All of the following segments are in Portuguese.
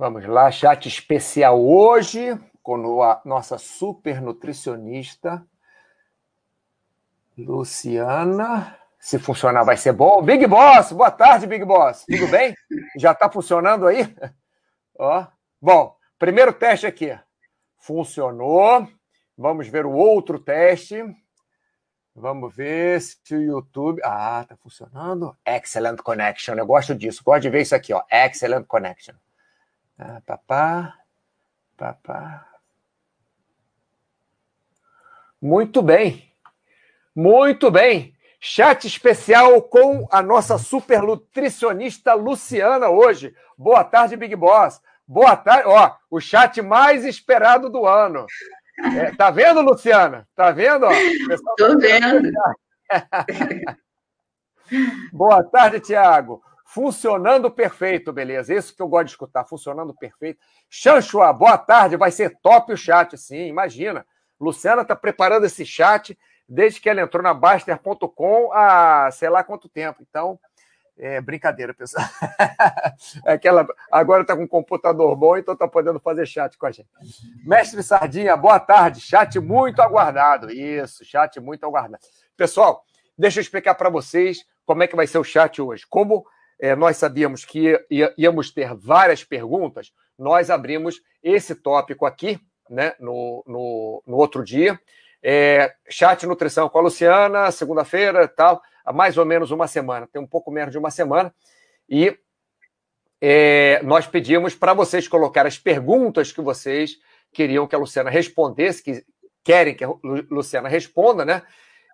Vamos lá, chat especial hoje com a nossa super nutricionista Luciana. Se funcionar, vai ser bom. Big Boss, boa tarde, Big Boss. Tudo bem? Já está funcionando aí? Ó. Bom, primeiro teste aqui. Funcionou. Vamos ver o outro teste. Vamos ver se o YouTube. Ah, tá funcionando. Excellent connection. Eu gosto disso. Gosto de ver isso aqui, ó. Excellent connection. Ah, papá. Papá. Muito bem. Muito bem. Chat especial com a nossa super nutricionista Luciana hoje. Boa tarde, Big Boss. Boa tarde. Ó, o chat mais esperado do ano. É, tá vendo, Luciana? Tá vendo? Estou vendo. Boa tarde, Tiago. Funcionando perfeito, beleza. Isso que eu gosto de escutar, funcionando perfeito. Chanchua, boa tarde. Vai ser top o chat, sim, imagina. Luciana está preparando esse chat desde que ela entrou na Baster.com há sei lá quanto tempo. Então, é brincadeira, pessoal. é que ela agora está com um computador bom, então está podendo fazer chat com a gente. Mestre Sardinha, boa tarde. Chat muito aguardado. Isso, chat muito aguardado. Pessoal, deixa eu explicar para vocês como é que vai ser o chat hoje. Como é, nós sabíamos que íamos ter várias perguntas, nós abrimos esse tópico aqui, né, no, no, no outro dia. É, chat Nutrição com a Luciana, segunda-feira tal, há mais ou menos uma semana, tem um pouco menos de uma semana. E é, nós pedimos para vocês colocar as perguntas que vocês queriam que a Luciana respondesse, que querem que a Luciana responda, né?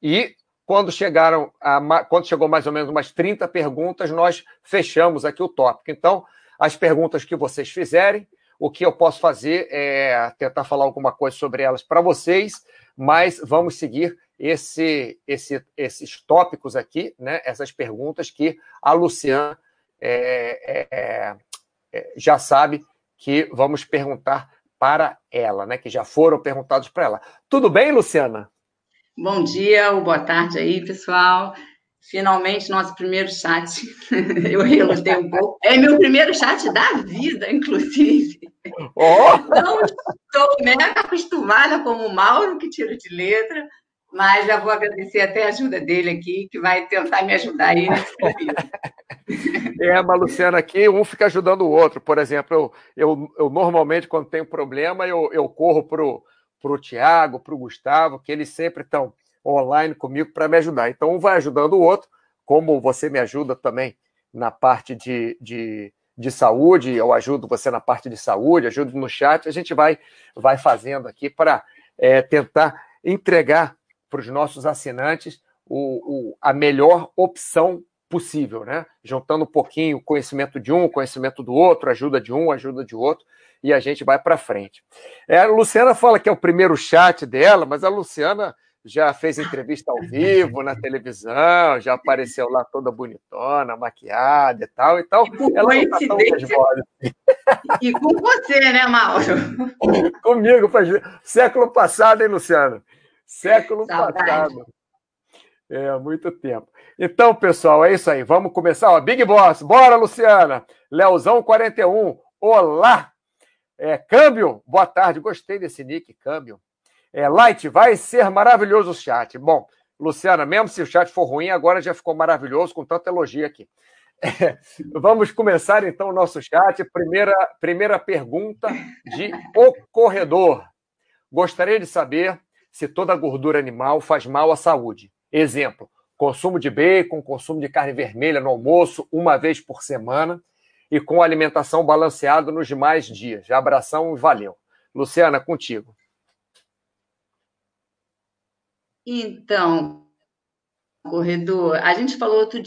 E quando chegaram a, quando chegou mais ou menos umas 30 perguntas, nós fechamos aqui o tópico. Então, as perguntas que vocês fizerem, o que eu posso fazer é tentar falar alguma coisa sobre elas para vocês, mas vamos seguir esse, esse, esses tópicos aqui, né? essas perguntas que a Luciana é, é, é, já sabe que vamos perguntar para ela, né? que já foram perguntados para ela. Tudo bem, Luciana? Bom dia ou boa tarde aí, pessoal. Finalmente, nosso primeiro chat. Eu relutei um pouco. É meu primeiro chat da vida, inclusive. Oh! Não estou mega acostumada como o Mauro, que tira de letra, mas já vou agradecer até a ajuda dele aqui, que vai tentar me ajudar aí nesse É, mas Luciana aqui, um fica ajudando o outro. Por exemplo, eu, eu, eu normalmente, quando tenho problema, eu, eu corro para o Tiago, para o Gustavo, que eles sempre estão online comigo para me ajudar. Então, um vai ajudando o outro, como você me ajuda também na parte de, de, de saúde, eu ajudo você na parte de saúde, ajudo no chat, a gente vai, vai fazendo aqui para é, tentar entregar para os nossos assinantes o, o, a melhor opção possível, né? Juntando um pouquinho o conhecimento de um, conhecimento do outro, ajuda de um, ajuda de outro, e a gente vai para frente. É, a Luciana fala que é o primeiro chat dela, mas a Luciana já fez entrevista ao vivo na televisão, já apareceu lá toda bonitona, maquiada e tal. Então, e ela não tá tão E com você, né, Mauro? Comigo, faz século passado, hein, Luciano? Século Saudade. passado. É, muito tempo. Então, pessoal, é isso aí. Vamos começar. Ó, Big Boss, bora, Luciana. Leozão 41, olá. É, câmbio, boa tarde. Gostei desse nick, câmbio. É, Light, vai ser maravilhoso o chat. Bom, Luciana, mesmo se o chat for ruim, agora já ficou maravilhoso com tanta elogio aqui. É, vamos começar então o nosso chat. Primeira, primeira pergunta de O Corredor. Gostaria de saber se toda gordura animal faz mal à saúde. Exemplo: consumo de bacon, consumo de carne vermelha no almoço uma vez por semana e com alimentação balanceada nos demais dias. Abração e valeu. Luciana, contigo. Então, corredor, a gente falou outro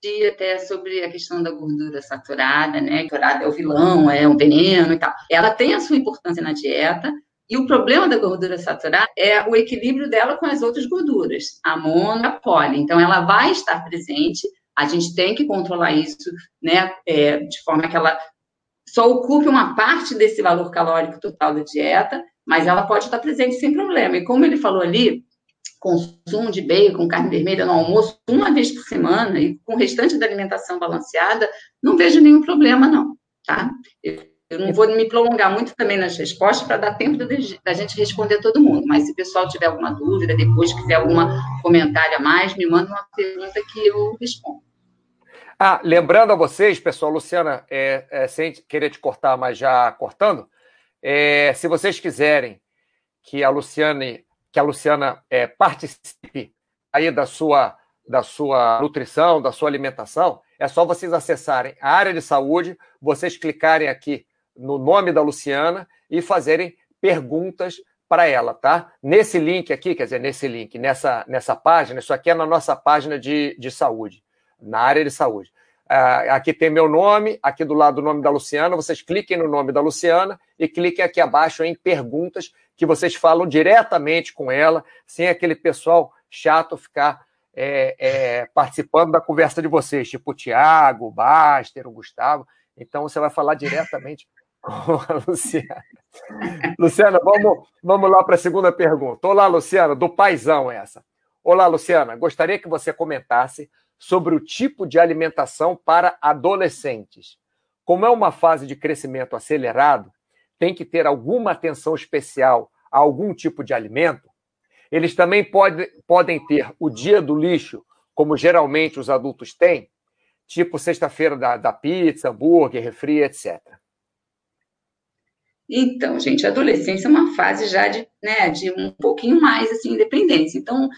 dia até sobre a questão da gordura saturada, né? Saturada é o vilão, é um veneno e tal. Ela tem a sua importância na dieta, e o problema da gordura saturada é o equilíbrio dela com as outras gorduras, a mono a poli. Então, ela vai estar presente, a gente tem que controlar isso, né? É, de forma que ela só ocupe uma parte desse valor calórico total da dieta, mas ela pode estar presente sem problema. E como ele falou ali, consumo de bacon, carne vermelha no almoço, uma vez por semana, e com o restante da alimentação balanceada, não vejo nenhum problema, não. tá? Eu não vou me prolongar muito também nas respostas para dar tempo da gente responder todo mundo, mas se o pessoal tiver alguma dúvida, depois quiser algum comentário a mais, me manda uma pergunta que eu respondo. Ah, lembrando a vocês, pessoal, Luciana, é, é, sem querer te cortar, mas já cortando, é, se vocês quiserem que a Luciane, que a Luciana é, participe aí da sua, da sua nutrição, da sua alimentação, é só vocês acessarem a área de saúde, vocês clicarem aqui no nome da Luciana e fazerem perguntas para ela, tá? Nesse link aqui, quer dizer, nesse link, nessa, nessa página, isso aqui é na nossa página de, de saúde, na área de saúde. Uh, aqui tem meu nome, aqui do lado do nome da Luciana, vocês cliquem no nome da Luciana e cliquem aqui abaixo em perguntas que vocês falam diretamente com ela, sem aquele pessoal chato ficar é, é, participando da conversa de vocês, tipo o Tiago, o Baster, o Gustavo. Então você vai falar diretamente com a Luciana. Luciana, vamos, vamos lá para a segunda pergunta. Olá, Luciana, do Paizão essa. Olá, Luciana, gostaria que você comentasse sobre o tipo de alimentação para adolescentes. Como é uma fase de crescimento acelerado, tem que ter alguma atenção especial a algum tipo de alimento. Eles também pode, podem ter o dia do lixo, como geralmente os adultos têm, tipo sexta-feira da, da pizza, hambúrguer, refri, etc. Então, gente, a adolescência é uma fase já de, né, de um pouquinho mais assim, independência. Então,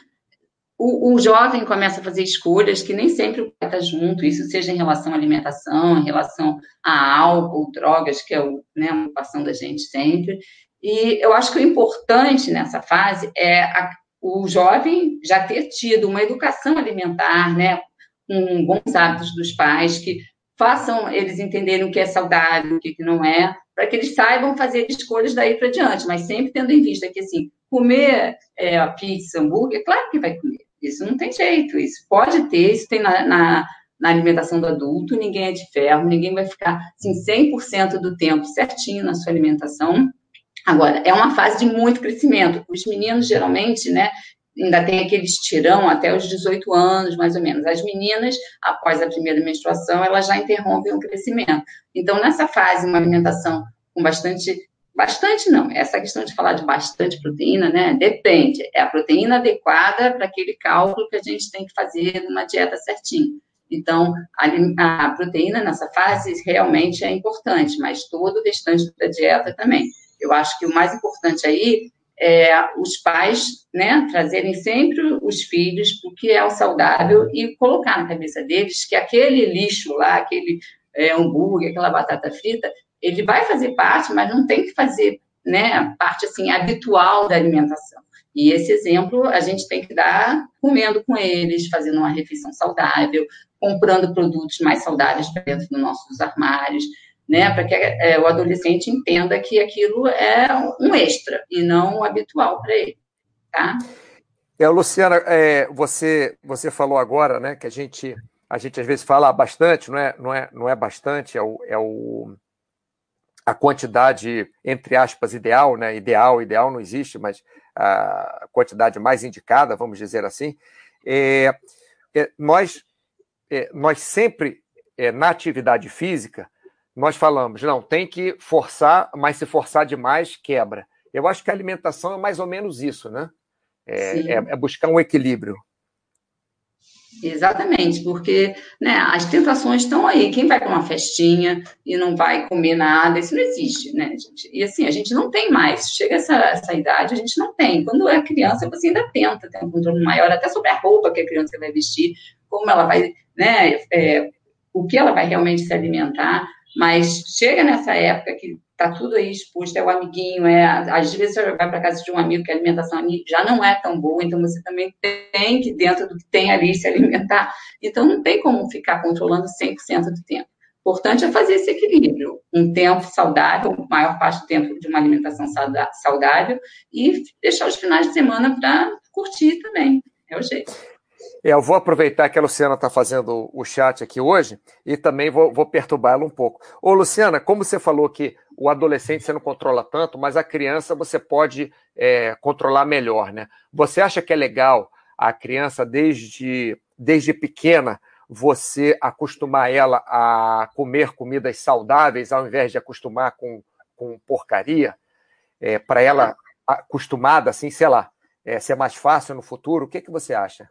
o, o, jovem começa a fazer escolhas que nem sempre o pai está junto, isso seja em relação à alimentação, em relação a álcool, drogas, que é o, né, a ocupação da gente sempre. E eu acho que o importante nessa fase é a, o jovem já ter tido uma educação alimentar, né, com bons hábitos dos pais, que façam eles entenderem o que é saudável, o que não é, para que eles saibam fazer escolhas daí para diante, mas sempre tendo em vista que, assim, comer é, pizza, hambúrguer, claro que vai comer, isso não tem jeito, isso pode ter, isso tem na, na, na alimentação do adulto, ninguém é de ferro, ninguém vai ficar, assim, 100% do tempo certinho na sua alimentação, Agora, é uma fase de muito crescimento. Os meninos, geralmente, né, ainda tem aquele estirão até os 18 anos, mais ou menos. As meninas, após a primeira menstruação, elas já interrompem o crescimento. Então, nessa fase, uma alimentação com bastante. Bastante não, essa questão de falar de bastante proteína, né? Depende. É a proteína adequada para aquele cálculo que a gente tem que fazer numa dieta certinha. Então, a, a proteína nessa fase realmente é importante, mas todo o restante da dieta também. Eu acho que o mais importante aí é, os pais né, trazerem sempre os filhos o que é o saudável e colocar na cabeça deles que aquele lixo lá, aquele é, hambúrguer, aquela batata frita, ele vai fazer parte, mas não tem que fazer né, parte assim habitual da alimentação. E esse exemplo a gente tem que dar comendo com eles, fazendo uma refeição saudável, comprando produtos mais saudáveis para dentro dos nossos armários né, para que é, o adolescente entenda que aquilo é um extra e não habitual para ele, tá? É, Luciana, é, você você falou agora, né, que a gente a gente às vezes fala bastante, não é não é não é bastante, é o, é o a quantidade entre aspas ideal, né? Ideal, ideal não existe, mas a quantidade mais indicada, vamos dizer assim. É, é, nós é, nós sempre é, na atividade física nós falamos, não, tem que forçar, mas se forçar demais, quebra. Eu acho que a alimentação é mais ou menos isso, né? É, é, é buscar um equilíbrio. Exatamente, porque né, as tentações estão aí. Quem vai para uma festinha e não vai comer nada, isso não existe, né, gente? E assim, a gente não tem mais. Chega essa, essa idade, a gente não tem. Quando é criança, você ainda tenta ter um controle maior, até sobre a roupa que a criança vai vestir, como ela vai, né, é, o que ela vai realmente se alimentar. Mas chega nessa época que tá tudo aí exposto, é o amiguinho, é às vezes você vai para casa de um amigo que a alimentação já não é tão boa, então você também tem que dentro do que tem ali se alimentar. Então não tem como ficar controlando 100% do tempo. O importante é fazer esse equilíbrio, um tempo saudável, maior parte do tempo de uma alimentação saudável e deixar os finais de semana para curtir também. É o jeito. É, eu vou aproveitar que a Luciana está fazendo o chat aqui hoje e também vou, vou perturbá-la um pouco. Ô, Luciana, como você falou que o adolescente você não controla tanto, mas a criança você pode é, controlar melhor, né? Você acha que é legal a criança, desde, desde pequena, você acostumar ela a comer comidas saudáveis ao invés de acostumar com, com porcaria? É, para ela acostumada, assim, sei lá, é, ser mais fácil no futuro? O que, que você acha?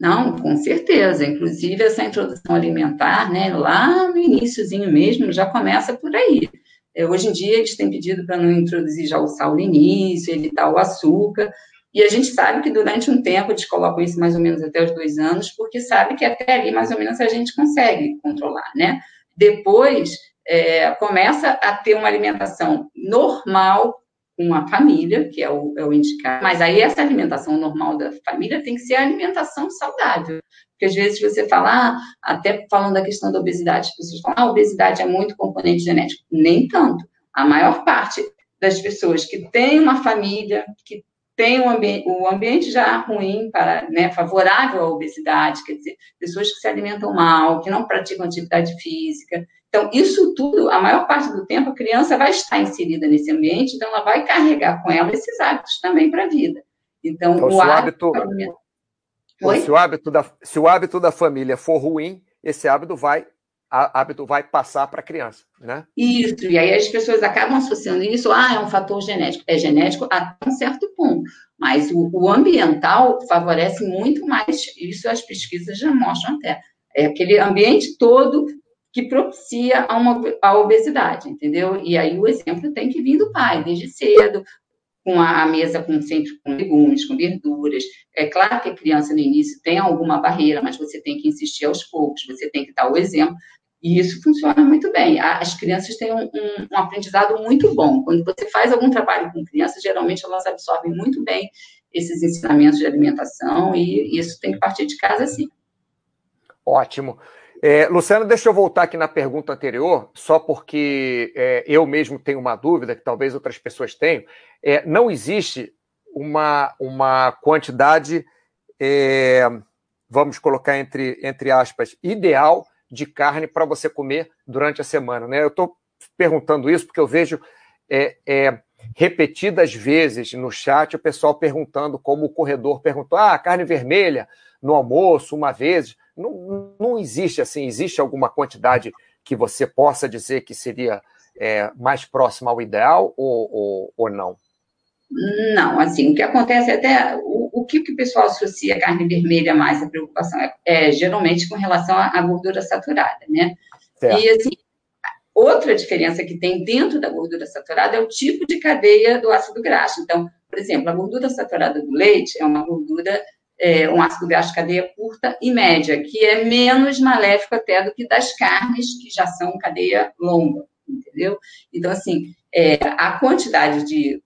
Não, com certeza. Inclusive, essa introdução alimentar, né, lá no iníciozinho mesmo, já começa por aí. É, hoje em dia, eles têm pedido para não introduzir já o sal no início, evitar o açúcar, e a gente sabe que durante um tempo eles colocam isso mais ou menos até os dois anos, porque sabe que até ali mais ou menos a gente consegue controlar, né? Depois é, começa a ter uma alimentação normal com a família, que é o, é o indicado, mas aí essa alimentação normal da família tem que ser a alimentação saudável. Porque às vezes você fala, ah, até falando da questão da obesidade, as pessoas falam, ah, a obesidade é muito componente genético. Nem tanto. A maior parte das pessoas que têm uma família, que tem um ambiente, o ambiente já ruim, para, né, favorável à obesidade, quer dizer, pessoas que se alimentam mal, que não praticam atividade física. Então, isso tudo, a maior parte do tempo, a criança vai estar inserida nesse ambiente, então ela vai carregar com ela esses hábitos também para a vida. Então, então o, hábito, hábito... Se, o hábito da, se o hábito da família for ruim, esse hábito vai hábito vai passar para a criança, né? Isso, e aí as pessoas acabam associando isso, ah, é um fator genético. É genético até um certo ponto, mas o, o ambiental favorece muito mais, isso as pesquisas já mostram até. É aquele ambiente todo que propicia a, uma, a obesidade, entendeu? E aí o exemplo tem que vir do pai, desde cedo, com a, mesa com sempre com legumes, com verduras. É claro que a criança no início tem alguma barreira, mas você tem que insistir aos poucos, você tem que dar o exemplo. E isso funciona muito bem. As crianças têm um, um, um, aprendizado muito bom. Quando você faz algum trabalho com crianças, geralmente elas absorvem muito bem esses ensinamentos de alimentação e isso tem que partir de casa, sim. Ótimo. É, Luciana, deixa eu voltar aqui na pergunta anterior, só porque é, eu mesmo tenho uma dúvida, que talvez outras pessoas tenham. É, não existe uma, uma quantidade, é, vamos colocar entre, entre aspas, ideal de carne para você comer durante a semana. Né? Eu estou perguntando isso porque eu vejo é, é, repetidas vezes no chat o pessoal perguntando, como o corredor perguntou: ah, carne vermelha no almoço, uma vez. Não, não existe assim, existe alguma quantidade que você possa dizer que seria é, mais próxima ao ideal ou, ou, ou não? Não, assim, o que acontece é até o, o que, o pessoal associa a carne vermelha mais a preocupação é, é geralmente com relação à, à gordura saturada, né? Certo. E assim, outra diferença que tem dentro da gordura saturada é o tipo de cadeia do ácido graxo. Então, por exemplo, a gordura saturada do leite é uma gordura, é, um ácido graxo de cadeia curta e média, que é menos maléfico até do que das carnes que já são cadeia longa, entendeu? Então, assim, é, a quantidade de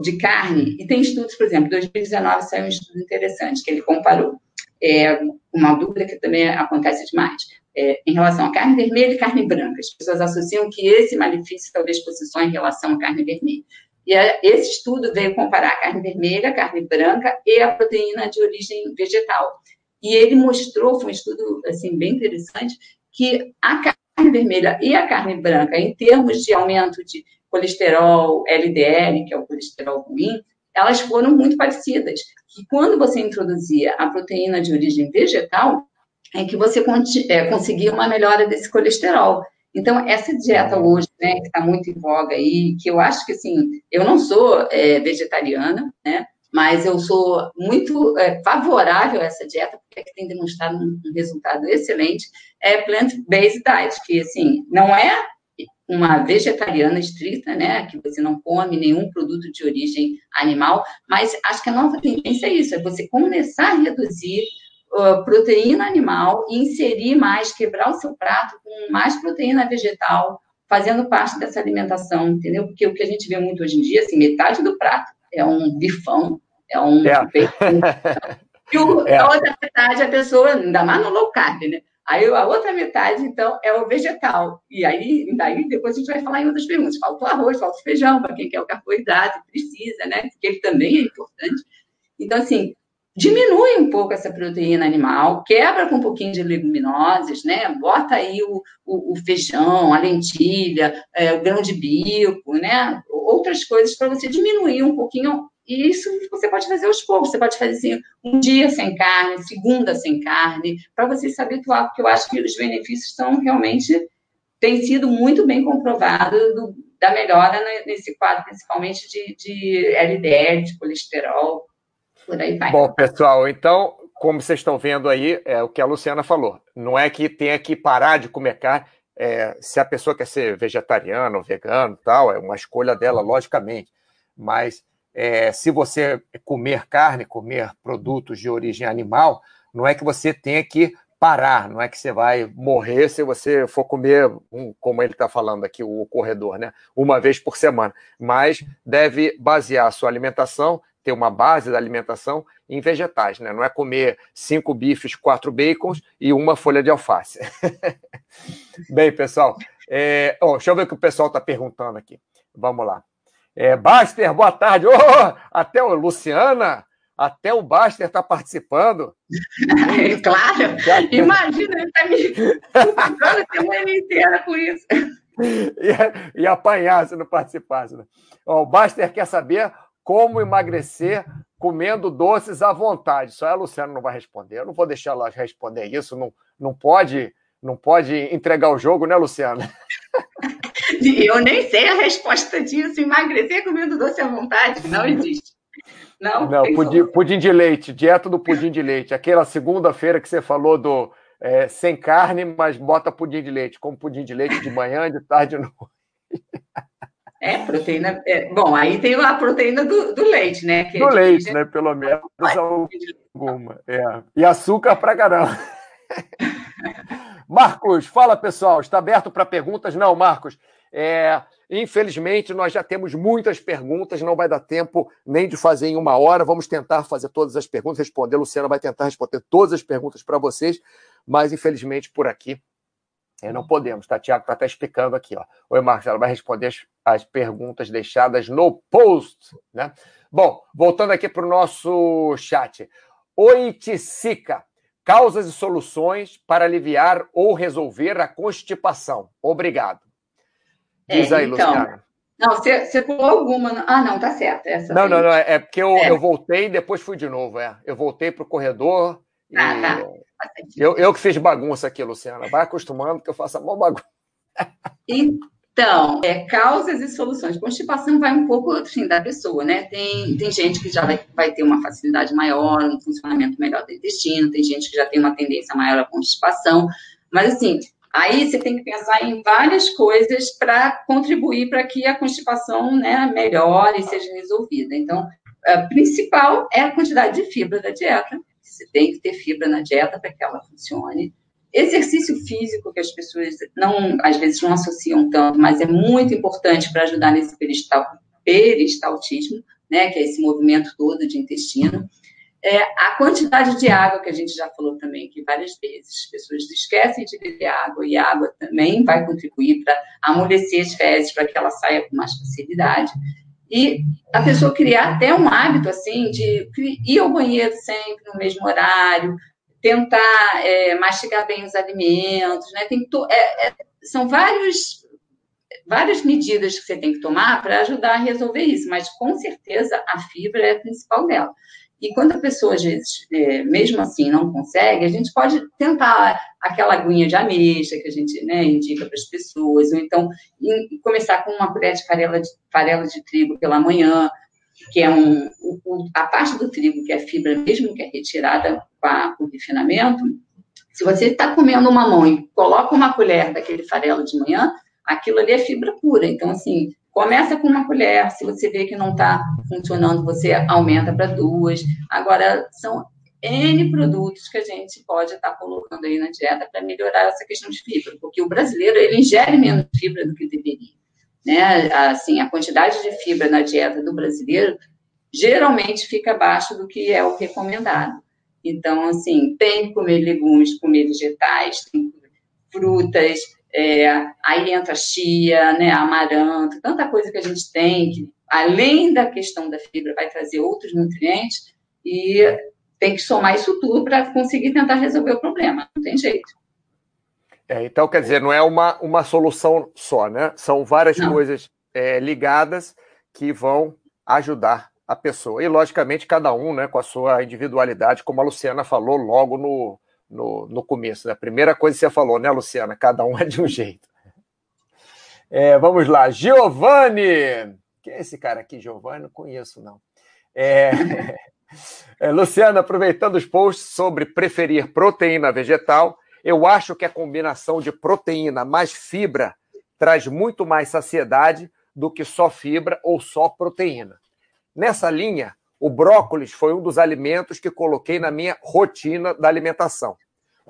de carne, e tem estudos, por exemplo, em 2019 saiu um estudo interessante, que ele comparou é, uma dúvida que também acontece demais, é, em relação à carne vermelha e carne branca. As pessoas associam que esse malefício talvez fosse só em relação à carne vermelha. E é, esse estudo veio comparar a carne vermelha, a carne branca e a proteína de origem vegetal. E ele mostrou, foi um estudo assim, bem interessante, que a carne vermelha e a carne branca, em termos de aumento de colesterol LDL, que é o colesterol ruim, elas foram muito parecidas. E quando você introduzia a proteína de origem vegetal, é que você é, conseguia uma melhora desse colesterol. Então, essa dieta hoje, né, que está muito em voga aí, que eu acho que, assim, eu não sou é, vegetariana, né, mas eu sou muito é, favorável a essa dieta, porque tem demonstrado um, um resultado excelente, é plant-based diet, que, assim, não é uma vegetariana estrita, né, que você não come nenhum produto de origem animal, mas acho que a nova tendência é isso, é você começar a reduzir uh, proteína animal e inserir mais, quebrar o seu prato com mais proteína vegetal, fazendo parte dessa alimentação, entendeu? Porque o que a gente vê muito hoje em dia, assim, metade do prato é um bifão, é um é. e o, é. a outra metade a pessoa, ainda mais no low carb, né? Aí a outra metade, então, é o vegetal. E aí, daí depois a gente vai falar em outras perguntas. Falta o arroz, falta o feijão, para quem quer o carboidrato, precisa, né? Porque ele também é importante. Então, assim, diminui um pouco essa proteína animal, quebra com um pouquinho de leguminosas, né? Bota aí o, o, o feijão, a lentilha, é, o grão de bico, né? Outras coisas para você diminuir um pouquinho E isso você pode fazer aos poucos. Você pode fazer assim, um dia sem carne, segunda sem carne, para você se habituar, porque eu acho que os benefícios são realmente têm sido muito bem comprovados do, da melhora nesse quadro, principalmente de, de LDL, de colesterol, por aí vai. Bom, pessoal, então, como vocês estão vendo aí, é o que a Luciana falou. Não é que tenha que parar de comer carne. É, se a pessoa quer ser vegetariana ou vegano, tal, é uma escolha dela, logicamente. Mas é, se você comer carne, comer produtos de origem animal, não é que você tenha que parar, não é que você vai morrer se você for comer, um, como ele está falando aqui, o corredor, né? Uma vez por semana. Mas deve basear a sua alimentação, ter uma base da alimentação em vegetais, né? Não é comer cinco bifes, quatro bacons e uma folha de alface. Bem, pessoal, é... oh, deixa eu ver o que o pessoal está perguntando aqui. Vamos lá. É, Baster, boa tarde. Oh, até o Luciana, até o Baster está participando. É, claro, imagina, ele está me ficando a semana inteira com isso. E, e apanhar se não participasse. Né? Oh, o Baster quer saber como emagrecer comendo doces à vontade. Só a Luciana não vai responder. Eu não vou deixar ela responder isso. Não, não pode não pode entregar o jogo, né, Luciana? Eu nem sei a resposta disso. Emagrecer comendo doce à vontade não existe. Não, não pudim, pudim, de leite, dieta do pudim de leite. Aquela segunda-feira que você falou do é, sem carne, mas bota pudim de leite. Como pudim de leite de manhã, de tarde, de noite. É, proteína. É, bom, aí tem a proteína do, do leite, né? do é leite, né? Pelo menos alguma. É. E açúcar pra caramba. Marcos, fala pessoal, está aberto para perguntas? Não, Marcos. É, infelizmente, nós já temos muitas perguntas, não vai dar tempo nem de fazer em uma hora. Vamos tentar fazer todas as perguntas, responder. Luciana vai tentar responder todas as perguntas para vocês, mas infelizmente por aqui é, não podemos, tá? Tiago está até explicando aqui. Ó. Oi, Marcos, ela vai responder as, as perguntas deixadas no post. Né? Bom, voltando aqui para o nosso chat. Oi, Ticica. Causas e soluções para aliviar ou resolver a constipação. Obrigado. Diz é, aí, então, Luciana. Não, você, você pulou alguma. Ah, não, tá certo. Essa não, não, não. É porque eu, é. eu voltei e depois fui de novo. É. Eu voltei para o corredor. Ah, e... tá. Eu, eu que fiz bagunça aqui, Luciana. Vai acostumando que eu faço a maior bagunça. Então, é, causas e soluções. Constipação vai um pouco assim, da pessoa, né? Tem, tem gente que já vai, vai ter uma facilidade maior, um funcionamento melhor do intestino, tem gente que já tem uma tendência maior à constipação. Mas, assim, aí você tem que pensar em várias coisas para contribuir para que a constipação né, melhore e seja resolvida. Então, a principal é a quantidade de fibra da dieta. Você tem que ter fibra na dieta para que ela funcione Exercício físico, que as pessoas não, às vezes não associam tanto, mas é muito importante para ajudar nesse peristal, peristaltismo, né, que é esse movimento todo de intestino. É, a quantidade de água, que a gente já falou também aqui várias vezes, as pessoas esquecem de beber água, e a água também vai contribuir para amolecer as fezes, para que ela saia com mais facilidade. E a pessoa criar até um hábito, assim, de ir ao banheiro sempre no mesmo horário, tentar é, mastigar bem os alimentos, né? Tem to, é, é, são vários, várias medidas que você tem que tomar para ajudar a resolver isso, mas com certeza a fibra é a principal dela. E quando a pessoa, às vezes, é, mesmo assim, não consegue, a gente pode tentar aquela aguinha de ameixa que a gente né, indica para as pessoas, ou então em, começar com uma colher de farela de, farela de trigo pela manhã, que é um, a parte do trigo que é fibra mesmo, que é retirada com o refinamento, se você está comendo uma mão e coloca uma colher daquele farelo de manhã, aquilo ali é fibra pura. Então, assim, começa com uma colher, se você vê que não está funcionando, você aumenta para duas. Agora, são N produtos que a gente pode estar tá colocando aí na dieta para melhorar essa questão de fibra, porque o brasileiro, ele ingere menos fibra do que deveria né? Assim, a quantidade de fibra na dieta do brasileiro geralmente fica abaixo do que é o recomendado. Então, assim, tem que comer legumes, comer vegetais, tem frutas, é, aí entra chia, né, amaranto, tanta coisa que a gente tem, que além da questão da fibra, vai trazer outros nutrientes e tem que somar isso tudo para conseguir tentar resolver o problema, não tem jeito. É, então, quer dizer, não é uma, uma solução só, né? São várias não. coisas é, ligadas que vão ajudar a pessoa. E, logicamente, cada um né, com a sua individualidade, como a Luciana falou logo no, no, no começo. Né? A primeira coisa que você falou, né, Luciana? Cada um é de um jeito. É, vamos lá, Giovanni. Quem é esse cara aqui, Giovanni? Não conheço, não. É... É, Luciana, aproveitando os posts sobre preferir proteína vegetal, eu acho que a combinação de proteína mais fibra traz muito mais saciedade do que só fibra ou só proteína. Nessa linha, o brócolis foi um dos alimentos que coloquei na minha rotina da alimentação.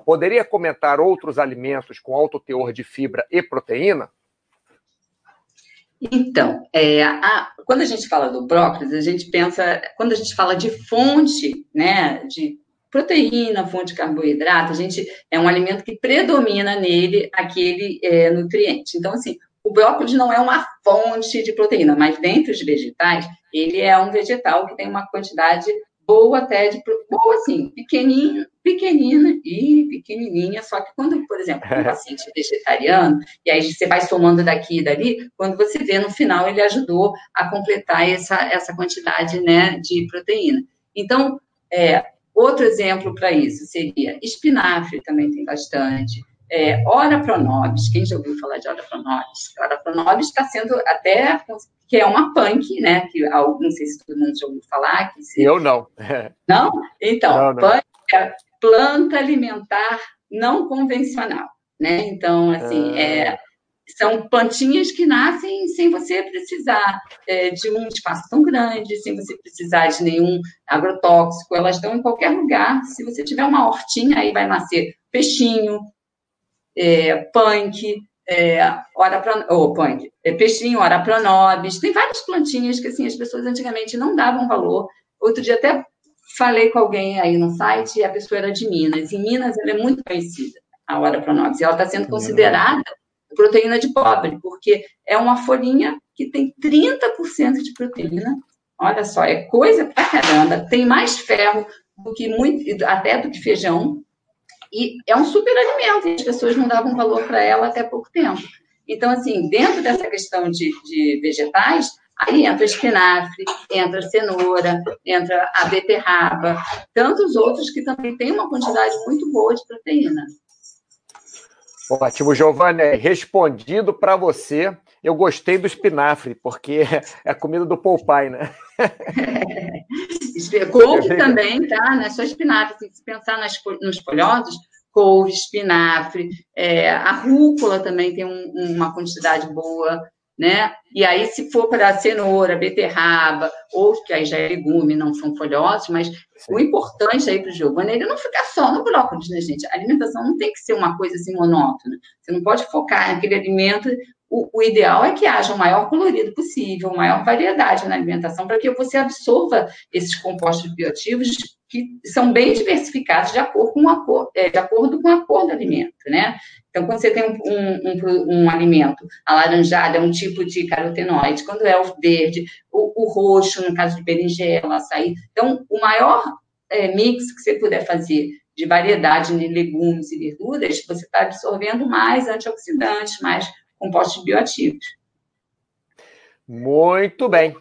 Poderia comentar outros alimentos com alto teor de fibra e proteína? Então, é, a, quando a gente fala do brócolis, a gente pensa, quando a gente fala de fonte, né, de proteína, fonte de carboidrato, a gente é um alimento que predomina nele aquele é, nutriente. Então, assim, o brócolis não é uma fonte de proteína, mas dentre os vegetais, ele é um vegetal que tem uma quantidade boa até de boa assim, pequenininha, pequenina e pequenininha, só que quando, por exemplo, um paciente vegetariano, e aí você vai somando daqui e dali, quando você vê no final ele ajudou a completar essa, essa quantidade, né, de proteína. Então, é, outro exemplo para isso seria espinafre também tem bastante, é, Ora Pronobis, quem já ouviu falar de Ora Pronobis? Ora Pronobis está sendo até que é uma punk, né? Que não sei se todo mundo já ouviu falar. Que se... Eu não. Não? Então, não, não. punk é planta alimentar não convencional, né? Então, assim, ah. é, são plantinhas que nascem sem você precisar é, de um espaço tão grande, sem você precisar de nenhum agrotóxico. Elas estão em qualquer lugar. Se você tiver uma hortinha, aí vai nascer peixinho, é, punk, é, ora pro, oh, punk, é, peixinho, ora pronobis, tem várias plantinhas que assim as pessoas antigamente não davam valor. Outro dia até falei com alguém aí no site e a pessoa era de Minas. Em Minas ela é muito conhecida, a ora pronobis, e ela está sendo considerada proteína de pobre, porque é uma folhinha que tem 30% de proteína. Olha só, é coisa pra caramba. Tem mais ferro do que muito, até do que feijão. E é um super alimento, e as pessoas não davam valor para ela até pouco tempo. Então, assim, dentro dessa questão de, de vegetais, aí entra espinafre, entra cenoura, entra a beterraba, tantos outros que também têm uma quantidade muito boa de proteína. Ótimo, Giovanni. Respondido para você, eu gostei do espinafre, porque é a comida do Popeye, né? couve também, tá? Não é só espinafre. Se pensar nas, nos folhosos, couve, espinafre, é, a rúcula também tem um, uma quantidade boa, né? E aí, se for para cenoura, beterraba, ou que aí já é legume, não são folhosos, mas o importante aí para o Giovanni é ele não ficar só no brócolis, né, gente? A alimentação não tem que ser uma coisa assim monótona. Você não pode focar naquele alimento o, o, ideal é que haja o maior colorido possível, maior variedade na alimentação, para que você absorva esses compostos bioativos que são bem diversificados de acordo com a cor, é, de acordo com a cor do alimento, né? Então, quando você tem um, um, um, um alimento alaranjado, é um tipo de carotenoide, quando é o verde, o, o roxo, no caso de berinjela, açaí. Então, o maior é, mix que você puder fazer de variedade de legumes e verduras, você está absorvendo mais antioxidantes, mais compostos bioativos. Muito bem.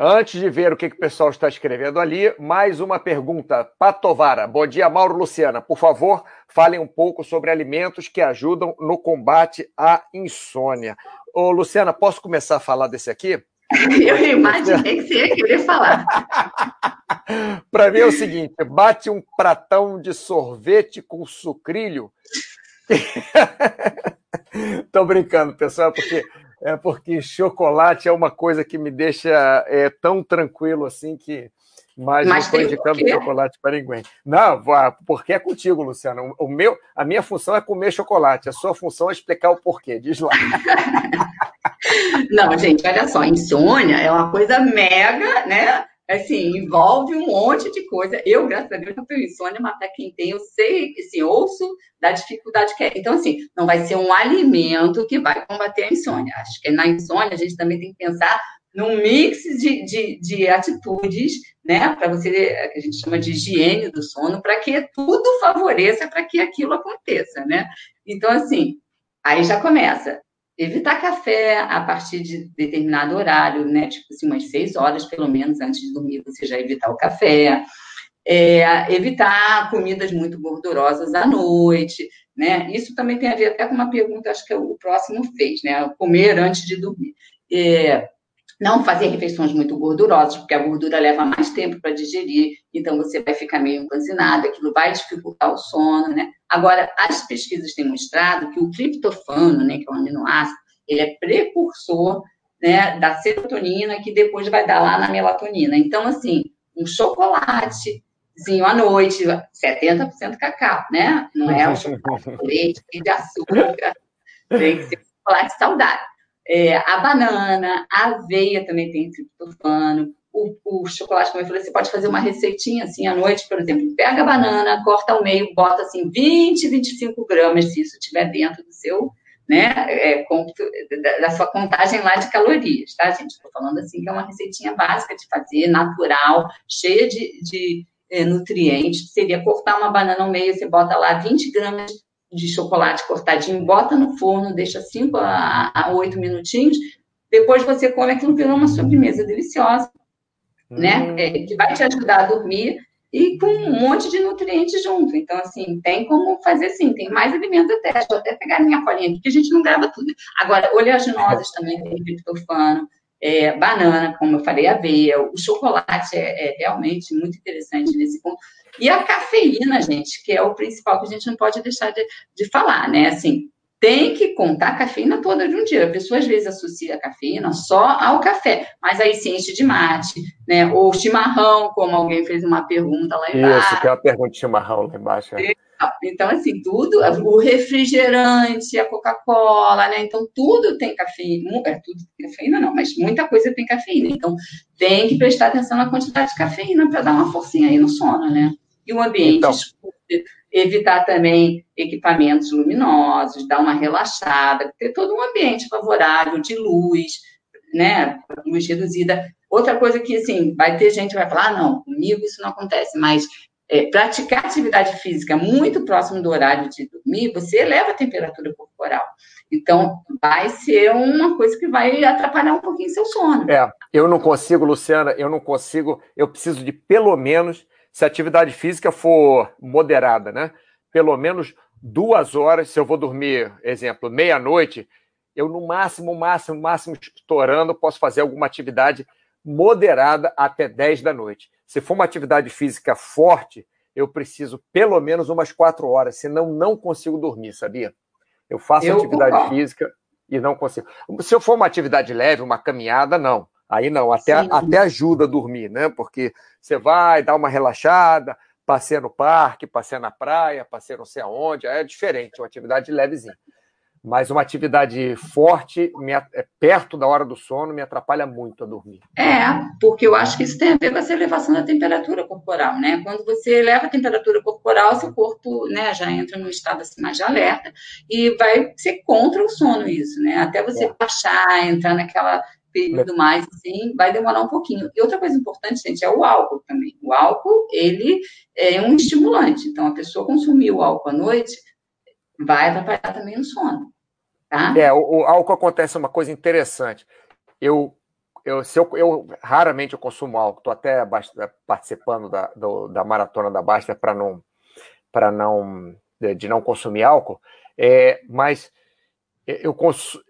Antes de ver o que, que o pessoal está escrevendo ali, mais uma pergunta. Patovara. Bom dia, Mauro Luciana. Por favor, falem um pouco sobre alimentos que ajudam no combate à insônia. Ô, Luciana, posso começar a falar desse aqui? Eu imaginei que você ia querer falar. Para mim é o seguinte: bate um pratão de sorvete com sucrilho Tô brincando, pessoal, porque é porque chocolate é uma coisa que me deixa é, tão tranquilo assim que mas, mas não estou indicando chocolate para ninguém. Não, porque é contigo, Luciano. O meu, a minha função é comer chocolate. A sua função é explicar o porquê. Diz lá. Não, gente, olha só, insônia é uma coisa mega, né? Assim, envolve um monte de coisa. Eu, graças a Deus, não tenho insônia, mas para quem tem, eu sei, assim, ouço da dificuldade que é. Então, assim, não vai ser um alimento que vai combater a insônia. Acho que na insônia a gente também tem que pensar num mix de, de, de atitudes, né, para você, que a gente chama de higiene do sono, para que tudo favoreça para que aquilo aconteça, né? Então, assim, aí já começa evitar café a partir de determinado horário, né? Tipo assim, umas seis horas, pelo menos, antes de dormir, você já evitar o café. É, evitar comidas muito gordurosas à noite, né? Isso também tem a ver até com uma pergunta, acho que o próximo fez, né? Comer antes de dormir. É, não fazer refeições muito gordurosas, porque a gordura leva mais tempo para digerir, então você vai ficar meio empanzinado, aquilo vai dificultar o sono, né? Agora, as pesquisas têm mostrado que o triptofano, né, que é um aminoácido, ele é precursor né, da serotonina, que depois vai dar lá na melatonina. Então, assim, um chocolatezinho à noite, 70% cacau, né? Não é o chocolate de açúcar, tem que ser um chocolate saudável. É, a banana, a aveia também tem triptofano. O, o, chocolate, como eu falei, você pode fazer uma receitinha assim à noite, por exemplo. Pega a banana, corta ao meio, bota assim 20, 25 gramas, se isso estiver dentro do seu, né, é, da, da, sua contagem lá de calorias, tá, gente? Estou falando assim que é uma receitinha básica de fazer, natural, cheia de, de é, nutrientes. Seria cortar uma banana ao meio, você bota lá 20 gramas de chocolate cortadinho, bota no forno, deixa 5 a 8 minutinhos, depois você come aquilo virou uma sobremesa deliciosa, né? hum. né? É, que vai te ajudar a dormir e com um monte de nutrientes junto. Então, assim, tem como fazer sim, tem mais alimentos até. Deixa eu até pegar minha colinha aqui, que a gente não grava tudo. Agora, oleaginosas também tem triptofano, é, banana, como eu falei, aveia, o chocolate é, é realmente muito interessante nesse ponto. E a cafeína, gente, que é o principal que a gente não pode deixar de, de falar, né? Assim, tem que contar a cafeína toda de um dia. A pessoa às vezes associa a cafeína só ao café, mas aí se enche de mate, né? Ou chimarrão, como alguém fez uma pergunta lá embaixo. Isso, tem uma pergunta de chimarrão lá embaixo. É. Então, assim, tudo, o refrigerante, a Coca-Cola, né? Então, tudo tem cafeína. É, tudo tem cafeína, não, mas muita coisa tem cafeína. Então, tem que prestar atenção na quantidade de cafeína para dar uma forcinha aí no sono, né? E o ambiente então, escuro, evitar também equipamentos luminosos, dar uma relaxada, ter todo um ambiente favorável de luz, né? Luz reduzida. Outra coisa que, assim, vai ter gente que vai falar, ah, não, comigo isso não acontece, mas é, praticar atividade física muito próximo do horário de dormir, você eleva a temperatura corporal. Então, vai ser uma coisa que vai atrapalhar um pouquinho seu sono. É, eu não consigo, Luciana, eu não consigo, eu preciso de pelo menos se a atividade física for moderada, né? Pelo menos duas horas, se eu vou dormir, exemplo, meia-noite, eu no máximo, máximo, máximo estourando, posso fazer alguma atividade moderada até 10 da noite. Se for uma atividade física forte, eu preciso pelo menos umas quatro horas, senão não consigo dormir, sabia? Eu faço eu, atividade física e não consigo. Se eu for uma atividade leve, uma caminhada, não. Aí não, até, até ajuda a dormir, né? Porque você vai dar uma relaxada, passeia no parque, passeia na praia, passeia não sei aonde, é diferente, uma atividade levezinha. Mas uma atividade forte, me, é, perto da hora do sono, me atrapalha muito a dormir. É, porque eu acho que isso tem a ver com essa elevação da temperatura corporal, né? Quando você eleva a temperatura corporal, seu corpo né, já entra num estado assim mais de alerta e vai ser contra o sono isso, né? Até você é. baixar, entrar naquela período mais, assim, vai demorar um pouquinho. E outra coisa importante, gente, é o álcool também. O álcool, ele é um estimulante. Então, a pessoa consumir o álcool à noite vai atrapalhar também o sono, tá? É, o, o álcool acontece uma coisa interessante. Eu, eu, se eu, eu raramente eu consumo álcool. Estou até participando da, do, da maratona da Basta para não, para não, de não consumir álcool. É, mas eu,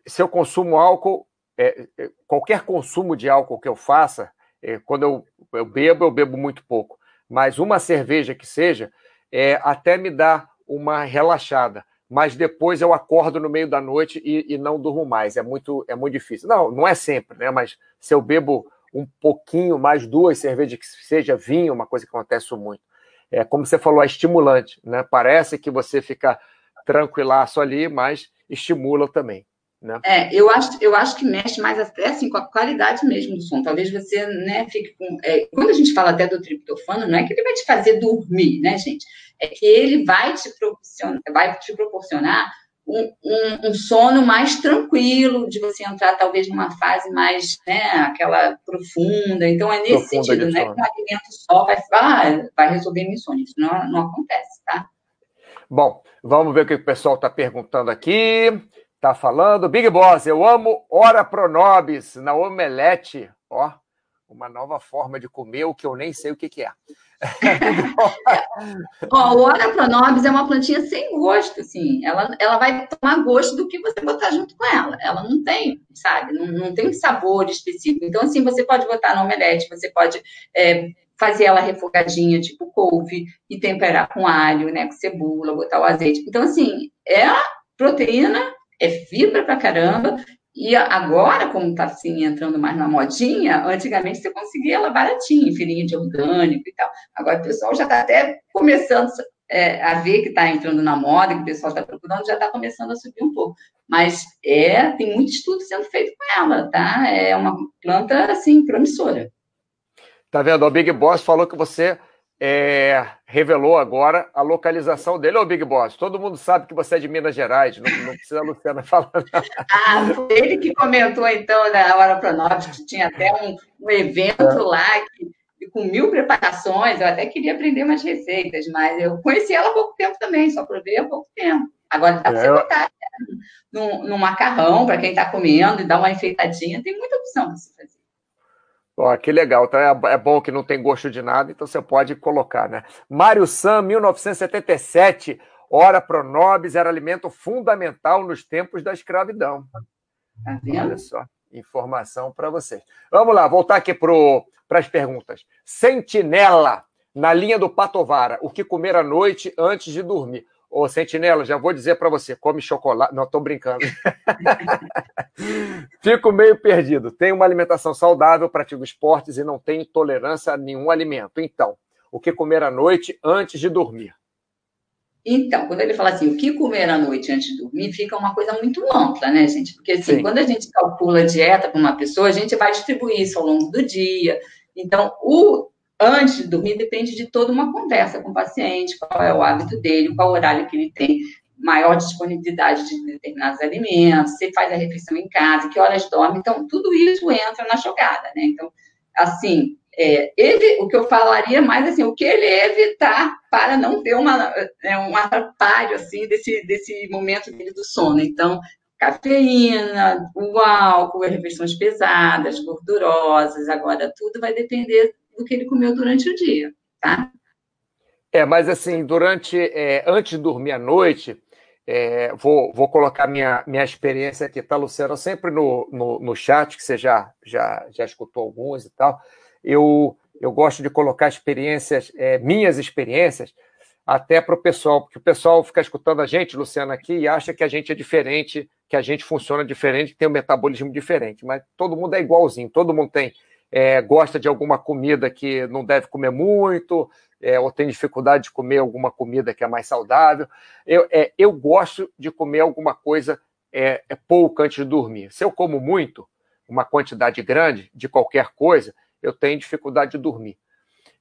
se eu consumo álcool, é, é, qualquer consumo de álcool que eu faça, é, quando eu, eu, bebo, eu bebo muito pouco, mas uma cerveja que seja, é, até me dá uma relaxada. Mas depois eu acordo no meio da noite e, e, não durmo mais. É muito, é muito difícil. Não, não é sempre, né? Mas se eu bebo um pouquinho mais, duas cervejas que seja vinho, uma coisa que acontece muito. É como você falou, é estimulante, né? Parece que você fica tranquilaço ali, mas estimula também. Né? É, eu acho, eu acho que mexe mais até assim com a qualidade mesmo do som. Talvez você né, fique com. É, quando a gente fala até do triptofano, não é que ele vai te fazer dormir, né, gente? É que ele vai te proporcionar, vai te proporcionar um, um, um, sono mais tranquilo, de você entrar talvez numa fase mais, né, aquela profunda. Então é nesse profunda sentido, né? Que um alimento só vai, ah, vai resolver insônia. Isso não, não acontece, tá? Bom, vamos ver o que o pessoal está perguntando aqui. Tá falando. Big Boss, eu amo Ora Pronobis na omelete. Ó, uma nova forma de comer o que eu nem sei o que, que é. Ó, o Ora Pronobis é uma plantinha sem gosto, assim. Ela, ela vai tomar gosto do que você botar junto com ela. Ela não tem, sabe? Não, não tem sabor específico. Então, assim, você pode botar no omelete, você pode é, fazer ela refogadinha, tipo couve, e temperar com alho, né? Com cebola, botar o azeite. Então, assim, é proteína, é fibra pra caramba, e agora, como está assim, entrando mais na modinha, antigamente você conseguia ela baratinha, filinha de orgânico e tal. Agora o pessoal já está até começando é, a ver que está entrando na moda, que o pessoal está procurando, já está começando a subir um pouco. Mas é, tem muito estudo sendo feito com ela, tá? É uma planta, assim, promissora. Tá vendo? O Big Boss falou que você é, revelou agora a localização dele. Ô, Big Boss, todo mundo sabe que você é de Minas Gerais, não, não precisa a Luciana falar. Ah, foi ele que comentou, então, na Hora Pronobis, que tinha até um, um evento é. lá que, com mil preparações. Eu até queria aprender umas receitas, mas eu conheci ela há pouco tempo também, só provei há pouco tempo. Agora dá para você é. botar né, no, no macarrão, para quem está comendo, e dar uma enfeitadinha, tem muita opção para você fazer. Ó, que legal, então é, é, bom que não tem gosto de nada, então você pode colocar, né? Mário Sam, 1977, ora pronobis era alimento fundamental nos tempos da escravidão. Tá Olha só, informação para vocês. Vamos lá, voltar aqui para as perguntas. Sentinela, na linha do Patovara, o que comer à noite antes de dormir? Ô, Sentinela, já vou dizer para você, come chocolate. Não, estou brincando. Fico meio perdido. Tenho uma alimentação saudável, pratico esportes e não tenho intolerância a nenhum alimento. Então, o que comer à noite antes de dormir? Então, quando ele fala assim, o que comer à noite antes de dormir, fica uma coisa muito ampla, né, gente? Porque, assim, Sim. quando a gente calcula a dieta para uma pessoa, a gente vai distribuir isso ao longo do dia. Então, o antes de dormir depende de toda uma conversa com o paciente, qual é o hábito dele, qual horário que ele tem maior disponibilidade de determinados alimentos, se faz a refeição em casa, que horas dorme, então tudo isso entra na jogada, né? Então, assim, é, ele, o que eu falaria mais assim, o que ele evitar para não ter uma, é, um atrapalho assim desse, desse momento dele do sono. Então, cafeína, o álcool, refeições pesadas, gordurosas, agora tudo vai depender do que ele comeu durante o dia, tá? É, mas assim, durante, é, antes de dormir à noite, é, vou, vou colocar minha, minha experiência aqui, tá, Luciano? Sempre no, no, no chat, que você já, já, já escutou alguns e tal, eu, eu gosto de colocar experiências, é, minhas experiências, até para o pessoal, porque o pessoal fica escutando a gente, Luciano, aqui, e acha que a gente é diferente, que a gente funciona diferente, que tem um metabolismo diferente, mas todo mundo é igualzinho, todo mundo tem é, gosta de alguma comida que não deve comer muito, é, ou tem dificuldade de comer alguma comida que é mais saudável. Eu, é, eu gosto de comer alguma coisa é, é pouco antes de dormir. Se eu como muito, uma quantidade grande de qualquer coisa, eu tenho dificuldade de dormir.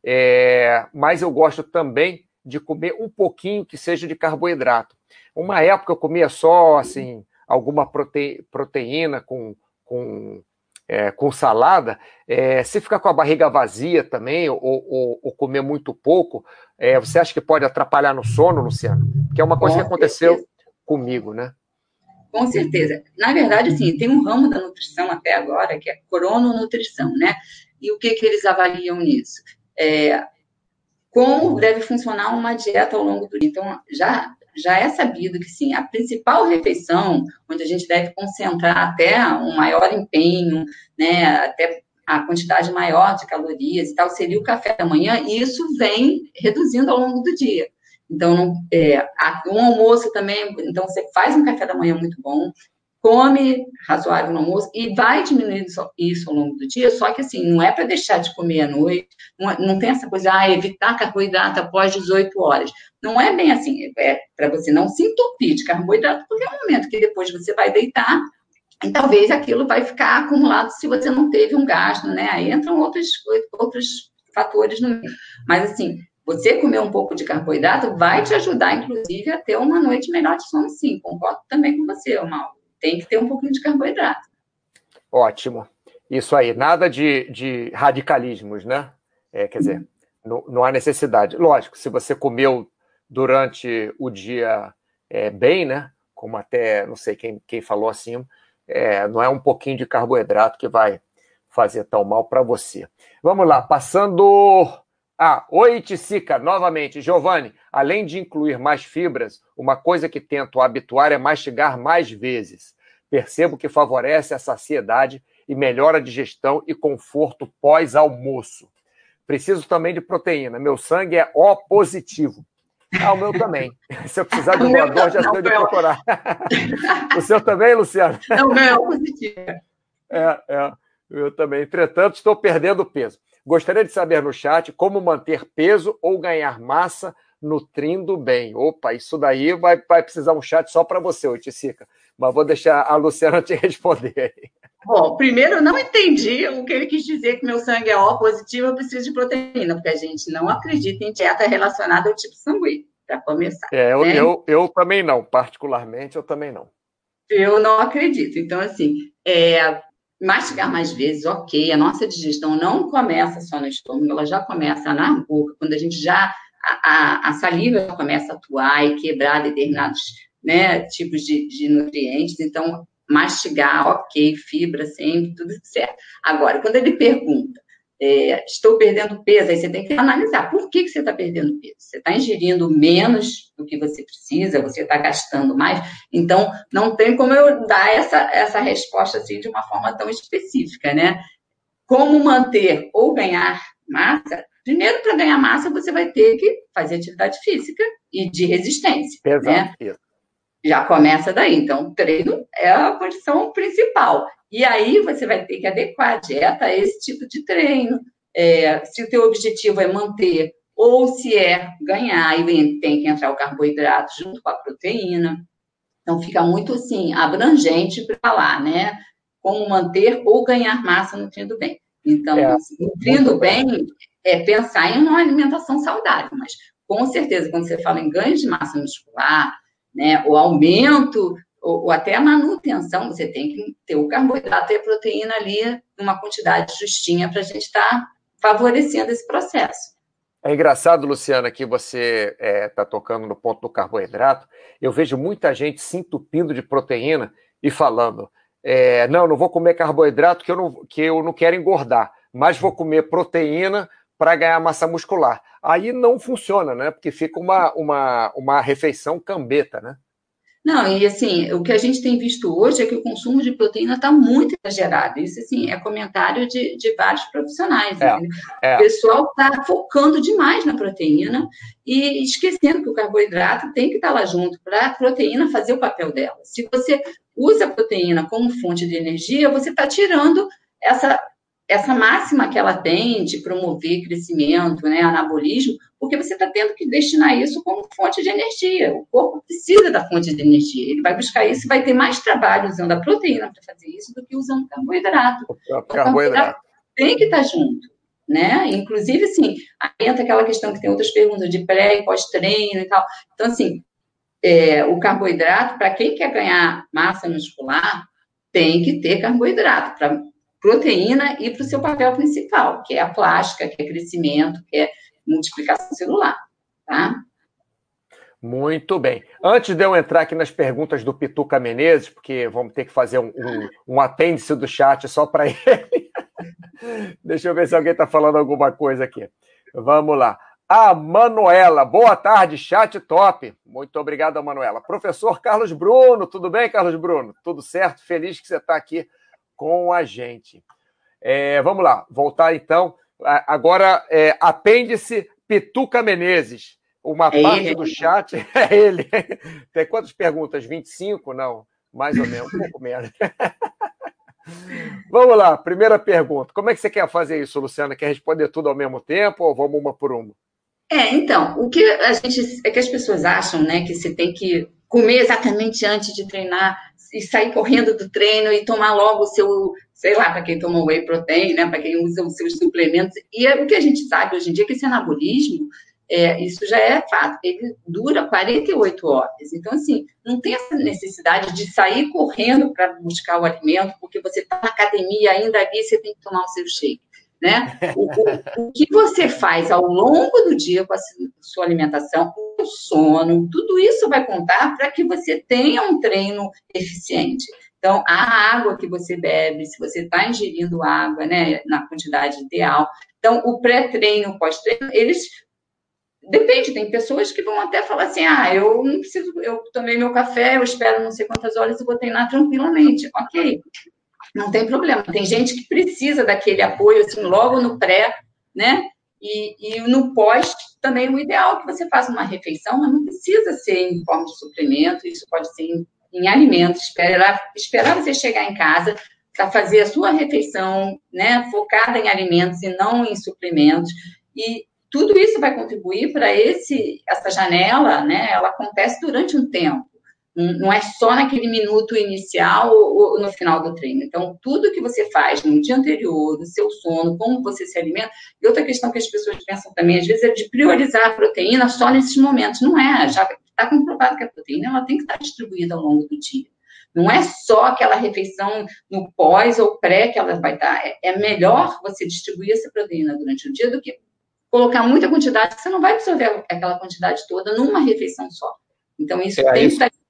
É, mas eu gosto também de comer um pouquinho que seja de carboidrato. Uma época eu comia só assim alguma prote, proteína com, com é, com salada, é, se ficar com a barriga vazia também, ou, ou, ou comer muito pouco, é, você acha que pode atrapalhar no sono, Luciano? Que é uma coisa com que aconteceu certeza. comigo, né? Com certeza. Na verdade, assim, tem um ramo da nutrição até agora, que é crononutrição, né? E o que, que eles avaliam nisso? É, como deve funcionar uma dieta ao longo do dia. Então, já já é sabido que sim, a principal refeição, onde a gente deve concentrar até um maior empenho, né, até a quantidade maior de calorias e tal, seria o café da manhã, e isso vem reduzindo ao longo do dia. Então, é, um almoço também, então você faz um café da manhã muito bom, come razoável no almoço e vai diminuindo isso ao longo do dia, só que assim, não é para deixar de comer à noite, não, é, não tem essa coisa, ah, evitar carboidrato após 18 horas. Não é bem assim, é para você não se entupir de carboidrato, porque é um momento que depois você vai deitar e talvez aquilo vai ficar acumulado se você não teve um gasto, né? Aí entram outros, outros fatores no meio. Mas assim, você comer um pouco de carboidrato vai te ajudar, inclusive, a ter uma noite melhor de sono, sim. Concordo também com você, Mauro tem que ter um pouquinho de carboidrato. Ótimo. Isso aí, nada de, de radicalismos, né? É, quer dizer, não, não, há necessidade. Lógico, se você comeu durante o dia é, bem, né? como até, não sei quem, quem falou assim, é, não é um pouquinho de carboidrato que vai fazer tão mal para você. Vamos lá, passando. Ah, oi, Ticica, novamente. Giovanni, além de incluir mais fibras, uma coisa que tento habituar é mastigar mais vezes. Percebo que favorece a saciedade e melhora a digestão e conforto pós-almoço. Preciso também de proteína. Meu sangue é O positivo. Ah, o meu também. Se eu precisar de um doador, já sei de procurar. o seu também, Luciano? Não, o meu é positivo. É, é. Eu também. Entretanto, estou perdendo peso. Gostaria de saber no chat como manter peso ou ganhar massa nutrindo bem. Opa, isso daí vai, vai precisar um chat só para você, Oiticica. Mas vou deixar a Luciana te responder. Bom, primeiro eu não entendi o que ele quis dizer que meu sangue é O positivo, eu preciso de proteína, porque a gente não acredita em dieta relacionada ao tipo sanguíneo, para começar. É, eu, né? eu, eu também não, particularmente eu também não. Eu não acredito. Então, assim, é, mastigar mais vezes, ok, a nossa digestão não começa só no estômago, ela já começa na boca, quando a gente já, a, a, a saliva começa a atuar e quebrar determinados né, tipos de, de nutrientes, então mastigar, ok, fibra sempre, tudo certo. Agora, quando ele pergunta, é, estou perdendo peso, aí você tem que analisar por que, que você está perdendo peso. Você está ingerindo menos do que você precisa, você está gastando mais, então não tem como eu dar essa, essa resposta assim de uma forma tão específica, né? Como manter ou ganhar massa? Primeiro, para ganhar massa, você vai ter que fazer atividade física e de resistência. Exato. Né? Já começa daí. Então, treino é a condição principal. E aí você vai ter que adequar a dieta a esse tipo de treino. É, se o teu objetivo é manter ou se é ganhar, e tem que entrar o carboidrato junto com a proteína. Então, fica muito, assim, abrangente para falar, né? Como manter ou ganhar massa nutrindo bem. Então, é, assim, nutrindo bem é pensar em uma alimentação saudável, mas com certeza, quando você fala em ganho de massa muscular, né, o aumento ou, até a manutenção, você tem que ter o carboidrato e a proteína ali numa quantidade justinha para a gente estar tá favorecendo esse processo. É engraçado, Luciana, que você está é, tá tocando no ponto do carboidrato. Eu vejo muita gente se entupindo de proteína e falando: é, não, não vou comer carboidrato que eu não, que eu não quero engordar, mas vou comer proteína para ganhar massa muscular. Aí não funciona, né? Porque fica uma, uma, uma refeição cambeta, né? Não, e assim, o que a gente tem visto hoje é que o consumo de proteína está muito exagerado. Isso, assim, é comentário de, de vários profissionais. É, é. O pessoal está focando demais na proteína e esquecendo que o carboidrato tem que estar tá lá junto para a proteína fazer o papel dela. Se você usa a proteína como fonte de energia, você está tirando essa essa máxima que ela tem de promover crescimento, né, anabolismo, porque você está tendo que destinar isso como fonte de energia. O corpo precisa da fonte de energia. Ele vai buscar isso e vai ter mais trabalho usando a proteína para fazer isso do que usando carboidrato. O carboidrato, carboidrato tem que estar tá junto. Né? Inclusive, assim, entra aquela questão que tem outras perguntas de pré e pós-treino e tal. Então, assim, é, o carboidrato, para quem quer ganhar massa muscular, tem que ter carboidrato para proteína e para o seu papel principal, que é a plástica, que é crescimento, que é multiplicação celular, tá? Muito bem. Antes de eu entrar aqui nas perguntas do Pituca Menezes, porque vamos ter que fazer um, um, um apêndice do chat só para ele. Deixa eu ver se alguém está falando alguma coisa aqui. Vamos lá. A Manuela, boa tarde, chat top. Muito obrigado, Manuela. Professor Carlos Bruno, tudo bem, Carlos Bruno? Tudo certo? Feliz que você está aqui com a gente. É, vamos lá, voltar então. Agora, é, apêndice Pituca Menezes. Uma é parte ele. do chat é ele. Tem quantas perguntas? 25? Não, mais ou menos, um pouco menos. Vamos lá, primeira pergunta. Como é que você quer fazer isso, Luciana? Quer responder tudo ao mesmo tempo ou vamos uma por uma? É, então, o que a gente é que as pessoas acham, né, que você tem que comer exatamente antes de treinar e sair correndo do treino e tomar logo o seu, sei lá, para quem toma whey protein, né, para quem usa os seus suplementos. E é, o que a gente sabe hoje em dia que esse anabolismo, é, isso já é fato, ele dura 48 horas. Então, assim, não tem essa necessidade de sair correndo para buscar o alimento, porque você está na academia ainda ali, você tem que tomar o seu shake. Né? O, o, o, que você faz ao longo do dia com a sua alimentação, o sono, tudo isso vai contar para que você tenha um treino eficiente. Então, a água que você bebe, se você está ingerindo água, né, na quantidade ideal. Então, o pré-treino, o pós-treino, eles Depende, tem pessoas que vão até falar assim: ah, eu não preciso, eu tomei meu café, eu espero não sei quantas horas e vou treinar tranquilamente. Ok, não tem problema. Tem gente que precisa daquele apoio, assim, logo no pré, né? E, e no pós, também o ideal é que você faça uma refeição, mas não precisa ser em forma de suplemento, isso pode ser em, em alimentos. Esperar, esperar você chegar em casa para fazer a sua refeição, né? Focada em alimentos e não em suplementos. E tudo isso vai contribuir para esse essa janela, né? Ela acontece durante um tempo. Não é só naquele minuto inicial ou no final do treino. Então, tudo que você faz no dia anterior, no seu sono, como você se alimenta. E outra questão que as pessoas pensam também, às vezes, é de priorizar a proteína só nesses momentos. Não é. Já está comprovado que a proteína ela tem que estar distribuída ao longo do dia. Não é só aquela refeição no pós ou pré que ela vai estar. É, é melhor você distribuir essa proteína durante o dia do que colocar muita quantidade, você não vai absorver aquela quantidade toda numa refeição só. Então, isso é, tem isso, que estar.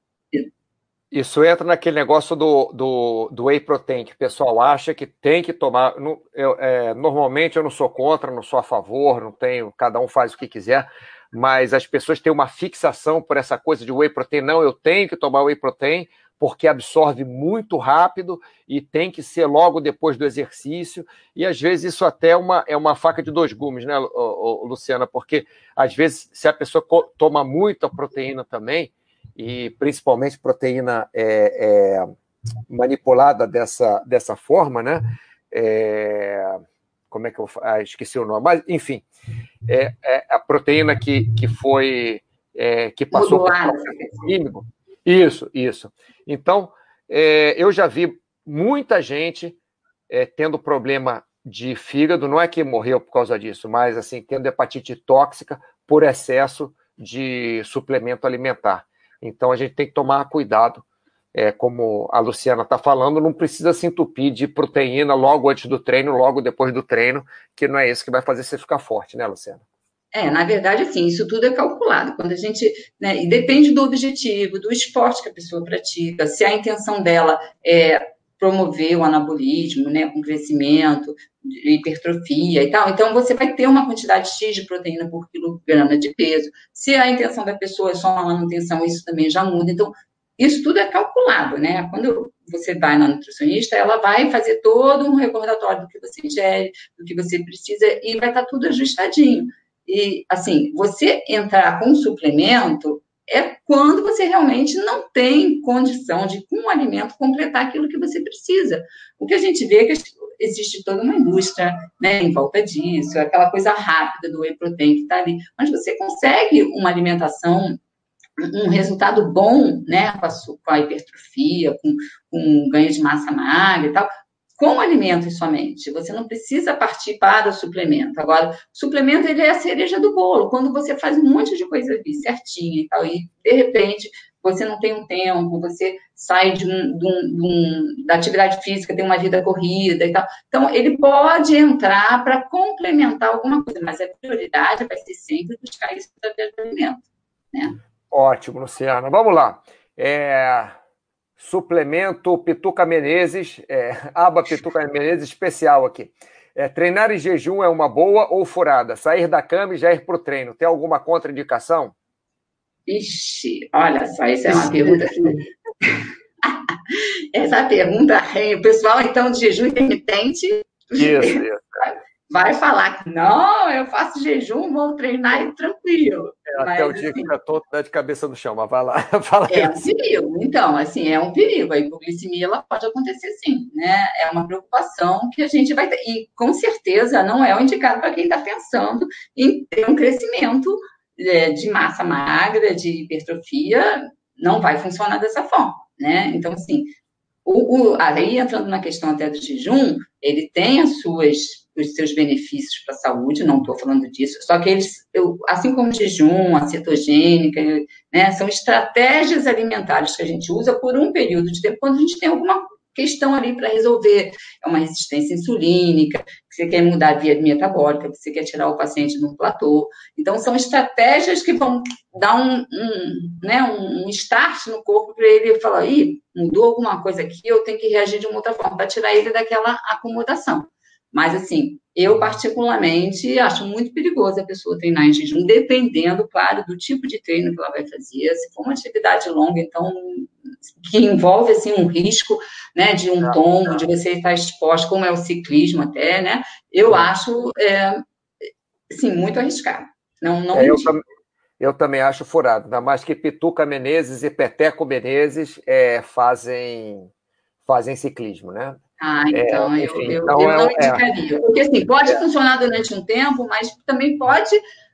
Isso entra naquele negócio do, do, do whey protein, que o pessoal acha que tem que tomar. Eu, é, normalmente eu não sou contra, não sou a favor, não tenho, cada um faz o que quiser, mas as pessoas têm uma fixação por essa coisa de whey protein. Não, eu tenho que tomar whey protein, porque absorve muito rápido e tem que ser logo depois do exercício. E às vezes isso até é uma, é uma faca de dois gumes, né, Luciana? Porque às vezes, se a pessoa toma muita proteína também, e principalmente proteína é, é, manipulada dessa, dessa forma, né? É, como é que eu ah, esqueci o nome, mas enfim, é, é a proteína que, que foi é, que passou por químico. Isso, isso. Então, é, eu já vi muita gente tendo problema de fígado, não é que morreu por causa disso, mas assim, tendo hepatite tóxica por excesso de suplemento alimentar. Então a gente tem que tomar cuidado, é, como a Luciana está falando, não precisa se entupir de proteína logo antes do treino, logo depois do treino, que não é isso que vai fazer você ficar forte, né, Luciana? É, na verdade, assim, isso tudo é calculado. Quando a gente. Né, e depende do objetivo, do esporte que a pessoa pratica, se a intenção dela é promover o anabolismo, né, com crescimento, hipertrofia e tal. Então, você vai ter uma quantidade X de proteína por quilograma de peso. Se a intenção da pessoa é só uma manutenção, isso também já muda. Então, isso tudo é calculado, né? Quando você vai na nutricionista, ela vai fazer todo um recordatório do que você ingere, do que você precisa, e vai estar tudo ajustadinho. E, assim, você entrar com um suplemento é quando você realmente não tem condição de, com o alimento, completar aquilo que você precisa. O que a gente vê é que existe toda uma indústria né, em volta disso, aquela coisa rápida do whey protein que está ali. Mas você consegue uma alimentação um resultado bom, né, com a, com a hipertrofia, com, com ganho de massa magra e tal, com alimentos somente. Você não precisa partir para o suplemento. Agora, o suplemento ele é a cereja do bolo. Quando você faz um monte de coisa ali certinha e tal, e de repente você não tem um tempo, você sai de um, de um, de um, da atividade física, tem uma vida corrida e tal. Então, ele pode entrar para complementar alguma coisa, mas a prioridade vai ser sempre buscar isso através do alimento. Né? Ótimo, Luciana. Vamos lá. É, suplemento Pituca Menezes, é, aba Pituca Menezes especial aqui. É, treinar em jejum é uma boa ou furada? Sair da cama e já ir para o treino. Tem alguma contraindicação? Ixi, olha só, essa é uma pergunta que... Essa pergunta, o pessoal, então, de jejum intermitente... Isso, isso vai falar que não, eu faço jejum, vou treinar e tranquilo. É, até o dia assim, que fica todo de cabeça no chão, mas vai lá. Fala é um perigo, então, assim, é um perigo. A hipoglicemia ela pode acontecer sim, né? É uma preocupação que a gente vai ter. E com certeza não é o indicado para quem está pensando em ter um crescimento é, de massa magra, de hipertrofia, não vai funcionar dessa forma, né? Então, assim, o, o, aí entrando na questão até do jejum, ele tem as suas os seus benefícios para a saúde, não estou falando disso, só que eles, eu, assim como o jejum, a cetogênica, né, são estratégias alimentares que a gente usa por um período de tempo, quando a gente tem alguma questão ali para resolver. É uma resistência insulínica, que você quer mudar a via metabólica, que você quer tirar o paciente do platô. Então, são estratégias que vão dar um, um, né, um start no corpo para ele falar, ih, mudou alguma coisa aqui, eu tenho que reagir de uma outra forma, para tirar ele daquela acomodação. Mas, assim, eu particularmente acho muito perigoso a pessoa treinar em jejum, dependendo, claro, do tipo de treino que ela vai fazer. Se for uma atividade longa, então, que envolve, assim, um risco, né, de um tombo, de você estar exposto, como é o ciclismo até, né, eu acho, é, assim, muito arriscado. Não, não é, eu, tam eu, também acho furado, ainda mais que Pituca Menezes e Peteco Menezes é, fazem, fazem ciclismo, né? Ah, é, então, é, enfim, eu, então eu, eu, não é, indicaria. Porque, assim, pode é. funcionar durante um tempo, mas também pode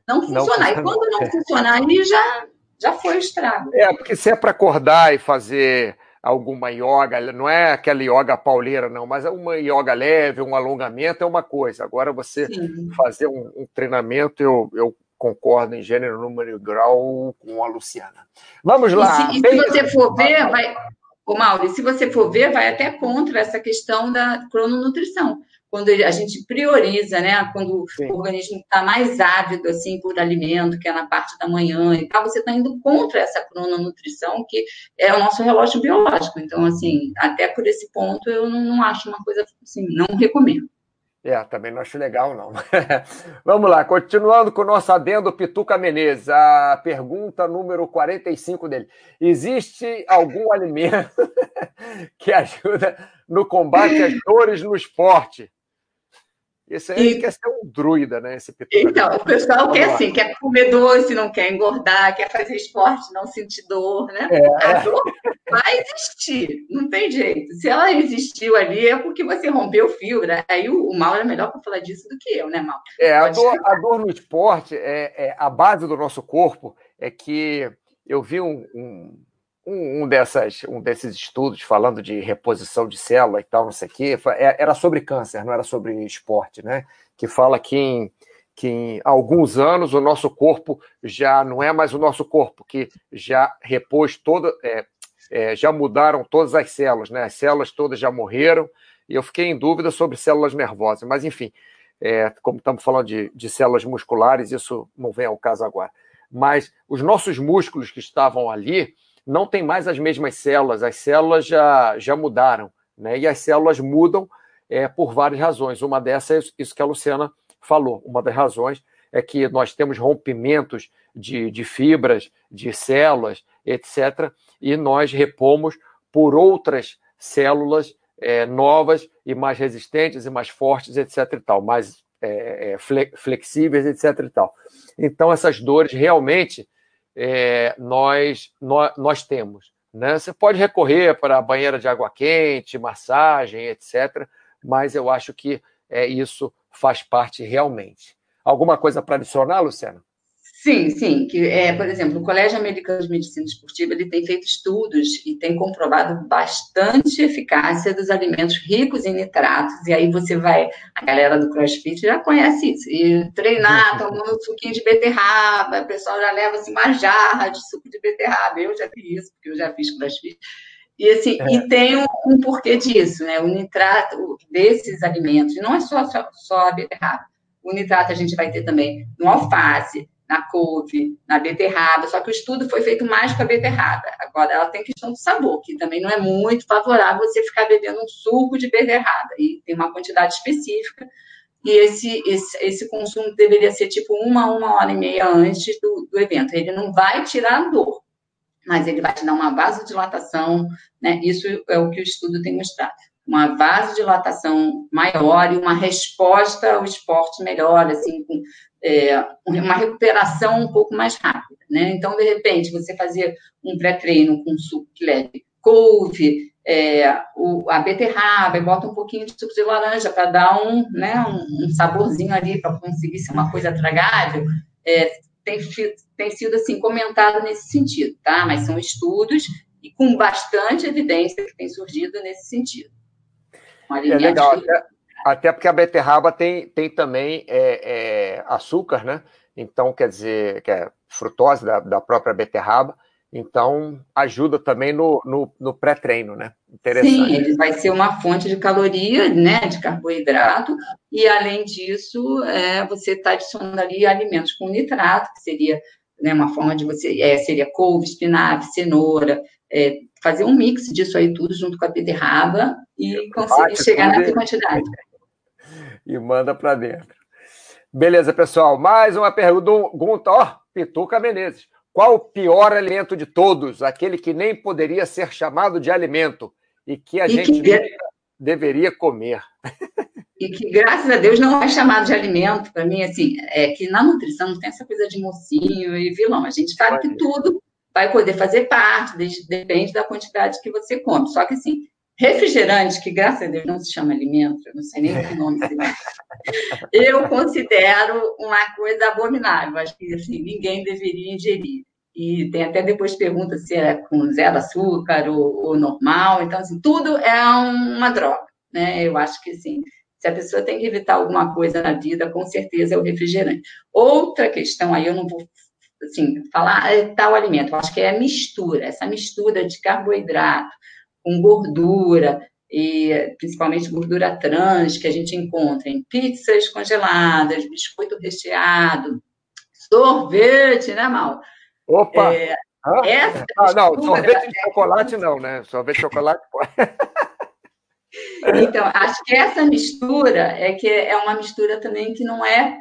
não funcionar. Não e quando não funcionar, aí já, já foi o estrago. É, porque se é para acordar e fazer alguma yoga, não é aquela yoga pauleira, não, mas é uma yoga leve, um alongamento é uma coisa. Agora, você Sim. fazer um, um, treinamento, eu, eu concordo em gênero, número e grau com a Luciana. Vamos lá. E se, e se você for ver, vai, Ô, Mauro, se você for ver, vai até contra essa questão da crononutrição. Quando a gente prioriza, né? Quando Sim. o organismo está mais ávido, assim, por alimento, que é na parte da manhã e tal, você está indo contra essa crononutrição, que é o nosso relógio biológico. Então, assim, até por esse ponto, eu não, não acho uma coisa, assim, não recomendo. É, também não acho legal, não. Vamos lá, continuando com o nosso adendo Pituca Menezes, a pergunta número 45 dele. Existe algum alimento que ajuda no combate às dores no esporte? Esse aí e... quer ser um druida, né? Esse então, o pessoal quer assim, quer comer doce, não quer engordar, quer fazer esporte, não sentir dor, né? É. A dor vai existir, não tem jeito. Se ela existiu ali, é porque você rompeu fibra. Aí o, o Mauro é melhor para falar disso do que eu, né, Mauro? É, a dor, a dor, no esporte, é, é, a base do nosso corpo é que eu vi um, um um, um, dessas, um desses estudos falando de reposição de célula e tal, não sei o quê, é, era sobre câncer, não era sobre esporte, né? Que fala que em, que em alguns anos o nosso corpo já não é mais o nosso corpo, que já repôs toda. É, é, já mudaram todas as células, né? As células todas já morreram, e eu fiquei em dúvida sobre células nervosas, mas enfim, é, como estamos falando de, de células musculares, isso não vem ao caso agora. Mas os nossos músculos que estavam ali, não tem mais as mesmas células, as células já, já mudaram, né? E as células mudam é, por várias razões. Uma dessas é isso que a Luciana falou. Uma das razões é que nós temos rompimentos de, de fibras, de células, etc., e nós repomos por outras células é, novas e mais resistentes e mais fortes, etc. e tal, mais é, é flexíveis, etc. e tal. Então, essas dores realmente é, nós, nós, nós temos. Né? Você pode recorrer para banheira de água quente, massagem, etc., mas eu acho que é, isso faz parte realmente. Alguma coisa para adicionar, Luciana? Sim, sim. Que, é, por exemplo, o Colégio Americano de Medicina Esportiva ele tem feito estudos e tem comprovado bastante eficácia dos alimentos ricos em nitratos. E aí você vai, a galera do CrossFit já conhece isso. E treinar, tomando suquinho de beterraba, o pessoal já leva assim, uma jarra de suco de beterraba. Eu já fiz isso, porque eu já fiz CrossFit. E, assim, é. e tem um, um, porquê disso, né? O nitrato desses alimentos, não é só, só, só a beterraba. O nitrato a gente vai ter também no alface, na couve, na beterraba, só que o estudo foi feito mais com a beterraba. Agora, ela tem questão do sabor, que também não é muito favorável você ficar bebendo um suco de beterraba, e tem uma quantidade específica, e esse, esse, esse consumo deveria ser tipo uma, uma hora e meia antes do, do evento. Ele não vai tirar a dor, mas ele vai te dar uma vasodilatação, né? Isso é o que o estudo tem mostrado. Uma vasodilatação maior e uma resposta ao esporte melhor, assim, com é, uma recuperação um pouco mais rápida, né? Então, de repente, você fazer um pré-treino com suco que leve couve, é, o, a beterraba, e bota um pouquinho de suco de laranja para dar um, né, um, um saborzinho ali, para conseguir ser uma coisa tragável, é, tem, tem sido, assim, comentado nesse sentido, tá? Mas são estudos e com bastante evidência que tem surgido nesse sentido. é legal. Até porque a beterraba tem, tem também é, é, açúcar, né? Então, quer dizer, que é frutose da, da própria beterraba. Então, ajuda também no, no, no pré-treino, né? Interessante. Sim, ele vai ser uma fonte de caloria, né, de carboidrato, e além disso, é, você está adicionando ali alimentos com nitrato, que seria né, uma forma de você, é, seria couve, espinafre, cenoura, é, fazer um mix disso aí tudo junto com a beterraba e conseguir chegar nessa quantidade. E manda para dentro. Beleza, pessoal. Mais uma pergunta, ó, Pituca Menezes. Qual o pior alimento de todos? Aquele que nem poderia ser chamado de alimento e que a e gente que... deveria comer. E que, graças a Deus, não é chamado de alimento. Para mim, assim, é que na nutrição não tem essa coisa de mocinho e vilão. A gente sabe que tudo vai poder fazer parte, depende da quantidade que você come. Só que, assim, refrigerante, que graças a Deus não se chama alimento, eu não sei nem que nome se eu considero uma coisa abominável. Acho que assim, ninguém deveria ingerir. E tem até depois pergunta se é com zero açúcar ou, ou normal. Então, assim, tudo é uma droga. Né? Eu acho que assim, se a pessoa tem que evitar alguma coisa na vida, com certeza é o refrigerante. Outra questão aí, eu não vou assim, falar é tal alimento, eu acho que é a mistura, essa mistura de carboidrato com gordura, e principalmente gordura trans, que a gente encontra em pizzas congeladas, biscoito recheado, sorvete, né, Mal? Opa! É, ah, ah não, sorvete de chocolate não, né? Sorvete de chocolate pode. Então, acho que essa mistura é que é uma mistura também que não é,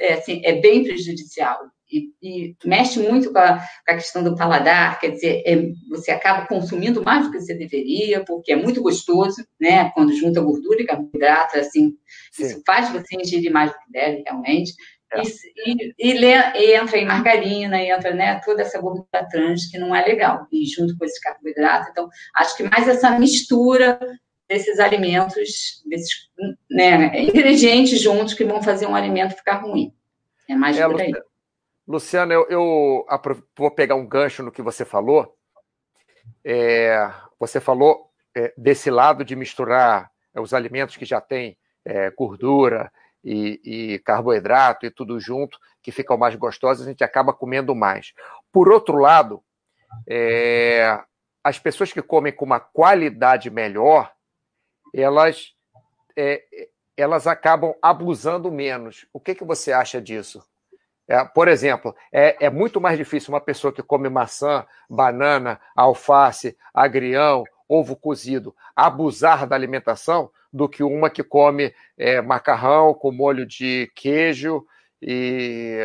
é, assim, é bem prejudicial e, e mexe muito com a, com a, questão do paladar, quer dizer, é, você acaba consumindo mais do que você deveria, porque é muito gostoso, né? Quando junta gordura e carboidrato, assim, Sim. isso faz você ingerir mais do que deve, realmente. É. E, e, e, entra em margarina, entra né, toda essa gordura trans que não é legal, e junto com esse carboidrato. Então, acho que mais essa mistura desses alimentos, desses né, ingredientes juntos que vão fazer um alimento ficar ruim. É mais é, por aí. Luciana, eu, eu, vou pegar um gancho no que você falou. É, você falou é, desse lado de misturar é, os alimentos que já têm é, gordura e, e, carboidrato e tudo junto, que ficam mais gostosos, a gente acaba comendo mais. Por outro lado, é, as pessoas que comem com uma qualidade melhor, elas, é, elas acabam abusando menos. O que, que você acha disso? É, por exemplo, é, é, muito mais difícil uma pessoa que come maçã, banana, alface, agrião, ovo cozido, abusar da alimentação do que uma que come é, macarrão com molho de queijo e,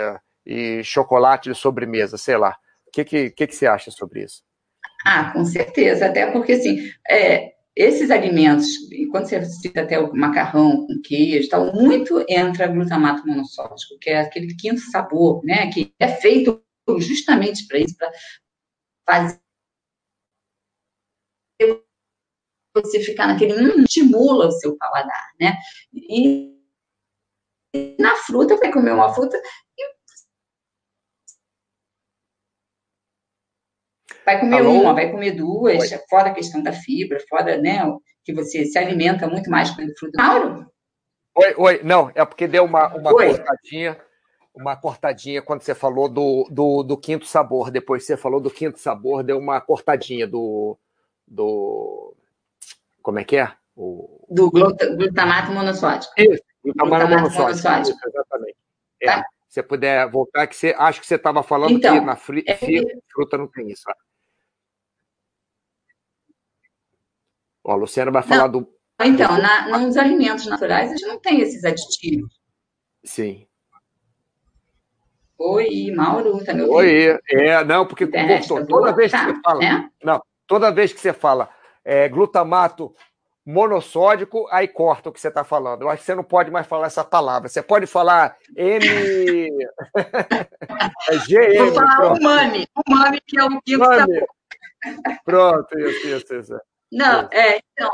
e, chocolate de sobremesa, sei lá. O que, que, que, que você acha sobre isso? Ah, com certeza, até porque assim, é, esses alimentos, quando você cita até o macarrão com queijo, tal, muito entra glutamato monossódico, que é aquele quinto sabor, né, que é feito justamente para isso, para fazer você ficar naquele hum, estimula o seu paladar, né? E na fruta, vai comer uma fruta Vai comer Alô? uma, vai comer duas, Oi. fora a questão da fibra, fora, né, que você se alimenta muito mais com o fruto. Mauro? Oi, oi, não, é porque deu uma, uma cortadinha, uma cortadinha quando você falou do, do, do, quinto sabor. Depois você falou do quinto sabor, deu uma cortadinha do. do como é que é? O... Do glutamato monossódico. Isso, glutamato, glutamato monossódico. monossódico. Isso, exatamente. É. Tá. Se você puder voltar, que você acho que você estava falando então, que na fri, é... fruta não tem isso. Ó, a Luciana vai falar não. do. Então, na, nos alimentos naturais, a gente não tem esses aditivos. Sim. Oi, Mauro, tá me ouvindo? Oi, é, não, porque cortou. Toda vez que tá, você fala. É? Não, toda vez que você fala é, glutamato monossódico, aí corta o que você está falando. Eu acho que você não pode mais falar essa palavra. Você pode falar M. é GM. Vou falar pronto. umami. Umami, que é o quinto sabor. Pronto, isso, isso, isso. Não, é, então.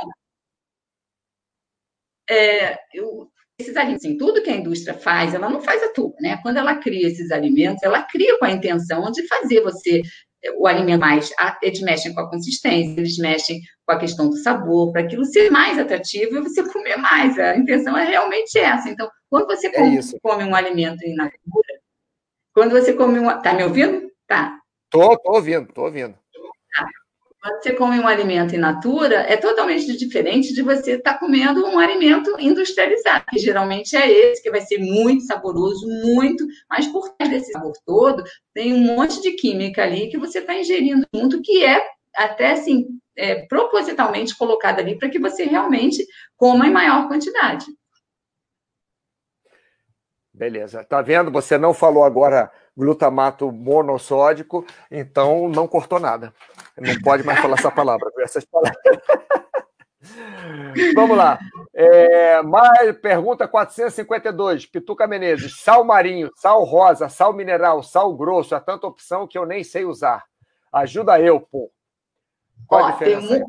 É, eu, esses alimentos, assim, tudo que a indústria faz, ela não faz a tua, né? Quando ela cria esses alimentos, ela cria com a intenção de fazer você o alimento mais. Eles mexem com a consistência, eles mexem com a questão do sabor, para aquilo ser mais atrativo e você comer mais. A intenção é realmente essa. Então, quando você é come, come um alimento in natura, quando você come um. Tá me ouvindo? Tá. Tô, tô ouvindo, tô ouvindo. Você come um alimento in natura é totalmente diferente de você estar tá comendo um alimento industrializado, que geralmente é esse, que vai ser muito saboroso, muito, mas por trás desse sabor todo, tem um monte de química ali que você está ingerindo junto, que é até assim, é, propositalmente colocada ali para que você realmente coma em maior quantidade. Beleza. Tá vendo? Você não falou agora glutamato monossódico, então não cortou nada. Não pode mais falar essa palavra, essas palavras. Vamos lá. É, mais pergunta 452. Pituca Menezes. Sal marinho, sal rosa, sal mineral, sal grosso. Há tanta opção que eu nem sei usar. Ajuda eu, pô. Qual Ó, a diferença? Tem,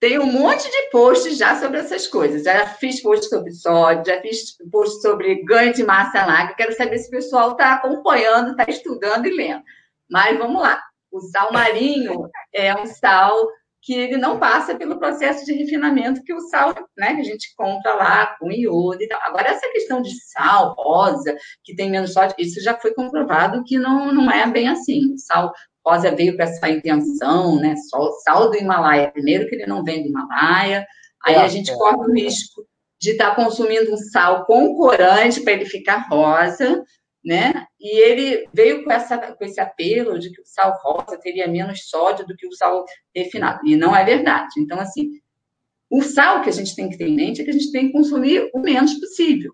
tem um monte de posts já sobre essas coisas. Já fiz post sobre sódio, já fiz post sobre ganho de massa larga. Quero saber se o pessoal está acompanhando, está estudando e lendo. Mas vamos lá. O sal marinho é um sal que ele não passa pelo processo de refinamento que o sal, né, que a gente compra lá com iodo e tal. Agora, essa questão de sal rosa, que tem menos sódio, isso já foi comprovado que não, não é bem assim. O sal Rosa veio com essa intenção, né? Só sal do Himalaia. Primeiro que ele não vem do Himalaia, aí a gente é. corre o risco de estar tá consumindo um sal com corante para ele ficar rosa, né? E ele veio com, essa, com esse apelo de que o sal rosa teria menos sódio do que o sal refinado. E não é verdade. Então, assim, o sal que a gente tem que ter em mente é que a gente tem que consumir o menos possível.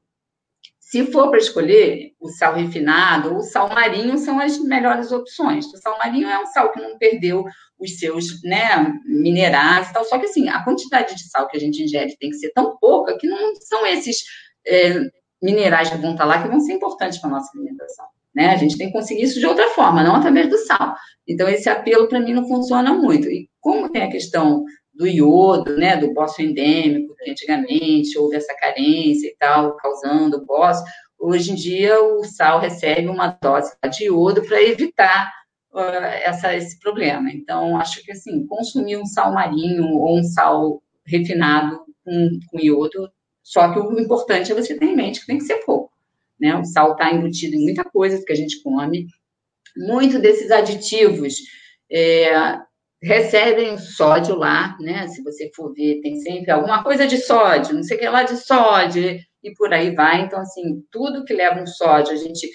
Se for para escolher o sal refinado ou o sal marinho, são as melhores opções. O sal marinho é um sal que não perdeu os seus né, minerais e tal. Só que, assim, a quantidade de sal que a gente ingere tem que ser tão pouca que não são esses é, minerais que vão estar lá que vão ser importantes para a nossa alimentação. Né? A gente tem que conseguir isso de outra forma, não através do sal. Então, esse apelo, para mim, não funciona muito. E como tem a questão do iodo, né, do bócio endêmico, que antigamente houve essa carência e tal, causando bócio, hoje em dia o sal recebe uma dose de iodo para evitar uh, essa, esse problema. Então, acho que, assim, consumir um sal marinho ou um sal refinado com, com iodo, só que o importante é você ter em mente que tem que ser pouco. Né? O sal está embutido em muita coisa que a gente come. Muito desses aditivos é, recebem sódio lá, né? Se você for ver, tem sempre alguma coisa de sódio, não sei o que lá de sódio, e por aí vai. Então, assim, tudo que leva um sódio, a gente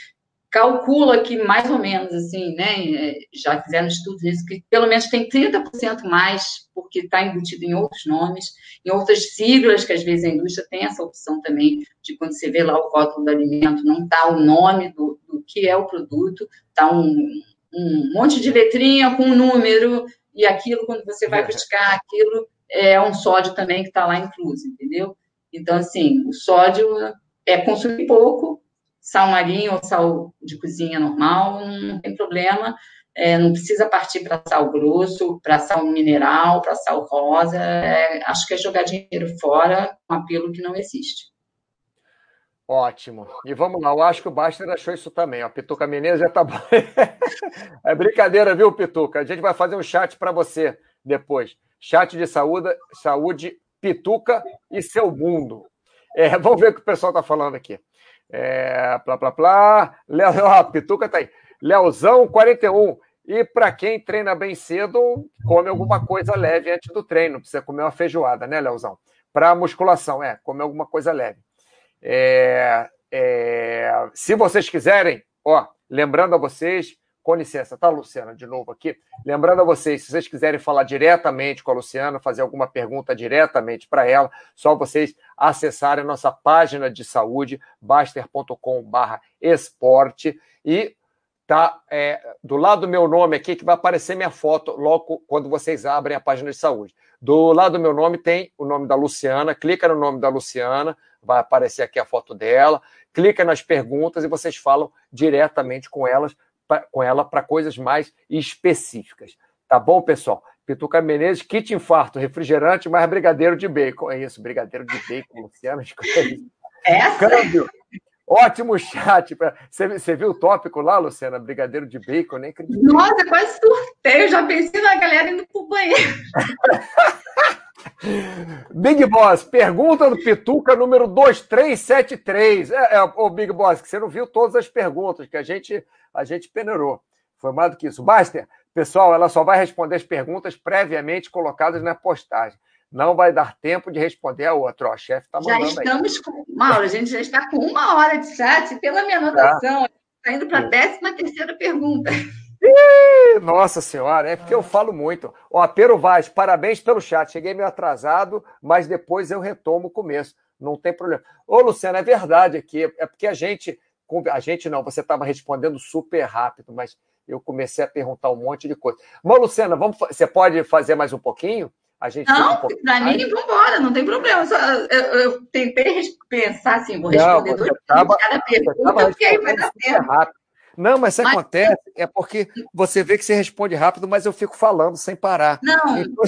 calcula que mais ou menos, assim, né? É, já fizeram estudos nisso, que pelo menos tem 30% mais, porque está embutido em outros nomes, em outras siglas, que às vezes a indústria tem essa opção também, de quando você vê lá o rótulo do alimento, não está o nome do, do que é o produto, está um, um monte de letrinha com um número, e aquilo, quando você vai buscar aquilo, é um sódio também que está lá incluso, entendeu? Então, assim, o sódio é consumir pouco, sal marinho ou sal de cozinha normal, não tem problema, é, não precisa partir para sal grosso, para sal mineral, para sal rosa, é, acho que é jogar dinheiro fora um apelo que não existe. Ótimo. E vamos lá, eu acho que o Baster achou isso também. A Pituca Menezes já tá bom. é brincadeira, viu, Pituca? A gente vai fazer um chat para você depois. Chat de saúde, saúde, Pituca e seu mundo. É, vamos ver o que o pessoal tá falando aqui. É, plá, plá, plá. Léo, ó, Pituca tá aí. Leozão 41. E para quem treina bem cedo, come alguma coisa leve antes do treino. Precisa comer uma feijoada, né, Leozão? Para musculação, é, comer alguma coisa leve. É, é, se vocês quiserem, ó, lembrando a vocês, com licença, tá, Luciana, de novo aqui. Lembrando a vocês, se vocês quiserem falar diretamente com a Luciana, fazer alguma pergunta diretamente para ela, só vocês acessarem nossa página de saúde, baster.com/esporte e tá é, do lado do meu nome aqui que vai aparecer minha foto logo quando vocês abrem a página de saúde. Do lado do meu nome tem o nome da Luciana, clica no nome da Luciana, vai aparecer aqui a foto dela, clica nas perguntas e vocês falam diretamente com elas, pra, com ela para coisas mais específicas. Tá bom, pessoal? Pituca Menezes, kit infarto, refrigerante, mais brigadeiro de bacon. É isso, brigadeiro de bacon, Luciana. Essa? Câmbio. Ótimo chat. Você, você viu o tópico lá, Luciana? Brigadeiro de bacon, nem acredito. Nossa, quase surtei. Eu já pensei na galera indo pro banheiro. Big Boss, pergunta do Pituca número 2373. É, é, o Big Boss, que você não viu todas as perguntas, que a gente, a gente peneirou. Foi mais do que isso. Baster, pessoal, ela só vai responder as perguntas previamente colocadas na postagem. Não vai dar tempo de responder a outra. Ó, a chefe está mandando Já estamos aí. com... Mauro, a gente já está com uma hora de chat. Pela minha anotação, está indo para a décima terceira pergunta. Nossa senhora, é porque eu falo muito. Ó, Pero Vaz, parabéns pelo chat. Cheguei meio atrasado, mas depois eu retomo o começo. Não tem problema. Ô, Luciano, é verdade aqui. É porque a gente. A gente não, você estava respondendo super rápido, mas eu comecei a perguntar um monte de coisa. Mas, Luciana, vamos, você pode fazer mais um pouquinho? A gente não, um para mim, vamos embora, não tem problema. Só, eu, eu, tentei pensar assim, vou responder não, tava, cada pergunta, porque aí vai dar tempo. Rápido. Não, mas isso mas... acontece é porque você vê que você responde rápido, mas eu fico falando sem parar. Não, então...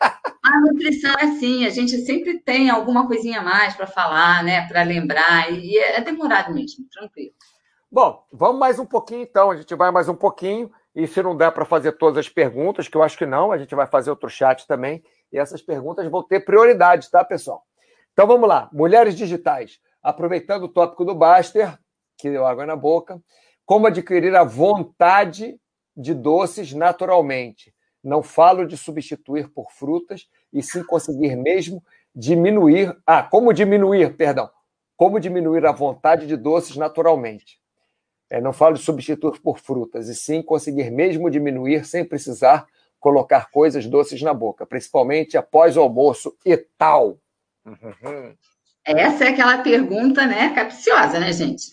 a, a, nutrição é assim, a gente sempre tem alguma coisinha a mais para falar, né, para lembrar, e é, é demorado mesmo, tranquilo. Bom, vamos mais um pouquinho então, a gente vai mais um pouquinho, e se não der para fazer todas as perguntas, que eu acho que não, a gente vai fazer outro chat também, e essas perguntas vão ter prioridade, tá, pessoal? Então vamos lá, mulheres digitais. Aproveitando o tópico do Baster, que deu água na boca, como adquirir a vontade de doces naturalmente. Não falo de substituir por frutas, e sim conseguir mesmo diminuir. Ah, como diminuir, perdão. Como diminuir a vontade de doces naturalmente. É, não falo de substituir por frutas, e sim conseguir mesmo diminuir sem precisar colocar coisas doces na boca, principalmente após o almoço e tal. Uhum. Essa é aquela pergunta, né, capciosa, né, gente?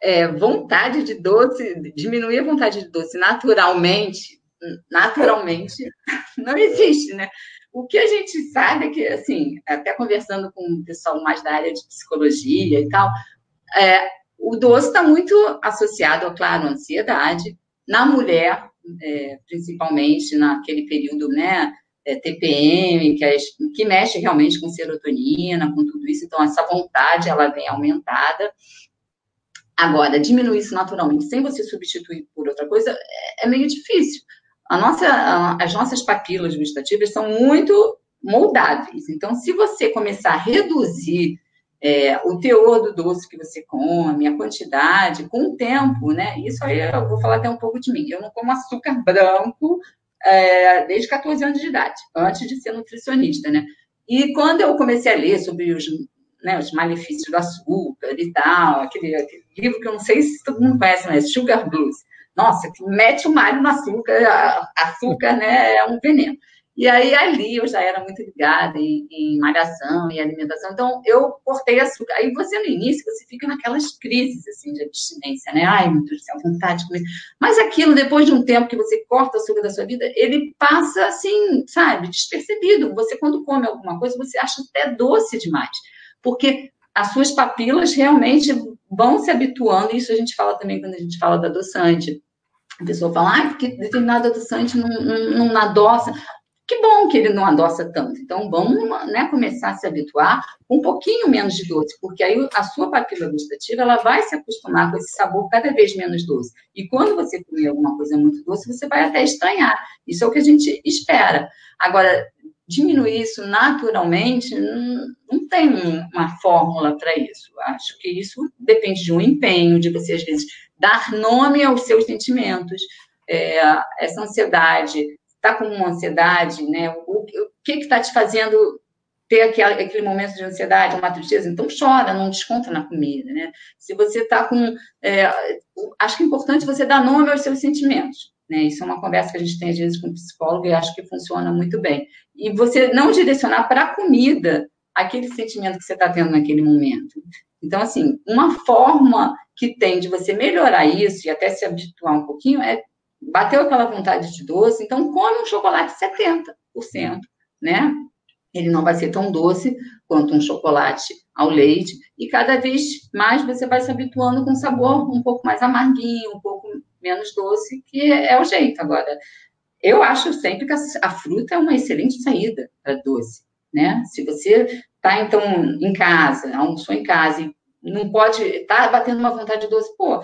É, vontade de doce, diminuir a vontade de doce naturalmente, naturalmente, não existe, né? O que a gente sabe é que, assim, até conversando com o pessoal mais da área de psicologia e tal, é, o doce está muito associado, claro, à ansiedade. Na mulher, é, principalmente naquele período, né, é, TPM, que, é, que mexe realmente com serotonina, com tudo isso. Então, essa vontade, ela vem aumentada. Agora, diminuir isso naturalmente, sem você substituir por outra coisa, é, é meio difícil. A nossa, a, as nossas papilas gustativas são muito moldáveis. Então, se você começar a reduzir é, o teor do doce que você come, a quantidade, com o tempo, né? Isso aí eu vou falar até um pouco de mim. Eu não como açúcar branco é, desde 14 anos de idade, antes de ser nutricionista, né? E quando eu comecei a ler sobre os, né, os malefícios do açúcar e tal, aquele, aquele, livro que eu não sei se todo mundo conhece, mas Sugar Blues. Nossa, que mete o malho no açúcar, açúcar, né, é um veneno. E aí, ali, eu já era muito ligada em, em malhação e alimentação, então eu cortei açúcar. Aí você, no início, você fica naquelas crises, assim, de abstinência, né? Ai, meu Deus do céu, vontade de comer. Mas aquilo, depois de um tempo que você corta o açúcar da sua vida, ele passa, assim, sabe, despercebido. Você, quando come alguma coisa, você acha até doce demais, porque as suas papilas realmente vão se habituando, isso a gente fala também quando a gente fala da adoçante. A pessoa fala, ah, porque determinado adoçante não, não, não adoça. Que bom que ele não adoça tanto. Então, vamos né, começar a se habituar com um pouquinho menos de doce, porque aí a sua papila gustativa ela vai se acostumar com esse sabor cada vez menos doce. E quando você comer alguma coisa muito doce, você vai até estranhar. Isso é o que a gente espera. Agora, diminuir isso naturalmente, não, não tem uma fórmula para isso. Acho que isso depende de um empenho, de você, às vezes, dar nome aos seus sentimentos. É, essa ansiedade, está com uma ansiedade, né? O, o que está te fazendo ter aquele, aquele momento de ansiedade, uma tristeza? Então chora, não desconta na comida, né? Se você está com. É, acho que é importante você dar nome aos seus sentimentos. Né? Isso é uma conversa que a gente tem às vezes com o psicólogo e acho que funciona muito bem. E você não direcionar para a comida aquele sentimento que você está tendo naquele momento. Então, assim, uma forma que tem de você melhorar isso e até se habituar um pouquinho é bateu aquela vontade de doce, então come um chocolate 70%, né? Ele não vai ser tão doce quanto um chocolate ao leite, e cada vez mais você vai se habituando com um sabor um pouco mais amarguinho, um pouco menos doce, que é o jeito. Agora, eu acho sempre que a, fruta é uma excelente saída para doce, né? Se você está, então, em casa, almoçou em casa e não pode, tá batendo uma vontade de doce, pô,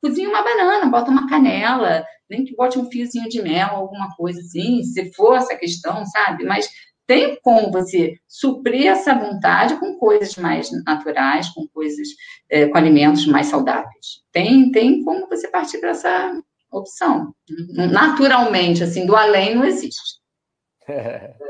cozinha uma banana, bota uma canela, nem que bote um fiozinho de mel, alguma coisa assim, se for essa questão, sabe? Mas tem como você suprir essa vontade com coisas mais naturais, com coisas, é, com alimentos mais saudáveis. Tem, tem como você partir para essa, opção. Naturalmente, assim, do além não existe.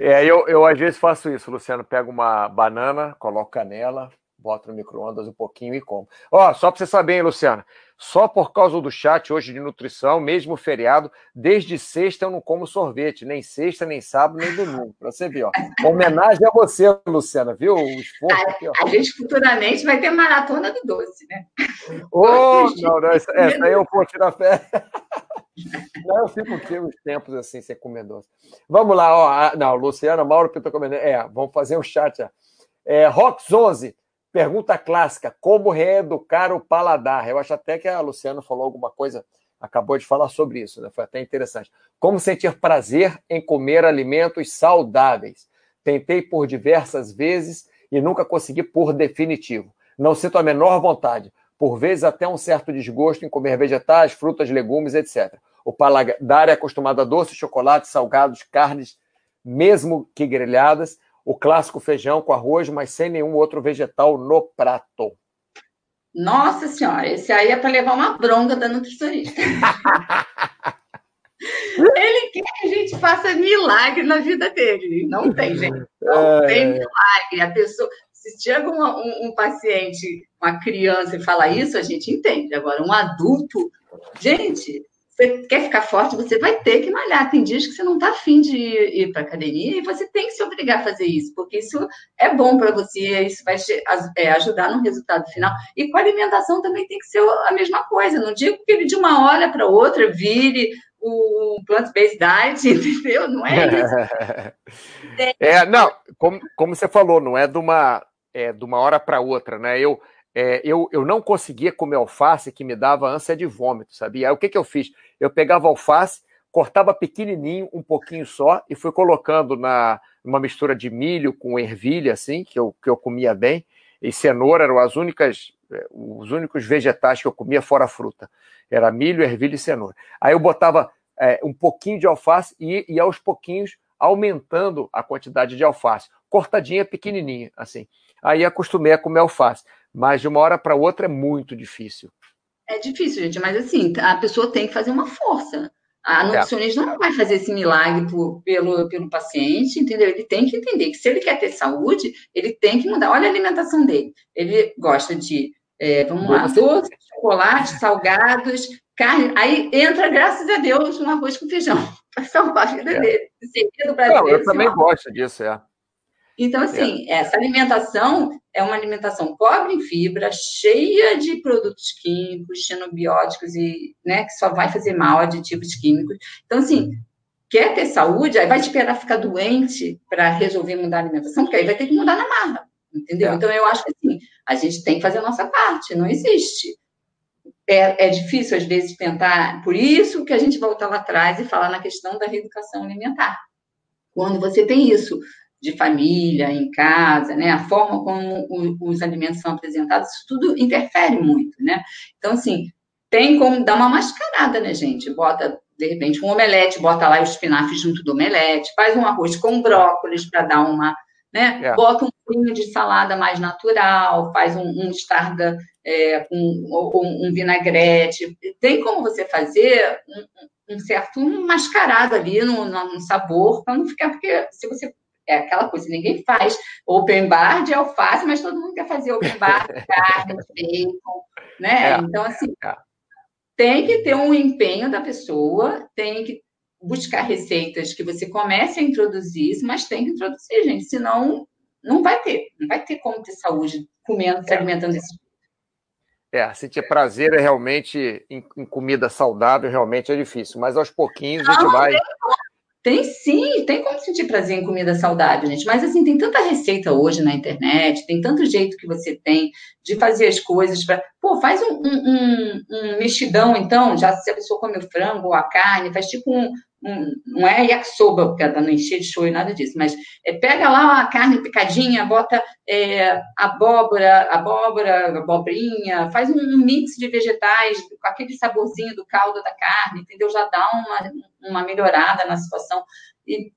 É, eu, eu às vezes faço isso, Luciano. Pego uma banana, coloco canela, boto no micro-ondas um pouquinho e como. Ó, só para você saber, hein, Luciano? Só por causa do chat hoje de nutrição, mesmo feriado, desde sexta eu não como sorvete, nem sexta, nem sábado, nem domingo. Para você ver, ó. Homenagem a você, Luciana, viu? O esforço a, aqui, ó. A gente futuramente vai ter maratona do doce, né? Oh, não, não, essa, essa aí eu vou tirar fé. Não, eu fico aqui uns tempos assim, sem comer doce. Vamos lá, ó. Não, Luciana, Mauro, que eu tô comendo. É, vamos fazer um chat. Ó. É, Rox 11, Pergunta clássica: como reeducar o paladar? Eu acho até que a Luciana falou alguma coisa, acabou de falar sobre isso, né? Foi até interessante. Como sentir prazer em comer alimentos saudáveis? Tentei por diversas vezes e nunca consegui por definitivo. Não sinto a menor vontade, por vezes até um certo desgosto em comer vegetais, frutas, legumes, etc. O paladar é acostumado a doces, chocolates, salgados, carnes, mesmo que grelhadas, o clássico feijão com arroz, mas sem nenhum outro vegetal no prato. Nossa senhora, esse aí é para levar uma bronca da nutricionista. Ele quer que a gente faça milagre na vida dele. Não tem, gente. Não é... tem milagre. A pessoa, se chega um, um, um, paciente, uma criança e fala isso, a gente entende. Agora, um adulto, gente, você quer ficar forte, você vai ter que malhar. Tem dias que você não está afim de ir para academia e você tem que se obrigar a fazer isso, porque isso é bom para você, isso vai é, ajudar no resultado final. E com a alimentação também tem que ser a mesma coisa. Não digo que ele de uma hora para outra vire o plant-based diet, entendeu? Não é isso. é, não, como, como você falou, não é de uma, é, de uma hora para outra, né? Eu, é, eu, eu não conseguia comer alface que me dava ânsia de vômito, sabia? Aí o que, que eu fiz? Eu pegava alface, cortava pequenininho, um pouquinho só, e fui colocando na uma mistura de milho com ervilha, assim, que eu, que eu comia bem, e cenoura eram as únicas, é, os únicos vegetais que eu comia fora fruta. Era milho, ervilha e cenoura. Aí eu botava é, um pouquinho de alface e, e aos pouquinhos aumentando a quantidade de alface, cortadinha pequenininha, assim. Aí acostumei a comer alface mas de uma hora para outra é muito difícil. É difícil, gente, mas assim, a pessoa tem que fazer uma força. A é. nutricionista é. não vai fazer esse milagre por, pelo, pelo paciente, entendeu? Ele tem que entender que se ele quer ter saúde, ele tem que mudar. Olha a alimentação dele. Ele gosta de, é, vamos lá, doce, chocolate, salgados, carne. Aí entra, graças a Deus, um arroz com feijão. Para salvar a vida é. dele. Não, eu também gosto disso, é. Então, assim, é. essa alimentação é uma alimentação pobre em fibra, cheia de produtos químicos, xenobióticos e, né, que só vai fazer mal, aditivos químicos. Então, assim, quer ter saúde, aí vai esperar ficar doente para resolver mudar a alimentação, porque aí vai ter que mudar na marra, entendeu? É. Então, eu acho que, assim, a gente tem que fazer a nossa parte, não existe. É, é difícil, às vezes, tentar, por isso que a gente volta lá atrás e fala na questão da reeducação alimentar. Quando você tem isso de família, em casa, né? A forma como os alimentos são apresentados, isso tudo interfere muito, né? Então, assim, tem como dar uma mascarada, né, gente? Bota, de repente, um omelete, bota lá o espinafre junto do omelete, faz um arroz com brócolis para dar uma, né? É. Bota um pouquinho de salada mais natural, faz um, um starda é, com um, um, vinagrete. Tem como você fazer um, um certo mascarado ali no, no sabor, para não ficar, porque se você é aquela coisa, ninguém faz open bar de alface, mas todo mundo quer fazer open bar de carne, bacon, né? É. Então, assim, é. tem que ter um empenho da pessoa, tem que buscar receitas que você comece a introduzir, mas tem que introduzir, gente, senão não vai ter, não vai ter como ter saúde comendo, se alimentando desse jeito. É, sentir prazer é realmente em, em, comida saudável, realmente é difícil, mas aos pouquinhos a gente não, vai. Tem sim, tem como sentir prazer em comida saudável, gente. Mas assim, tem tanta receita hoje na internet, tem tanto jeito que você tem de fazer as coisas para. Pô, faz um, um, um, mexidão, então, já se a pessoa come o frango ou a carne, faz tipo um, um, não é yakisoba, porque ela não encher de show e nada disso, mas é, pega lá a carne picadinha, bota é, abóbora, abóbora, abobrinha, faz um, mix de vegetais com aquele saborzinho do caldo da carne, entendeu? Já dá uma, uma melhorada na situação. E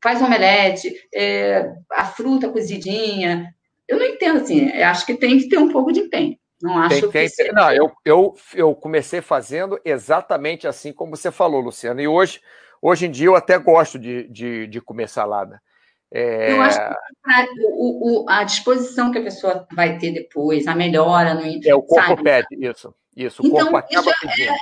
faz omelete, é, a fruta cozidinha. Eu não entendo assim, acho que tem que ter um pouco de empenho. Não acho tem, tem. Não, eu, eu, eu comecei fazendo exatamente assim como você falou, Luciano. E hoje, hoje em dia eu até gosto de, de, de comer salada. É... Eu acho que o, o, a disposição que a pessoa vai ter depois, a melhora no É, o corpo sabe? pede, isso. Isso, então, acaba é. É,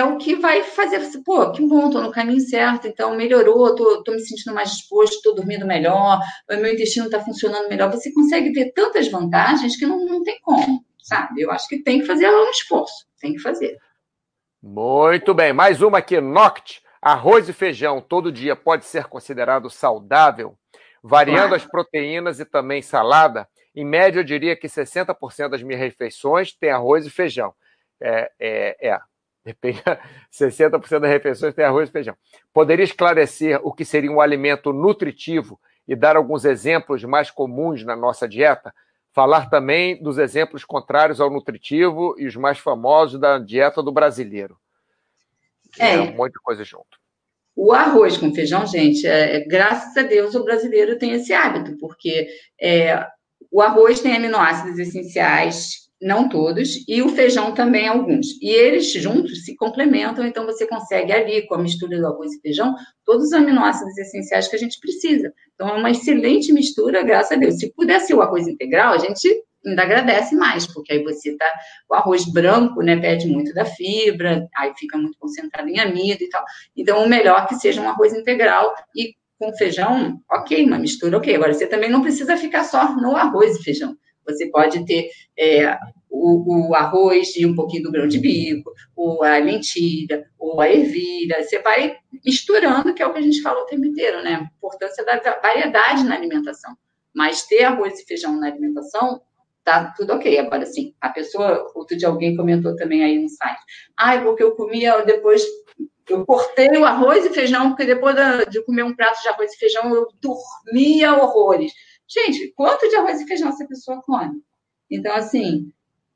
é, o que vai fazer você, pô, que bom, tô no caminho certo, então melhorou, tô, tô me sentindo mais disposto, tô dormindo melhor, o meu intestino está funcionando melhor. Você consegue ver tantas vantagens que não, não tem como, sabe? Eu acho que tem que fazer um esforço, tem que fazer. Muito bem, mais uma aqui, Noct. Arroz e feijão todo dia pode ser considerado saudável? Variando claro. as proteínas e também salada, em média eu diria que 60% das minhas refeições tem arroz e feijão. É, é, é. Depende, 60% das refeições tem arroz e feijão. Poderia esclarecer o que seria um alimento nutritivo e dar alguns exemplos mais comuns na nossa dieta? Falar também dos exemplos contrários ao nutritivo e os mais famosos da dieta do brasileiro. É, é um monte de coisa junto. O arroz com feijão, gente, é, é, graças a Deus o brasileiro tem esse hábito, porque é, o arroz tem aminoácidos essenciais, não todos, e o feijão também alguns. E eles juntos se complementam, então você consegue ali, com a mistura do arroz e feijão, todos os aminoácidos essenciais que a gente precisa. Então é uma excelente mistura, graças a Deus. Se pudesse o arroz integral, a gente ainda agradece mais, porque aí você tá. O arroz branco, né, perde muito da fibra, aí fica muito concentrado em amido e tal. Então, o melhor é que seja um arroz integral e com feijão, ok, uma mistura, ok. Agora, você também não precisa ficar só no arroz e feijão. Você pode ter é, o, o, arroz e um pouquinho do grão de bico, ou a lentilha, ou a ervilha. Você vai misturando, que é o que a gente fala o tempo inteiro, né? A importância da variedade na alimentação. Mas ter arroz e feijão na alimentação tá tudo ok. Agora, sim, a pessoa, outro dia alguém comentou também aí no site, ai, porque eu comia depois, eu cortei o arroz e feijão, porque depois de comer um prato de arroz e feijão, eu dormia horrores. Gente, quanto de arroz e feijão essa pessoa come? Então, assim,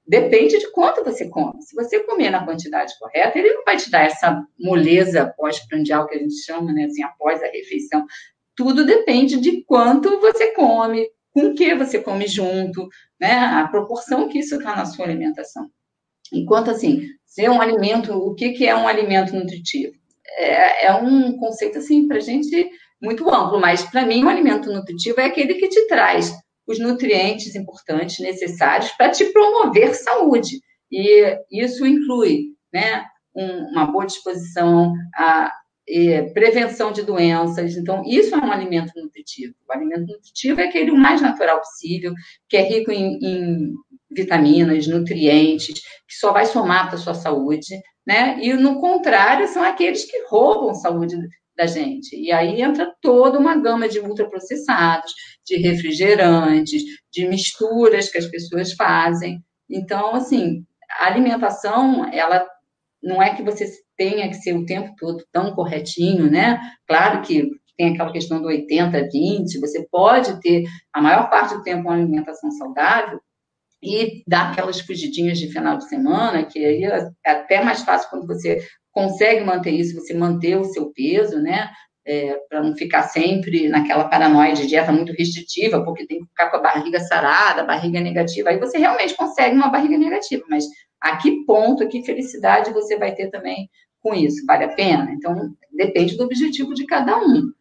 depende de quanto você come. Se você comer na quantidade correta, ele não vai te dar essa moleza pós-prandial que a gente chama, né, assim, após a refeição. Tudo depende de quanto você come, com que você come junto, né? A proporção que isso está na sua alimentação. Enquanto assim, ser um alimento, o que, que é um alimento nutritivo? É, é um conceito assim para gente muito amplo, mas para mim um alimento nutritivo é aquele que te traz os nutrientes importantes necessários para te promover saúde. E isso inclui, né, um, uma boa disposição, a, prevenção de doenças. Então, isso é um alimento nutritivo. O alimento nutritivo é aquele o mais natural possível, que é rico em, em vitaminas, nutrientes, que só vai somar para a sua saúde, né? E, no contrário, são aqueles que roubam saúde da gente. E aí entra toda uma gama de ultraprocessados, de refrigerantes, de misturas que as pessoas fazem. Então, assim, a alimentação, ela não é que você tenha que ser o tempo todo tão corretinho, né? Claro que tem aquela questão do 80, 20, você pode ter a maior parte do tempo uma alimentação saudável e dar aquelas fugidinhas de final de semana, que aí é até mais fácil quando você consegue manter isso, você manter o seu peso, né? É, para não ficar sempre naquela paranoia de dieta muito restritiva, porque tem que ficar com a barriga sarada, barriga negativa. Aí você realmente consegue uma barriga negativa, mas a que ponto, a que felicidade você vai ter também com isso? Vale a pena? Então, depende do objetivo de cada um.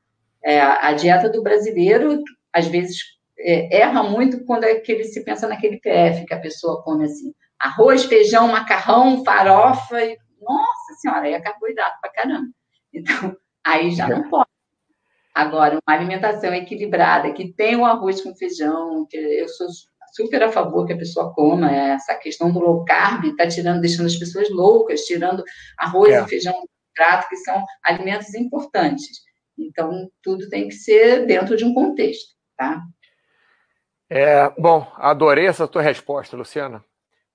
É, a dieta do brasileiro, às vezes, é, erra muito quando é que ele se pensa naquele PF que a pessoa come assim: arroz, feijão, macarrão, farofa, e, nossa senhora, aí é carboidrato pra caramba. Então, aí já não pode. Agora, uma alimentação equilibrada, que tem o arroz com feijão, que eu sou super a favor que a pessoa coma. É, essa questão do low carb está tirando, deixando as pessoas loucas, tirando arroz é. e feijão do prato, que são alimentos importantes. Então, tudo tem que ser dentro de um contexto, tá? É, bom, adorei essa tua resposta, Luciana,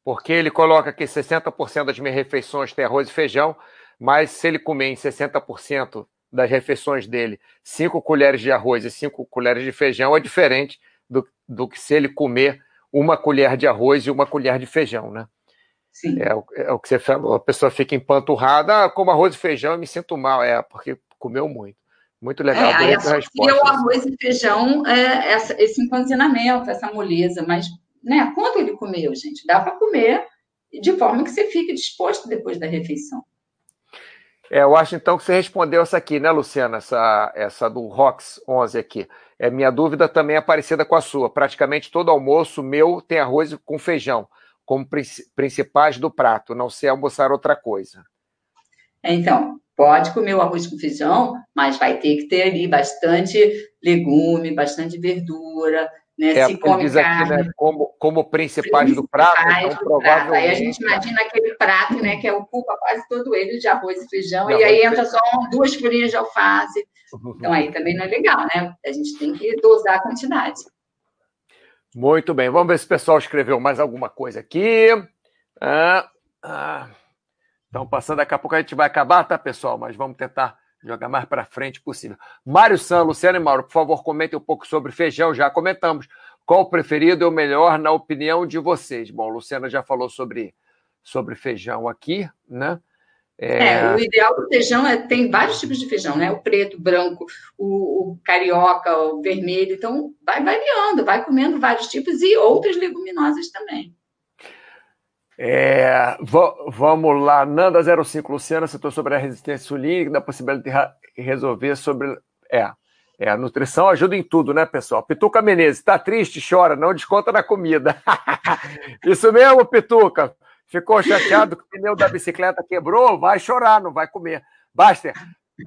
porque ele coloca que 60% das minhas refeições tem arroz e feijão, mas se ele comer em 60% das refeições dele 5 colheres de arroz e 5 colheres de feijão, é diferente do, do que se ele comer uma colher de arroz e uma colher de feijão, né? Sim. É, é o que você falou, a pessoa fica empanturrada, ah, como arroz e feijão, eu me sinto mal, é, porque comeu muito. Muito legal. É, aí associa o arroz e feijão, é, essa, esse empanzinamento, essa moleza, mas né? Quanto ele comeu, gente? Dá para comer de forma que você fique disposto depois da refeição. É, eu acho então que você respondeu essa aqui, né, Luciana? Essa, essa do Rox 11 aqui. É, minha dúvida também é parecida com a sua. Praticamente todo almoço meu tem arroz com feijão, como principais do prato, não sei almoçar outra coisa. Então, pode comer o arroz com feijão, mas vai ter que ter ali bastante legume, bastante verdura, né? É, se come diz aqui, né, como, como principais, principais do prato, então, do provavelmente... Prato. Aí a gente imagina aquele prato, né, que ocupa quase todo ele de arroz e feijão, e aí entra só duas folhinhas de alface. Então aí também não é legal, né? A gente tem que dosar a quantidade. Muito bem, vamos ver se o pessoal escreveu mais alguma coisa aqui. Ah, ah. Então, passando daqui a pouco a gente vai acabar, tá, pessoal? Mas vamos tentar jogar mais para frente possível. Mário San, Luciano e Mauro, por favor, comentem um pouco sobre feijão. Já comentamos. Qual o preferido é o melhor na opinião de vocês? Bom, Luciana já falou sobre, sobre feijão aqui, né? É... é... o ideal do feijão é tem vários tipos de feijão, né? O preto, o branco, o, o, carioca, o vermelho. Então, vai variando, vai comendo vários tipos e outras leguminosas também. É, vamos lá, Nanda05, Luciana, citou sobre a resistência insulínica, da possibilidade de resolver sobre. É, é, a nutrição ajuda em tudo, né, pessoal? Pituca Menezes, está triste? Chora, não desconta na comida. Isso mesmo, Pituca. Ficou chateado que o pneu da bicicleta quebrou? Vai chorar, não vai comer. Baster,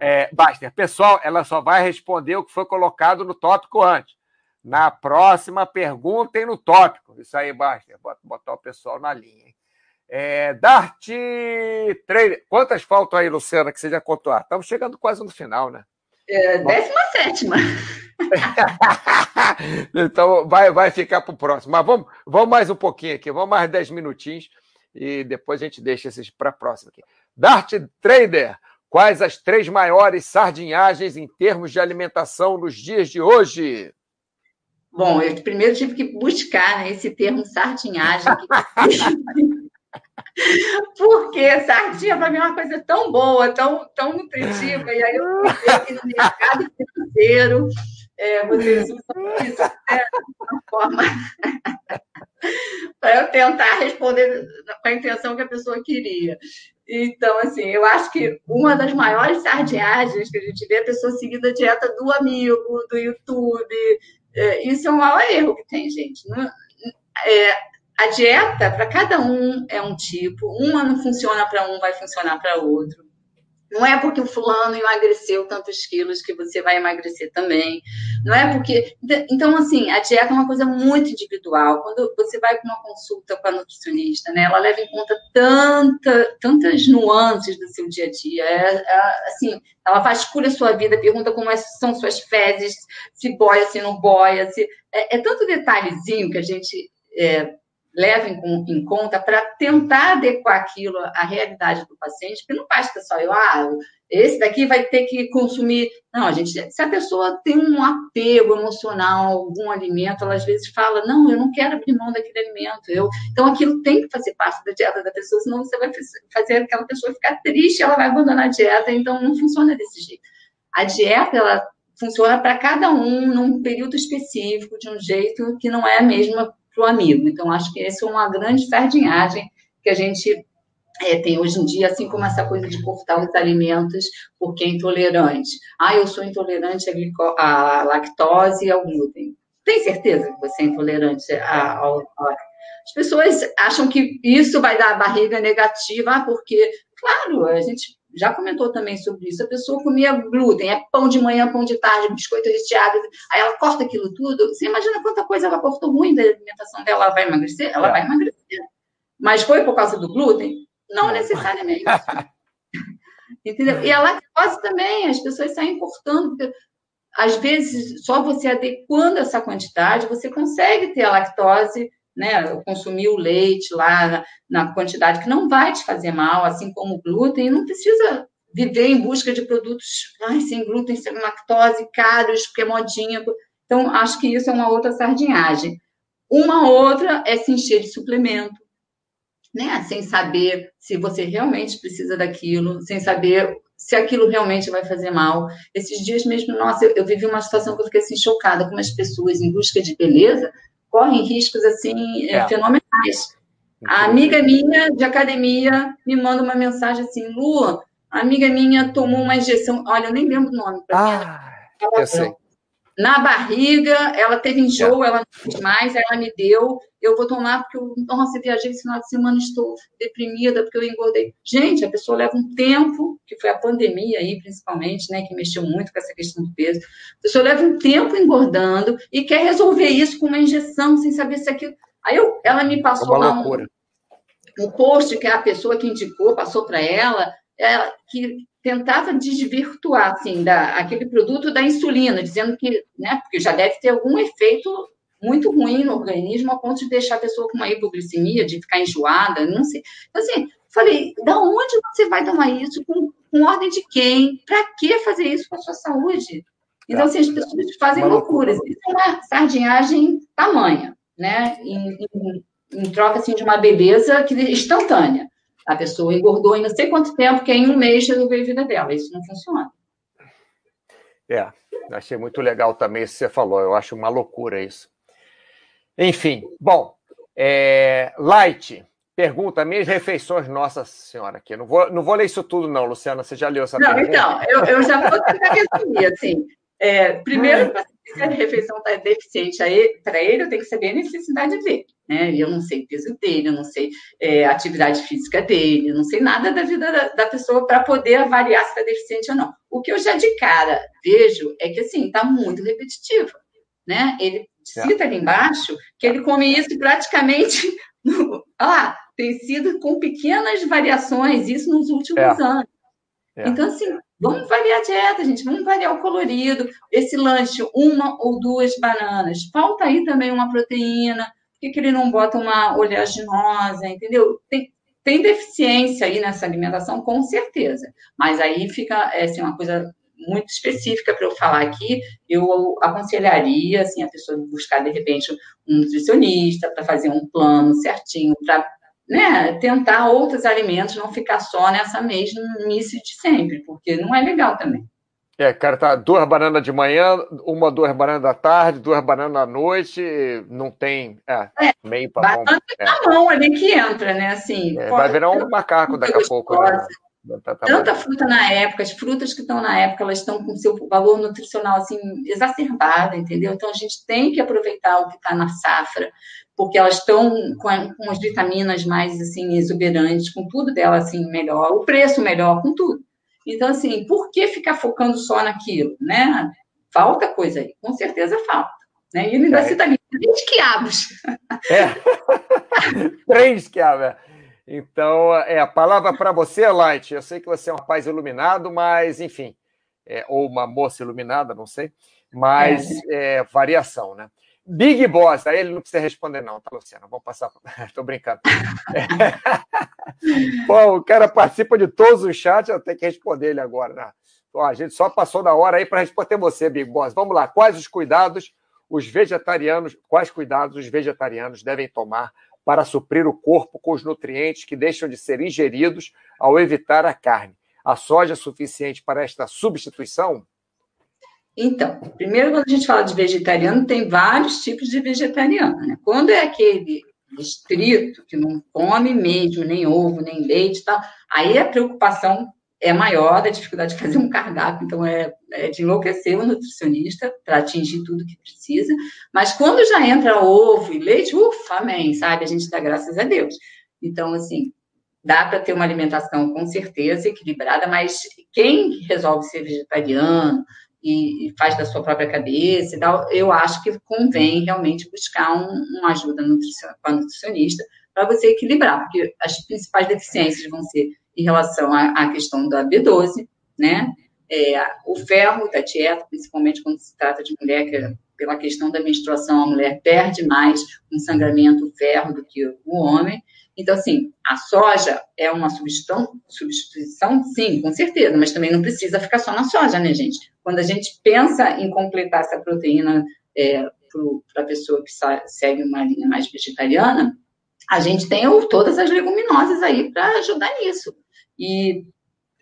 é, Baster, pessoal, ela só vai responder o que foi colocado no tópico antes. Na próxima, perguntem no tópico. Isso aí, Baster, botar o pessoal na linha. É, Dart Trader. Quantas faltam aí, Luciana, que você já contou? Ah, estamos chegando quase no final, né? É, décima sétima. então vai, vai ficar para o próximo. Mas vamos, vamos mais um pouquinho aqui, vamos mais 10 minutinhos e depois a gente deixa esses para a próxima aqui. Dart Trader, quais as três maiores sardinhagens em termos de alimentação nos dias de hoje? Bom, eu primeiro tive que buscar né, esse termo sardinhagem. Porque sardinha para mim é uma coisa tão boa, tão, tão nutritiva. E aí eu fui aqui no mercado financeiro, é, vocês usam isso né, de uma forma para eu tentar responder com a intenção que a pessoa queria. Então, assim, eu acho que uma das maiores sardinhagens que a gente vê é a pessoa seguindo a dieta do amigo, do YouTube. É, isso é um maior erro que tem, gente. Não, é, a dieta, para cada um, é um tipo. Uma não funciona para um, vai funcionar para outro. Não é porque o fulano emagreceu tantos quilos que você vai emagrecer também. Não é porque. Então, assim, a dieta é uma coisa muito individual. Quando você vai para uma consulta com a nutricionista, né, ela leva em conta tanta, tantas nuances do seu dia a dia. É, é, assim, ela vasculha a sua vida, pergunta como é, são suas fezes, se boia, se não boia. Se, é, é tanto detalhezinho que a gente. É, levem em conta para tentar adequar aquilo à realidade do paciente, porque não basta só eu, ah, esse daqui vai ter que consumir. Não, gente, se a pessoa tem um apego emocional a algum alimento, ela às vezes fala, não, eu não quero abrir mão daquele alimento. Eu... Então, aquilo tem que fazer parte da dieta da pessoa, senão você vai fazer aquela pessoa ficar triste, ela vai abandonar a dieta, então não funciona desse jeito. A dieta, ela funciona para cada um num período específico, de um jeito que não é a mesma para o amigo. Então, acho que essa é uma grande sardinhagem que a gente é, tem hoje em dia, assim como essa coisa de cortar os alimentos porque é intolerante. Ah, eu sou intolerante à, lactose e ao glúten. Tem certeza que você é intolerante ao, ao as pessoas acham que isso vai dar barriga negativa, ah, porque, claro, a gente já comentou também sobre isso. A pessoa comia glúten, é pão de manhã, pão de tarde, biscoito recheado, aí ela corta aquilo tudo. Você imagina quanta coisa ela cortou ruim da alimentação dela, ela vai emagrecer? Ela é. vai emagrecer. Mas foi por causa do glúten? Não, necessariamente. Entendeu? E a lactose também, as pessoas saem cortando, porque às vezes só você adequando essa quantidade, você consegue ter a lactose né, o leite lá na, na, quantidade que não vai te fazer mal, assim como o glúten, não precisa viver em busca de produtos ai, sem glúten, sem lactose, caros, porque é modinha. Então, acho que isso é uma outra sardinhagem. Uma outra é se encher de suplemento, né, sem saber se você realmente precisa daquilo, sem saber se aquilo realmente vai fazer mal. Esses dias mesmo, nossa, eu, eu vivi uma situação que eu fiquei assim chocada com as pessoas em busca de beleza, correm riscos assim é. fenomenais. A amiga minha de academia me manda uma mensagem assim, Lu, a amiga minha tomou uma injeção, olha, eu nem lembro o nome. Ah, mim, eu sei na barriga, ela teve enjoo, ela não quis mais, ela me deu, eu vou tomar porque eu, nossa, viajei esse final de semana, estou deprimida porque eu engordei. Gente, a pessoa leva um tempo, que foi a pandemia aí, principalmente, né, que mexeu muito com essa questão do peso, a pessoa leva um tempo engordando e quer resolver isso com uma injeção, sem saber se aquilo... Aí eu, ela me passou é lá um, um post que a pessoa que indicou passou para ela, ela, que tentava desvirtuar assim, da, aquele produto da insulina, dizendo que, né, porque já deve ter algum efeito muito ruim no organismo, a ponto de deixar a pessoa com uma hipoglicemia, de ficar enjoada, não sei. Então, assim, falei, da onde você vai tomar isso? Com, com ordem de quem? Para que fazer isso com a sua saúde? Então, assim, as pessoas fazem loucuras. Isso é uma sardinhagem tamanha, né? Em, em, em troca, assim, de uma beleza que, instantânea. A pessoa engordou em não sei quanto tempo, que em um mês resolveu a vida dela. Isso não funciona. É, achei muito legal também isso que você falou. Eu acho uma loucura isso. Enfim, bom. É, Light pergunta: minhas refeições, Nossa Senhora, aqui. Não vou, não vou ler isso tudo, não, Luciana. Você já leu essa não, pergunta? Não, então, eu, eu já vou tentar resumir. Assim, é, primeiro, se a refeição está deficiente para ele, eu tenho que saber a necessidade dele. Né? Eu não sei o peso dele, eu não sei é, a atividade física dele, eu não sei nada da vida da, da pessoa para poder avaliar se está deficiente ou não. O que eu já de cara vejo é que assim está muito repetitivo. Né? Ele cita ali embaixo que ele come isso praticamente. ah, tem sido com pequenas variações, isso nos últimos é. anos. É. Então, assim, Vamos variar a dieta, gente, vamos variar o colorido. Esse lanche, uma ou duas bananas. Falta aí também uma proteína. Por que, que ele não bota uma oleaginosa, entendeu? Tem, tem deficiência aí nessa alimentação, com certeza. Mas aí fica é, assim, uma coisa muito específica para eu falar aqui, eu aconselharia assim, a pessoa buscar, de repente, um nutricionista para fazer um plano certinho, para né, tentar outros alimentos, não ficar só nessa mesmice de sempre, porque não é legal também. É, cara, tá duas bananas de manhã, uma, duas bananas da tarde, duas bananas à noite, não tem. É, é meio para Banana é. na mão ali que entra, né? Assim, é, vai virar um macaco daqui a pouco. Né? Tá, tá Tanta fruta na época, as frutas que estão na época, elas estão com seu valor nutricional assim exacerbado, entendeu? Então a gente tem que aproveitar o que está na safra, porque elas estão com, com as vitaminas mais assim exuberantes, com tudo dela assim melhor, o preço melhor, com tudo. Então assim, por que ficar focando só naquilo, né? Falta coisa aí, com certeza falta. Né? E ainda é. cita ali, três quiabos. É, três quiabos. Então, é a palavra para você, Light. Eu sei que você é um rapaz iluminado, mas, enfim, é, ou uma moça iluminada, não sei, mas é. É, variação, né? Big Boss, aí ele não precisa responder, não, tá, Luciana? Vamos passar. Estou brincando. Bom, o cara participa de todos os chats, eu tenho que responder ele agora, né? Bom, a gente só passou da hora aí para responder você, Big Boss. Vamos lá, quais os cuidados os vegetarianos, quais cuidados os vegetarianos devem tomar para suprir o corpo com os nutrientes que deixam de ser ingeridos ao evitar a carne. A soja é suficiente para esta substituição? Então, primeiro, quando a gente fala de vegetariano, tem vários tipos de vegetariano. Né? Quando é aquele estrito, que não come mesmo nem ovo, nem leite tal, aí a preocupação é maior, a dificuldade de fazer um cardápio, então é, é de enlouquecer o nutricionista para atingir tudo que precisa. Mas quando já entra ovo e leite, ufa, amém, sabe? A gente dá graças a Deus. Então, assim, dá para ter uma alimentação com certeza equilibrada, mas quem resolve ser vegetariano e, faz da sua própria cabeça tal, eu acho que convém realmente buscar um, uma ajuda com a nutricionista para você equilibrar, porque as principais deficiências vão ser em relação à, à questão da B12, né? É, o ferro da dieta, principalmente quando se trata de mulher, que é, pela questão da menstruação, a mulher perde mais um sangramento ferro do que o homem. Então, assim, a soja é uma substituição, substituição, sim, com certeza, mas também não precisa ficar só na soja, né, gente? Quando a gente pensa em completar essa proteína é, para a pessoa que segue uma linha mais vegetariana, a gente tem todas as leguminosas aí para ajudar nisso. E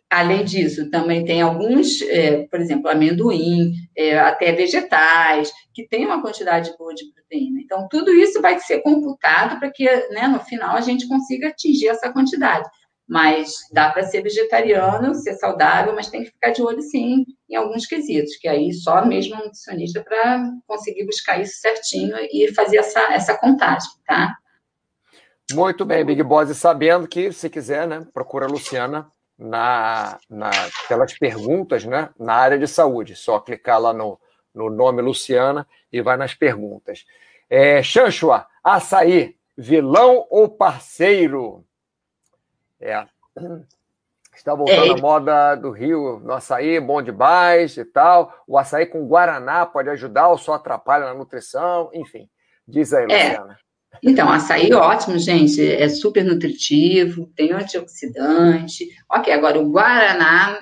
Além disso, também tem alguns, é, por exemplo, amendoim, é, até vegetais, que tem uma quantidade boa de proteína. Então, tudo isso vai ser computado para que, né, no final, a gente consiga atingir essa quantidade. Mas dá para ser vegetariano, ser saudável, mas tem que ficar de olho, sim, em alguns quesitos, que aí só mesmo um nutricionista para conseguir buscar isso certinho e fazer essa, essa contagem, tá? Muito bem, Big Boss, sabendo que, se quiser, né, procura a Luciana na, na, pelas perguntas né, na área de saúde. Só clicar lá no, no nome Luciana e vai nas perguntas. É, Chanchua, açaí, vilão ou parceiro? É. Está voltando é. a moda do Rio no açaí, bom demais e tal. O açaí com Guaraná pode ajudar ou só atrapalha na nutrição? Enfim, diz aí, é. Então, açaí ótimo, gente, é super nutritivo, tem antioxidante. Ok, agora o Guaraná,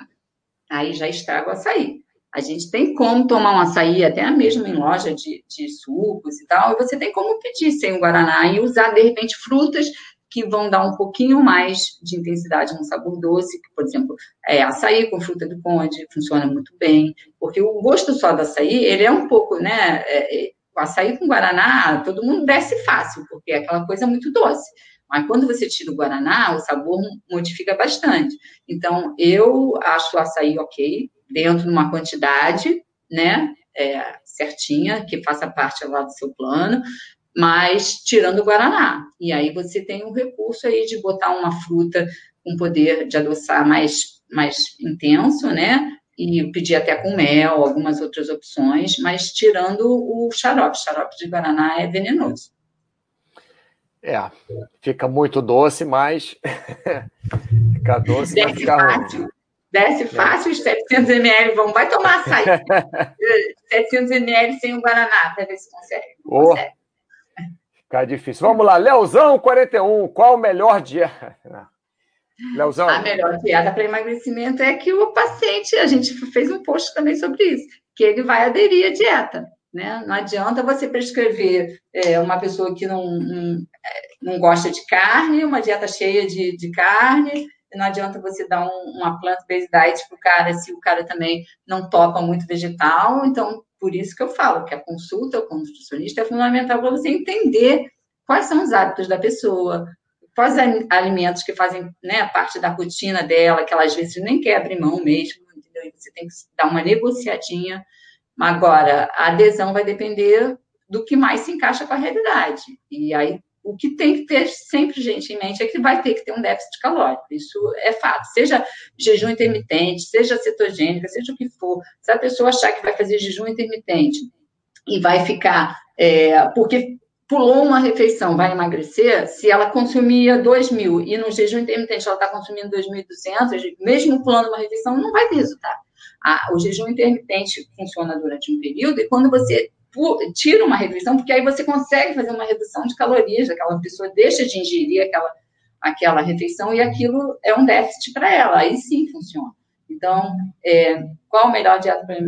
aí já estraga o açaí. A gente tem como tomar um açaí, até mesmo em loja de, de sucos e tal, e você tem como pedir sem o Guaraná e usar, de repente, frutas que vão dar um pouquinho mais de intensidade no sabor doce, que, por exemplo, é, açaí com fruta do conde funciona muito bem, porque o gosto só do açaí, ele é um pouco, né, é, o açaí com guaraná, todo mundo desce fácil, porque é aquela coisa muito doce. Mas quando você tira o guaraná, o sabor modifica bastante. Então, eu acho o açaí ok, dentro de uma quantidade, né, é, certinha, que faça parte lá do seu plano, mas tirando o guaraná. E aí você tem um recurso aí de botar uma fruta com poder de adoçar mais, mais intenso, né? E pedir até com mel, algumas outras opções, mas tirando o xarope. Xarope de Guaraná é venenoso. É, fica muito doce, mas fica doce, Desce fica fácil. Ruim. Desce fácil, os 700 ml vão. Vai tomar açaí. 700 ml sem o Guaraná, para ver se consegue. Oh, consegue. Fica difícil. Vamos lá, Leozão 41, qual o melhor dia? Leozão. A melhor dieta para emagrecimento é que o paciente, a gente fez um post também sobre isso, que ele vai aderir à dieta. Né? Não adianta você prescrever é, uma pessoa que não, não, não, gosta de carne, uma dieta cheia de, de carne, não adianta você dar um, uma plant-based diet para o cara se o cara também não topa muito vegetal. Então, por isso que eu falo que a consulta com o nutricionista é fundamental para você entender quais são os hábitos da pessoa, quais alimentos que fazem né, parte da rotina dela, que ela às vezes nem quer abrir mão mesmo, entendeu? você tem que dar uma negociadinha. Agora, a adesão vai depender do que mais se encaixa com a realidade. E aí, o que tem que ter sempre, gente, em mente é que vai ter que ter um déficit calórico. Isso é fato. Seja jejum intermitente, seja cetogênica, seja o que for. Se a pessoa achar que vai fazer jejum intermitente e vai ficar. É, porque pulou uma refeição, vai emagrecer, se ela consumia 2 mil e no jejum intermitente ela está consumindo 2.200, mesmo pulando uma refeição, não vai ter resultado. o jejum intermitente funciona durante um período e quando você tira uma refeição, porque aí você consegue fazer uma redução de calorias, aquela pessoa deixa de ingerir aquela, aquela refeição e aquilo é um déficit para ela, aí sim funciona. Então, é, qual a melhor dieta para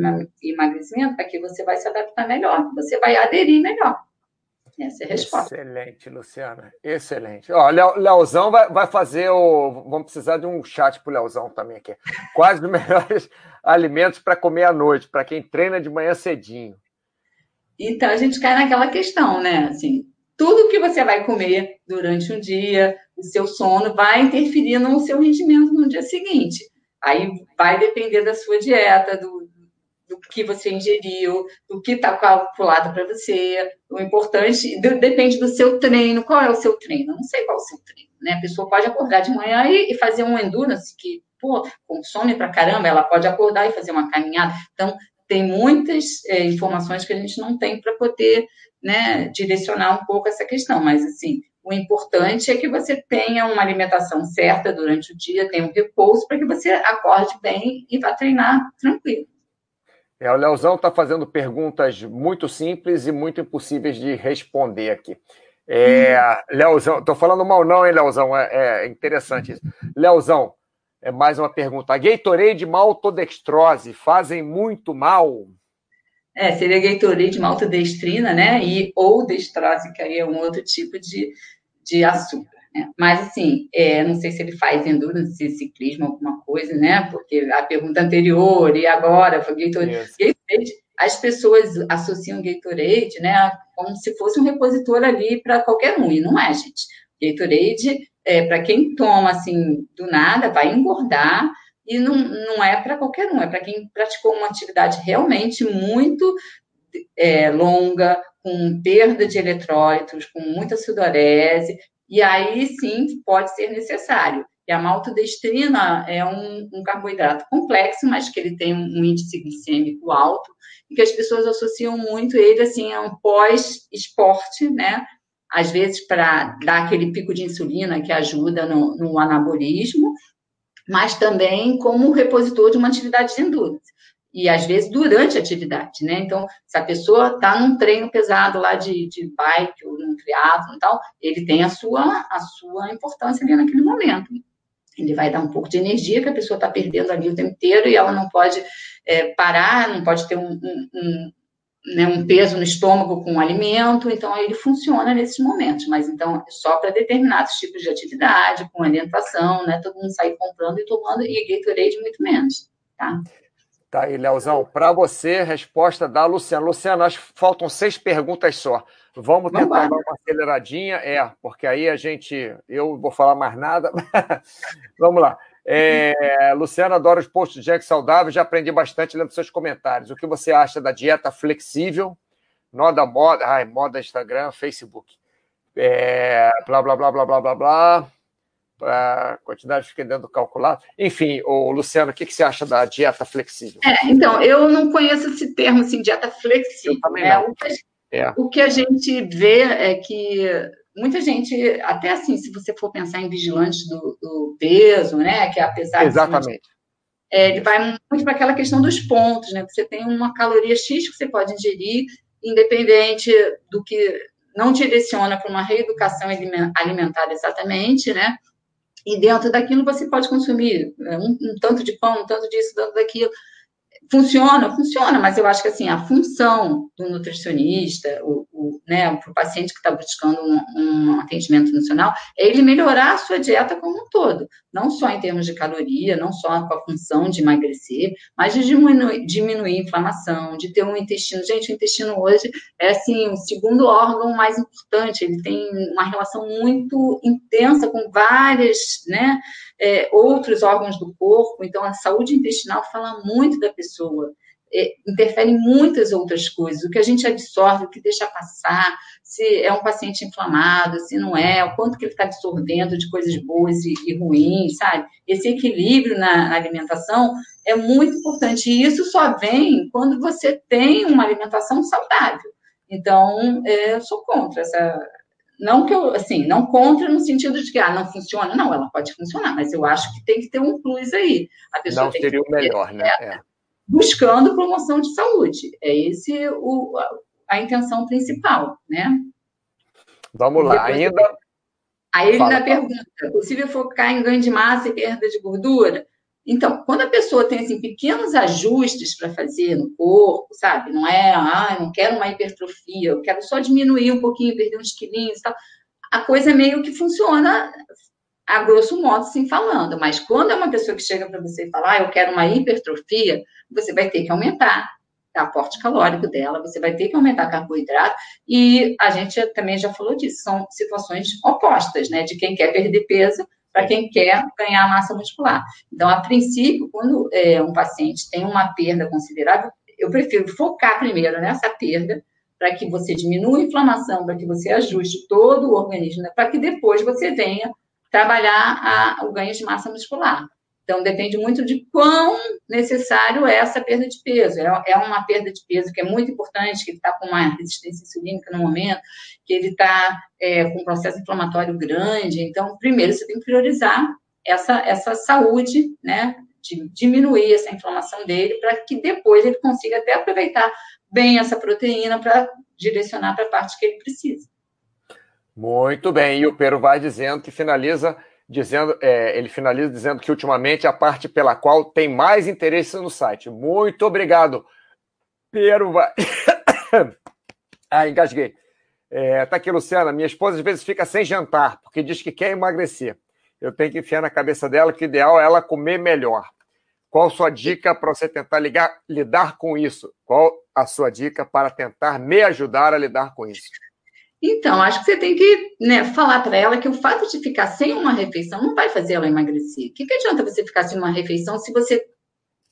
emagrecimento? Aqui você vai se adaptar melhor, você vai aderir melhor. Essa é a resposta. Excelente, Luciana. Excelente. Ó, Leozão vai, vai fazer o. Vamos precisar de um chat para o Leozão também aqui. Quais os melhores alimentos para comer à noite, para quem treina de manhã cedinho? Então a gente cai naquela questão, né? Assim, tudo que você vai comer durante um dia, o seu sono, vai interferir no seu rendimento no dia seguinte. Aí vai depender da sua dieta, do, do que você ingeriu, do que está calculado para você. O importante do, depende do seu treino. Qual é o seu treino? Eu não sei qual é o seu treino. Né? A pessoa pode acordar de manhã e, e fazer um endurance que pô, consome para caramba. Ela pode acordar e fazer uma caminhada. Então, tem muitas é, informações que a gente não tem para poder né, direcionar um pouco essa questão. Mas, assim, o importante é que você tenha uma alimentação certa durante o dia, tenha um repouso para que você acorde bem e vá treinar tranquilo. É, o Leozão está fazendo perguntas muito simples e muito impossíveis de responder aqui. É, hum. Leozão, estou falando mal não, hein, Leozão? É, é, interessante isso. Leozão, é mais uma pergunta. A Gatorade maltodextrose fazem muito mal? É, seria Gatorade maltodestrina, né? E ou destrose, que aí é um outro tipo de, de açúcar. Né? Mas, assim, é, não sei se ele faz endurance, ciclismo, alguma coisa, né? Porque a pergunta anterior e agora foi Gatorade. Gatorade as pessoas associam Gatorade, né, como se fosse um repositor ali para qualquer um, e não é, gente. Gatorade, é, para quem toma assim do nada, vai engordar, e não, não é para qualquer um, é para quem praticou uma atividade realmente muito é, longa, com perda de eletrólitos, com muita sudorese, e aí sim pode ser necessário. E a maltodestrina é um, um, carboidrato complexo, mas que ele tem um índice glicêmico alto, e que as pessoas associam muito ele assim a um pós-esporte, né? Às vezes para dar aquele pico de insulina que ajuda no, no anabolismo, mas também como repositor de uma atividade de endurance e às vezes durante a atividade, né? Então, se a pessoa está num treino pesado lá de, de bike ou num triatlo e tal, ele tem a sua, a sua importância ali naquele momento. Ele vai dar um pouco de energia que a pessoa está perdendo ali o tempo inteiro e ela não pode é, parar, não pode ter um, um, um, né, um peso no estômago com o alimento, então ele funciona nesses momentos, mas então só para determinados tipos de atividade, com orientação, né? Todo mundo sair comprando e tomando, e Gatorade muito menos, tá? Tá aí, Leozão. Para você, resposta da Luciana. Luciana, acho que faltam seis perguntas só. Vamos tentar Vamos dar uma aceleradinha, é, porque aí a gente. Eu vou falar mais nada. Vamos lá. É, Luciana, adora os posts de Jack saudável, já aprendi bastante lendo seus comentários. O que você acha da dieta flexível? Nó da moda, ai, moda Instagram, Facebook. É, blá, blá, blá, blá, blá, blá, blá a quantidade fica dentro do calculado. Enfim, o Luciano, o que, que você acha da dieta flexível? É, então, eu não conheço esse termo assim, dieta flexível. Né? O, que, é. o que a gente vê é que muita gente, até assim, se você for pensar em vigilantes do, do peso, né? Que apesar Exatamente. De, é, ele vai muito para aquela questão dos pontos, né? Você tem uma caloria X que você pode ingerir, independente do que não direciona para uma reeducação alimentar exatamente, né? E dentro daquilo você pode consumir é, um, um tanto de pão, um tanto disso, um tanto daquilo. Funciona? Funciona, mas eu acho que assim, a função do nutricionista, o, o né, para o paciente que está buscando um, um, atendimento nutricional, é ele melhorar a sua dieta como um todo, não só em termos de caloria, não só com a função de emagrecer, mas de diminuir, diminuir a inflamação, de ter um intestino. Gente, o intestino hoje é assim, o segundo órgão mais importante, ele tem uma relação muito intensa com várias, né? é, outros órgãos do corpo. Então, a saúde intestinal fala muito da pessoa, é, interfere em muitas outras coisas. O que a gente absorve, o que deixa passar, se é um paciente inflamado, se não é, o quanto que ele está absorvendo de coisas boas e, e ruins, sabe? Esse equilíbrio na, na alimentação é muito importante. E isso só vem quando você tem uma alimentação saudável. Então, é, eu sou contra essa, não que eu, assim, não contra no sentido de que ah, não funciona, não, ela pode funcionar, mas eu acho que tem que ter um plus aí. A pessoa não seria o melhor, né? É. Buscando promoção de saúde. É esse o, a, a intenção principal, né? Vamos lá, ainda. Aí ele ainda pergunta: possível focar em ganho de massa e perda de gordura? Então, quando a pessoa tem assim, pequenos ajustes para fazer no corpo, sabe? Não é, ah, eu não quero uma hipertrofia, eu quero só diminuir um pouquinho, perder uns quilinhos e tal. A coisa meio que funciona a grosso modo, sim, falando. Mas quando é uma pessoa que chega para você e fala, ah, eu quero uma hipertrofia, você vai ter que aumentar o aporte calórico dela, você vai ter que aumentar carboidrato. E a gente também já falou disso, são situações opostas, né? De quem quer perder peso para quem quer ganhar massa muscular. Então, a princípio, quando é, um paciente tem uma perda considerável, eu prefiro focar primeiro nessa perda, para que você diminua a inflamação, para que você ajuste todo o organismo, né, para que depois você venha trabalhar a, o ganho de massa muscular. Então, depende muito de quão necessário é essa perda de peso. É, é uma perda de peso que é muito importante, que ele está com uma resistência insulínica no momento, que ele está é, com um processo inflamatório grande. Então, primeiro, você tem que priorizar essa, essa saúde, né? De diminuir essa inflamação dele, para que depois ele consiga até aproveitar bem essa proteína para direcionar para a parte que ele precisa. Muito bem. E o Pero vai dizendo que finaliza dizendo, é, ele finaliza dizendo que ultimamente é a parte pela qual tem mais interesse no site. Muito obrigado. Pero vai. ah, engasguei. É, tá aqui, Luciana. Minha esposa às vezes fica sem jantar, porque diz que quer emagrecer. Eu tenho que enfiar na cabeça dela que o ideal é ela comer melhor. Qual sua dica para você tentar ligar, lidar com isso? Qual a sua dica para tentar me ajudar a lidar com isso? Então, acho que você tem que né, falar para ela que o fato de ficar sem uma refeição não vai fazer ela emagrecer. O que, que adianta você ficar sem uma refeição se você,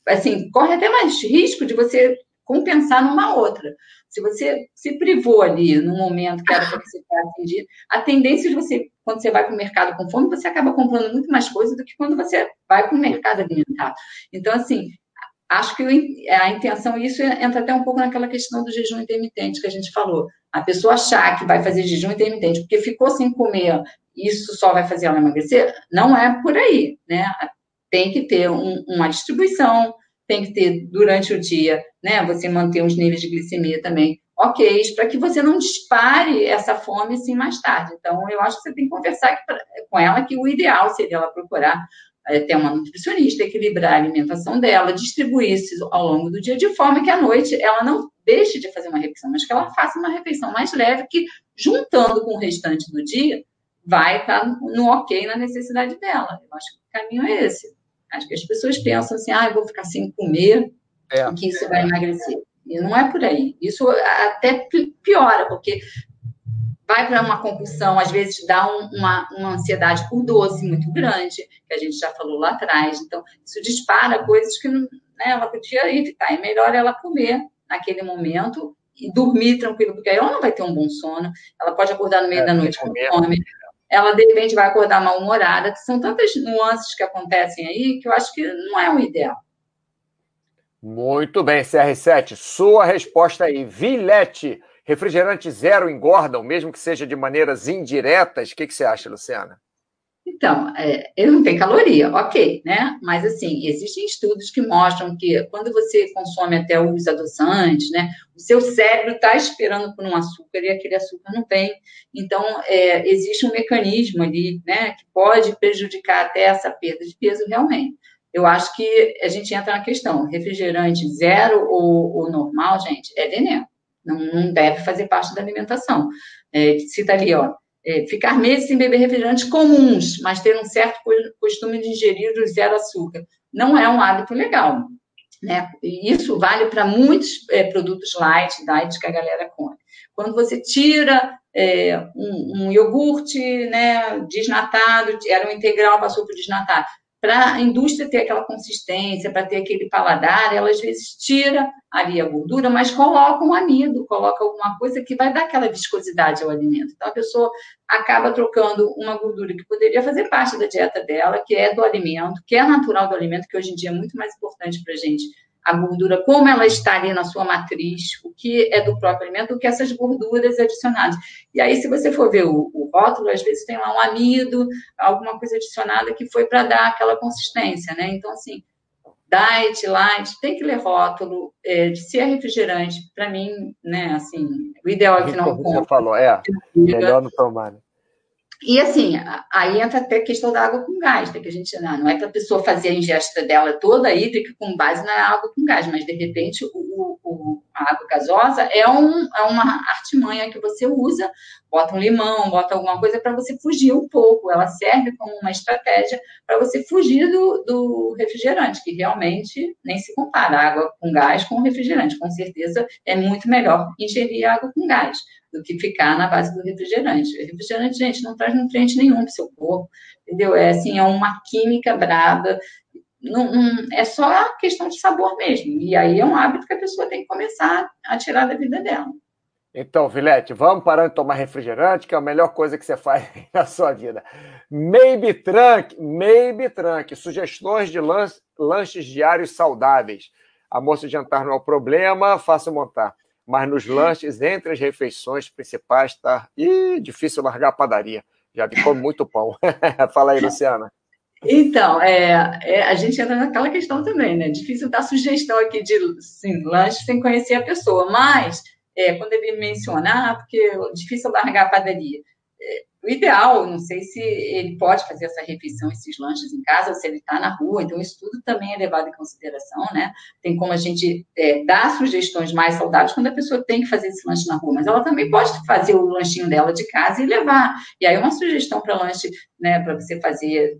assim, corre até mais risco de você compensar numa outra. Se você se privou ali no momento que era para você estar atendido, a tendência de você, quando você vai para o mercado com fome, você acaba comprando muito mais coisa do que quando você vai para o mercado alimentar. Então, assim, acho que a intenção, isso entra até um pouco naquela questão do jejum intermitente que a gente falou. A pessoa achar que vai fazer jejum intermitente porque ficou sem comer, isso só vai fazer ela emagrecer, não é por aí, né? Tem que ter um, uma distribuição, tem que ter durante o dia, né? Você manter os níveis de glicemia também ok, para que você não dispare essa fome assim mais tarde. Então, eu acho que você tem que conversar com ela que o ideal seria ela procurar é, ter uma nutricionista, equilibrar a alimentação dela, distribuir isso ao longo do dia, de forma que à noite ela não deixe de fazer uma refeição, mas que ela faça uma refeição mais leve, que juntando com o restante do dia, vai estar no ok na necessidade dela. Eu acho que o caminho é esse. Acho que as pessoas pensam assim, ah, eu vou ficar sem comer, é. que isso vai emagrecer. E não é por aí. Isso até piora, porque vai para uma compulsão, às vezes dá um, uma, uma ansiedade por doce muito grande, que a gente já falou lá atrás. Então, isso dispara coisas que né, ela podia evitar. É melhor ela comer naquele momento e dormir tranquilo, porque aí ela não vai ter um bom sono, ela pode acordar no meio é, da noite com fome, ela de repente vai acordar mal-humorada, são tantas nuances que acontecem aí que eu acho que não é o ideal. Muito bem, CR7, sua resposta aí. Vilete, refrigerante zero engordam, mesmo que seja de maneiras indiretas? O que, que você acha, Luciana? Então, é, ele não tem caloria, ok, né? Mas, assim, existem estudos que mostram que quando você consome até os adoçantes, né? O seu cérebro está esperando por um açúcar e aquele açúcar não vem. Então, é, existe um mecanismo ali, né? Que pode prejudicar até essa perda de peso realmente. Eu acho que a gente entra na questão, refrigerante zero ou, ou normal, gente, é veneno. Não, não, deve fazer parte da alimentação. É, cita ali, ó, é, ficar meses sem beber refrigerantes comuns, mas ter um certo costume de ingerir o zero açúcar. Não é um hábito legal. Né? E isso vale para muitos é, produtos light, diet que a galera come. Quando você tira é, um, um, iogurte né, desnatado, era um integral, passou para desnatado, para a indústria ter aquela consistência, para ter aquele paladar, ela às vezes tira ali a gordura, mas coloca um amido, coloca alguma coisa que vai dar aquela viscosidade ao alimento. Então a pessoa acaba trocando uma gordura que poderia fazer parte da dieta dela, que é do alimento, que é natural do alimento, que hoje em dia é muito mais importante para a gente a gordura, como ela está ali na sua matriz, o que é do próprio alimento, o que essas gorduras adicionadas. E aí, se você for ver o, o rótulo, às vezes tem lá um amido, alguma coisa adicionada que foi para dar aquela consistência, né? Então, assim, diet, light, tem que ler rótulo, é, se é refrigerante, para mim, né, assim, o ideal é que não compre. Você falou, é, melhor não tomar, né? E assim, aí entra até a questão da água com gás, né? que a gente não, não é para a pessoa fazer a ingesta dela toda hídrica com base na água com gás, mas de repente o, o, a água gasosa é, um, é uma artimanha que você usa, bota um limão, bota alguma coisa para você fugir um pouco. Ela serve como uma estratégia para você fugir do, do refrigerante, que realmente nem se compara água com gás com refrigerante. Com certeza é muito melhor ingerir água com gás do que ficar na base do refrigerante. O refrigerante, gente, não traz nutriente nenhum para o seu corpo, entendeu? É assim, é uma química braba. Não, não, é só questão de sabor mesmo. E aí é um hábito que a pessoa tem que começar a tirar da vida dela. Então, Vilete, vamos parar de tomar refrigerante, que é a melhor coisa que você faz na sua vida. Maybe Trunk, Maybe Trunk, sugestões de lanches diários saudáveis. A moça de jantar não é o problema, fácil montar mas nos lanches, entre as refeições principais, tá Ih, difícil largar a padaria. Já vi como muito pão. Fala aí, Luciana. Então, é, é, a gente entra naquela questão também, né? Difícil dar sugestão aqui de sim, lanche sem conhecer a pessoa, mas é, quando ele mencionar, ah, porque é difícil largar a padaria. O ideal, não sei se ele pode fazer essa refeição, esses lanches em casa, ou se ele está na rua, então isso tudo também é levado em consideração, né? Tem como a gente é, dar sugestões mais saudáveis quando a pessoa tem que fazer esse lanche na rua, mas ela também pode fazer o lanchinho dela de casa e levar. E aí uma sugestão para lanche, né, para você fazer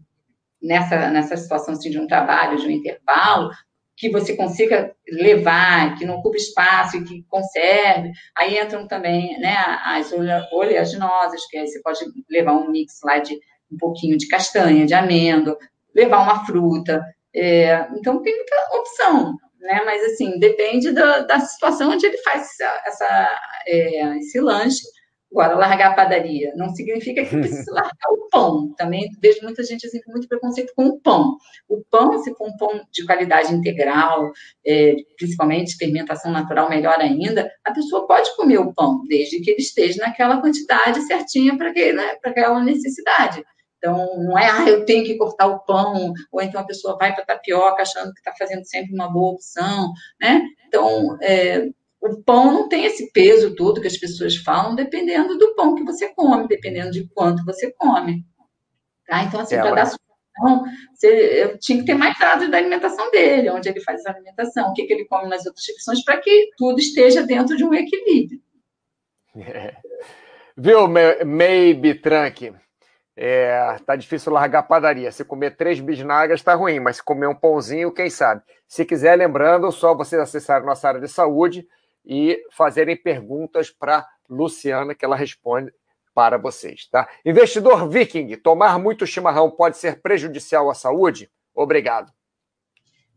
nessa, nessa situação assim, de um trabalho, de um intervalo, que você consiga levar, que não ocupe espaço e que conserve. Aí entram também né, as oleaginosas, que aí você pode levar um mix lá de um pouquinho de castanha, de amêndoa, levar uma fruta. É, então tem muita opção, né? Mas assim, depende da, da situação onde ele faz essa, essa é, esse lanche Agora, largar a padaria não significa que precisa largar o pão. Também vejo muita gente assim, com muito preconceito com o pão. O pão, se for um pão de qualidade integral, é, principalmente fermentação natural, melhor ainda, a pessoa pode comer o pão, desde que ele esteja naquela quantidade certinha para né, aquela necessidade. Então, não é, ah, eu tenho que cortar o pão, ou então a pessoa vai para tapioca achando que está fazendo sempre uma boa opção, né? Então, é, o pão não tem esse peso todo que as pessoas falam, dependendo do pão que você come, dependendo de quanto você come. Tá? Então, assim, é, para dar sugestão, eu tinha que ter mais dados da alimentação dele, onde ele faz a alimentação, o que, que ele come nas outras refeições, para que tudo esteja dentro de um equilíbrio. É. Viu, Maybe Trunk? É, tá difícil largar a padaria. Se comer três bisnagas, tá ruim, mas se comer um pãozinho, quem sabe? Se quiser, lembrando, só vocês acessarem nossa área de saúde, e fazerem perguntas para Luciana, que ela responde para vocês. Tá? Investidor Viking, tomar muito chimarrão pode ser prejudicial à saúde? Obrigado.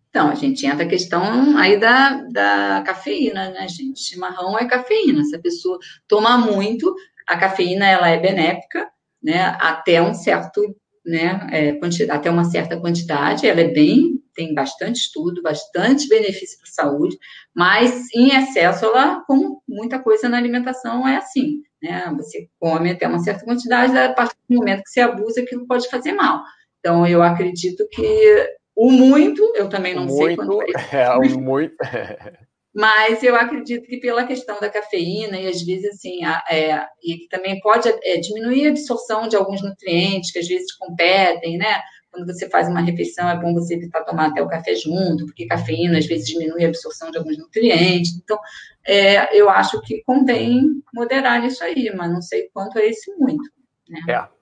Então, a gente entra a questão aí da, da cafeína, né, gente? Chimarrão é cafeína. Se a pessoa tomar muito, a cafeína ela é benéfica, né? Até um certo, né? É, até uma certa quantidade, ela é bem tem bastante estudo, bastante benefício para a saúde, mas em excesso, ela, como muita coisa na alimentação, é assim, né? Você come até uma certa quantidade, a partir do momento que você abusa, aquilo pode fazer mal. Então, eu acredito que o muito, eu também não muito, sei quanto é. é o muito. Mas eu acredito que pela questão da cafeína, e às vezes assim, é, e que também pode é, diminuir a absorção de alguns nutrientes que às vezes competem, né? Quando você faz uma refeição, é bom você evitar tomar até o café junto, porque cafeína às vezes diminui a absorção de alguns nutrientes. Então, é, eu acho que convém moderar isso aí, mas não sei quanto é esse muito. Né? É.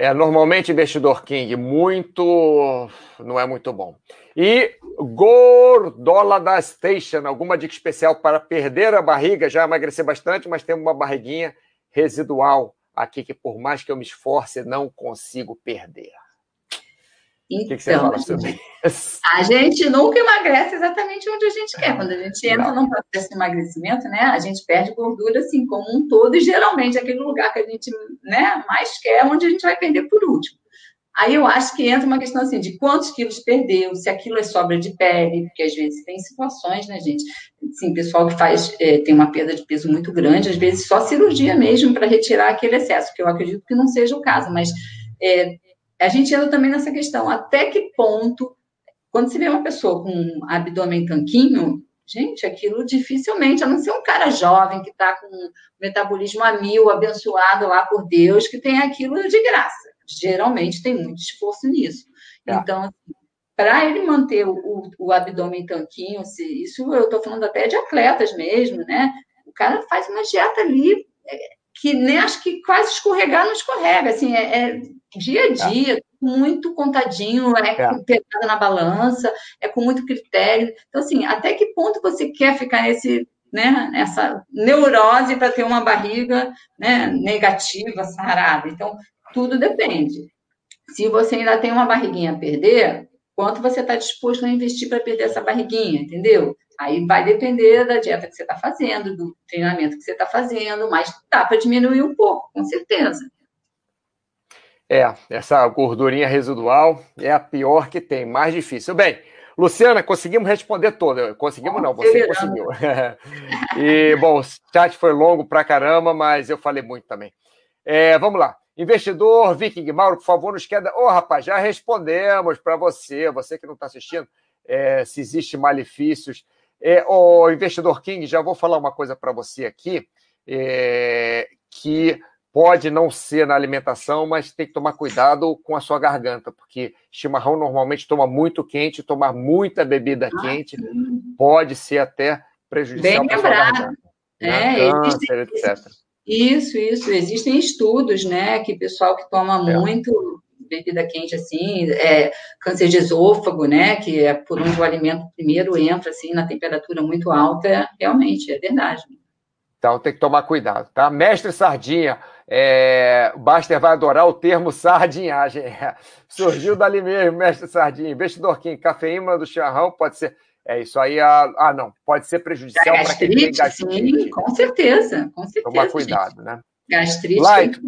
É, normalmente, investidor King, muito não é muito bom. E gordola da Station, alguma dica especial para perder a barriga? Já emagrecer bastante, mas tem uma barriguinha residual aqui que, por mais que eu me esforce, não consigo perder. Então, que, que você fala? A gente nunca emagrece exatamente onde a gente quer. Quando a gente entra Não. num processo de emagrecimento, né, a gente perde gordura assim como um todo, e geralmente aquele lugar que a gente né, mais quer, onde a gente vai perder por último. Aí eu acho que entra uma questão assim de quantos quilos perdeu, se aquilo é sobra de pele, porque às vezes tem situações, né, gente? Sim, pessoal que faz é, tem uma perda de peso muito grande, às vezes só cirurgia mesmo para retirar aquele excesso, que eu acredito que não seja o caso, mas é, a gente entra também nessa questão, até que ponto, quando se vê uma pessoa com um abdômen tanquinho, gente, aquilo dificilmente, a não ser um cara jovem que está com metabolismo a mil, abençoado lá por Deus, que tem aquilo de graça. Geralmente tem muito esforço nisso. É. Então, assim, para ele manter o, o, o, abdômen tanquinho, se, isso eu estou falando até de atletas mesmo, né? O cara faz uma dieta ali é, que nem acho que quase escorregar não escorrega, assim, é, é dia a é. dia, é. muito contadinho, é, é. pesado na balança, é com muito critério. Então, assim, até que ponto você quer ficar nesse, né, nessa neurose para ter uma barriga né, negativa, sarada? Então, tudo depende. Se você ainda tem uma barriguinha a perder, quanto você está disposto a investir para perder essa barriguinha, entendeu? Aí vai depender da dieta que você está fazendo, do treinamento que você está fazendo, mas dá para diminuir um pouco, com certeza. É, essa gordurinha residual é a pior que tem, mais difícil. Bem, Luciana, conseguimos responder toda. Conseguimos não, você conseguiu. e, bom, o chat foi longo pra caramba, mas eu falei muito também. É, vamos lá. Investidor Viking Mauro, por favor, nos queda. Ô, oh, rapaz, já respondemos para você, você que não está assistindo, é, se existe malefícios. É, o investidor King, já vou falar uma coisa para você aqui, é, que pode não ser na alimentação, mas tem que tomar cuidado com a sua garganta, porque chimarrão normalmente toma muito quente, tomar muita bebida ah, quente pode ser até prejudicial para a sua garganta. Né? É, Câncer, existe, etc. Isso, isso. Existem estudos, né, que pessoal que toma é. muito bebida quente assim, é, câncer de esôfago, né, que é por onde o alimento primeiro entra assim na temperatura muito alta, realmente é verdade. Então tem que tomar cuidado, tá? Mestre Sardinha, é... o Baster vai adorar o termo sardinhagem. É. Surgiu dali mesmo, Mestre Sardinha. Investidor Kim, cafeína do chimarrão pode ser. É isso aí. Ah, ah não, pode ser prejudicial para quem tem gastrite. Sim, com certeza, com certeza. Tomar cuidado, gente. né? Gastrite. Light,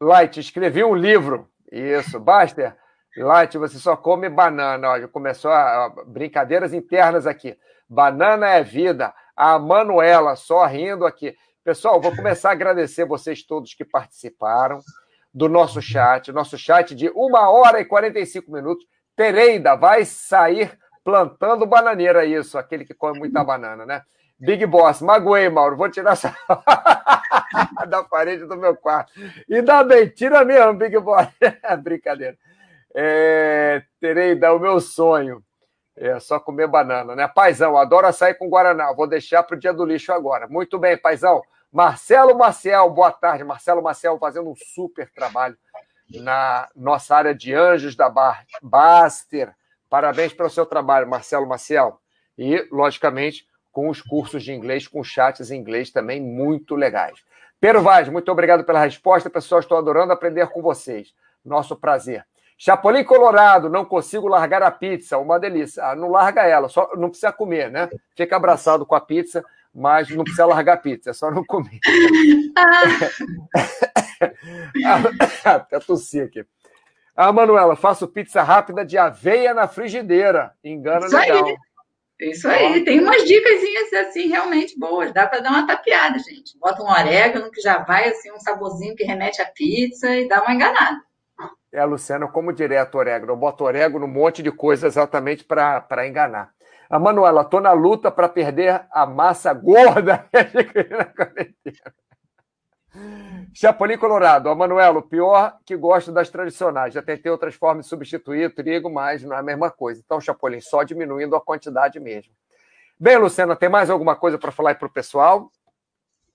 Light, escrevi um livro. Isso, Baster. Light, você só come banana. Ó, já começou a, brincadeiras internas aqui. Banana é vida. A Manuela, só rindo aqui. Pessoal, vou começar a agradecer vocês todos que participaram do nosso chat. Nosso chat de uma hora e 45 minutos. Tereida vai sair plantando bananeira, isso, aquele que come muita banana, né? Big Boss, magoei, Mauro. Vou tirar essa da parede do meu quarto. E dá bem, tira mesmo, Big Boss. Brincadeira. É, terei dar o meu sonho. É só comer banana, né? Paizão, adoro açaí com Guaraná. Vou deixar para o dia do lixo agora. Muito bem, paizão. Marcelo Marcel, boa tarde. Marcelo Marcel fazendo um super trabalho na nossa área de anjos da Bar Baster. Parabéns pelo seu trabalho, Marcelo Marcel. E, logicamente, com os cursos de inglês, com chats em inglês também muito legais. Pero Vaz, muito obrigado pela resposta. Pessoal, estou adorando aprender com vocês. Nosso prazer. Chapolin Colorado, não consigo largar a pizza, uma delícia. Ah, não larga ela, só não precisa comer, né? Fica abraçado com a pizza, mas não precisa largar a pizza, é só não comer. Ah. Até tossi aqui. Ah, Manuela, faço pizza rápida de aveia na frigideira. Engana Isso legal. Aí. Isso aí, tem umas dicas assim realmente boas, dá para dar uma tapeada, gente. Bota um orégano que já vai assim um saborzinho que remete à pizza e dá uma enganada. É, Luciana, como direto orégano. Eu boto orégano num monte de coisa exatamente para enganar. A Manuela, tô na luta para perder a massa gorda. Chapolin Colorado. A Manuela, o pior que gosto das tradicionais. Já tentei outras formas de substituir trigo, mas não é a mesma coisa. Então, Chapolin, só diminuindo a quantidade mesmo. Bem, Luciana, tem mais alguma coisa para falar para o pessoal?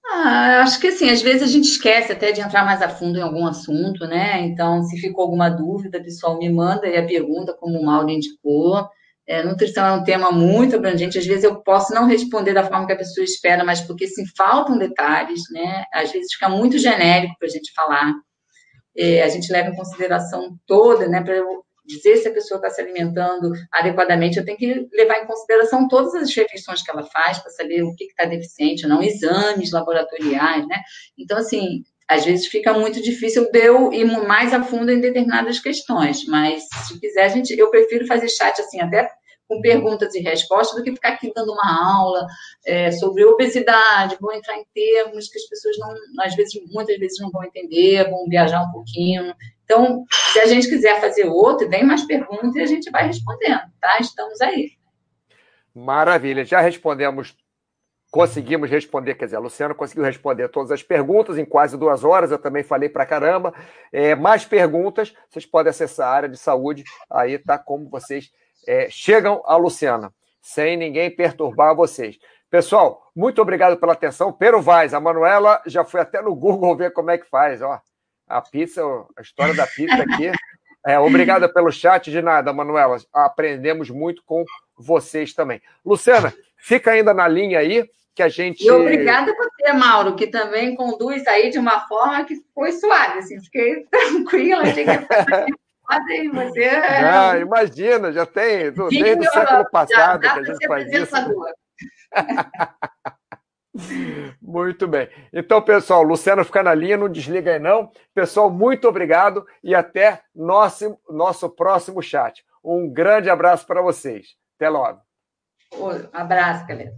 Ah, acho que assim, às vezes a gente esquece até de entrar mais a fundo em algum assunto, né? Então, se ficou alguma dúvida, pessoal, me manda aí a pergunta, como o Mauro indicou. É, nutrição é um tema muito abrangente, às vezes eu posso não responder da forma que a pessoa espera, mas porque sim, faltam detalhes, né? Às vezes fica muito genérico para a gente falar. É, a gente leva em consideração toda, né? Para dizer se a pessoa está se alimentando adequadamente, eu tenho que levar em consideração todas as refeições que ela faz para saber o que está deficiente, não exames laboratoriais, né? Então, assim, às vezes fica muito difícil de eu ir mais a fundo em determinadas questões, mas se quiser, a gente, eu prefiro fazer chat assim, até com perguntas e respostas, do que ficar aqui dando uma aula é, sobre obesidade, vou entrar em termos que as pessoas não, às vezes, muitas vezes não vão entender, vão viajar um pouquinho. Então, se a gente quiser fazer outro, vem mais perguntas e a gente vai respondendo, tá? Estamos aí. Maravilha, já respondemos, conseguimos responder, quer dizer, a Luciana conseguiu responder todas as perguntas em quase duas horas, eu também falei para caramba. É, mais perguntas, vocês podem acessar a área de saúde, aí tá como vocês é, chegam a Luciana, sem ninguém perturbar vocês. Pessoal, muito obrigado pela atenção. Pero Vaz, a Manuela já foi até no Google ver como é que faz, ó a pizza, a história da pizza aqui. É, obrigada pelo chat, de nada, Manuela. Aprendemos muito com vocês também. Luciana, fica ainda na linha aí, que a gente. E obrigada a você, Mauro, que também conduz aí de uma forma que foi suave, assim, fiquei tranquila, achei que você. Ah, imagina, já tem, desde o século passado que a gente faz isso. Muito bem. Então, pessoal, Luciano fica na linha, não desliga aí não. Pessoal, muito obrigado e até nosso, nosso próximo chat. Um grande abraço para vocês. Até logo. Um abraço, galera.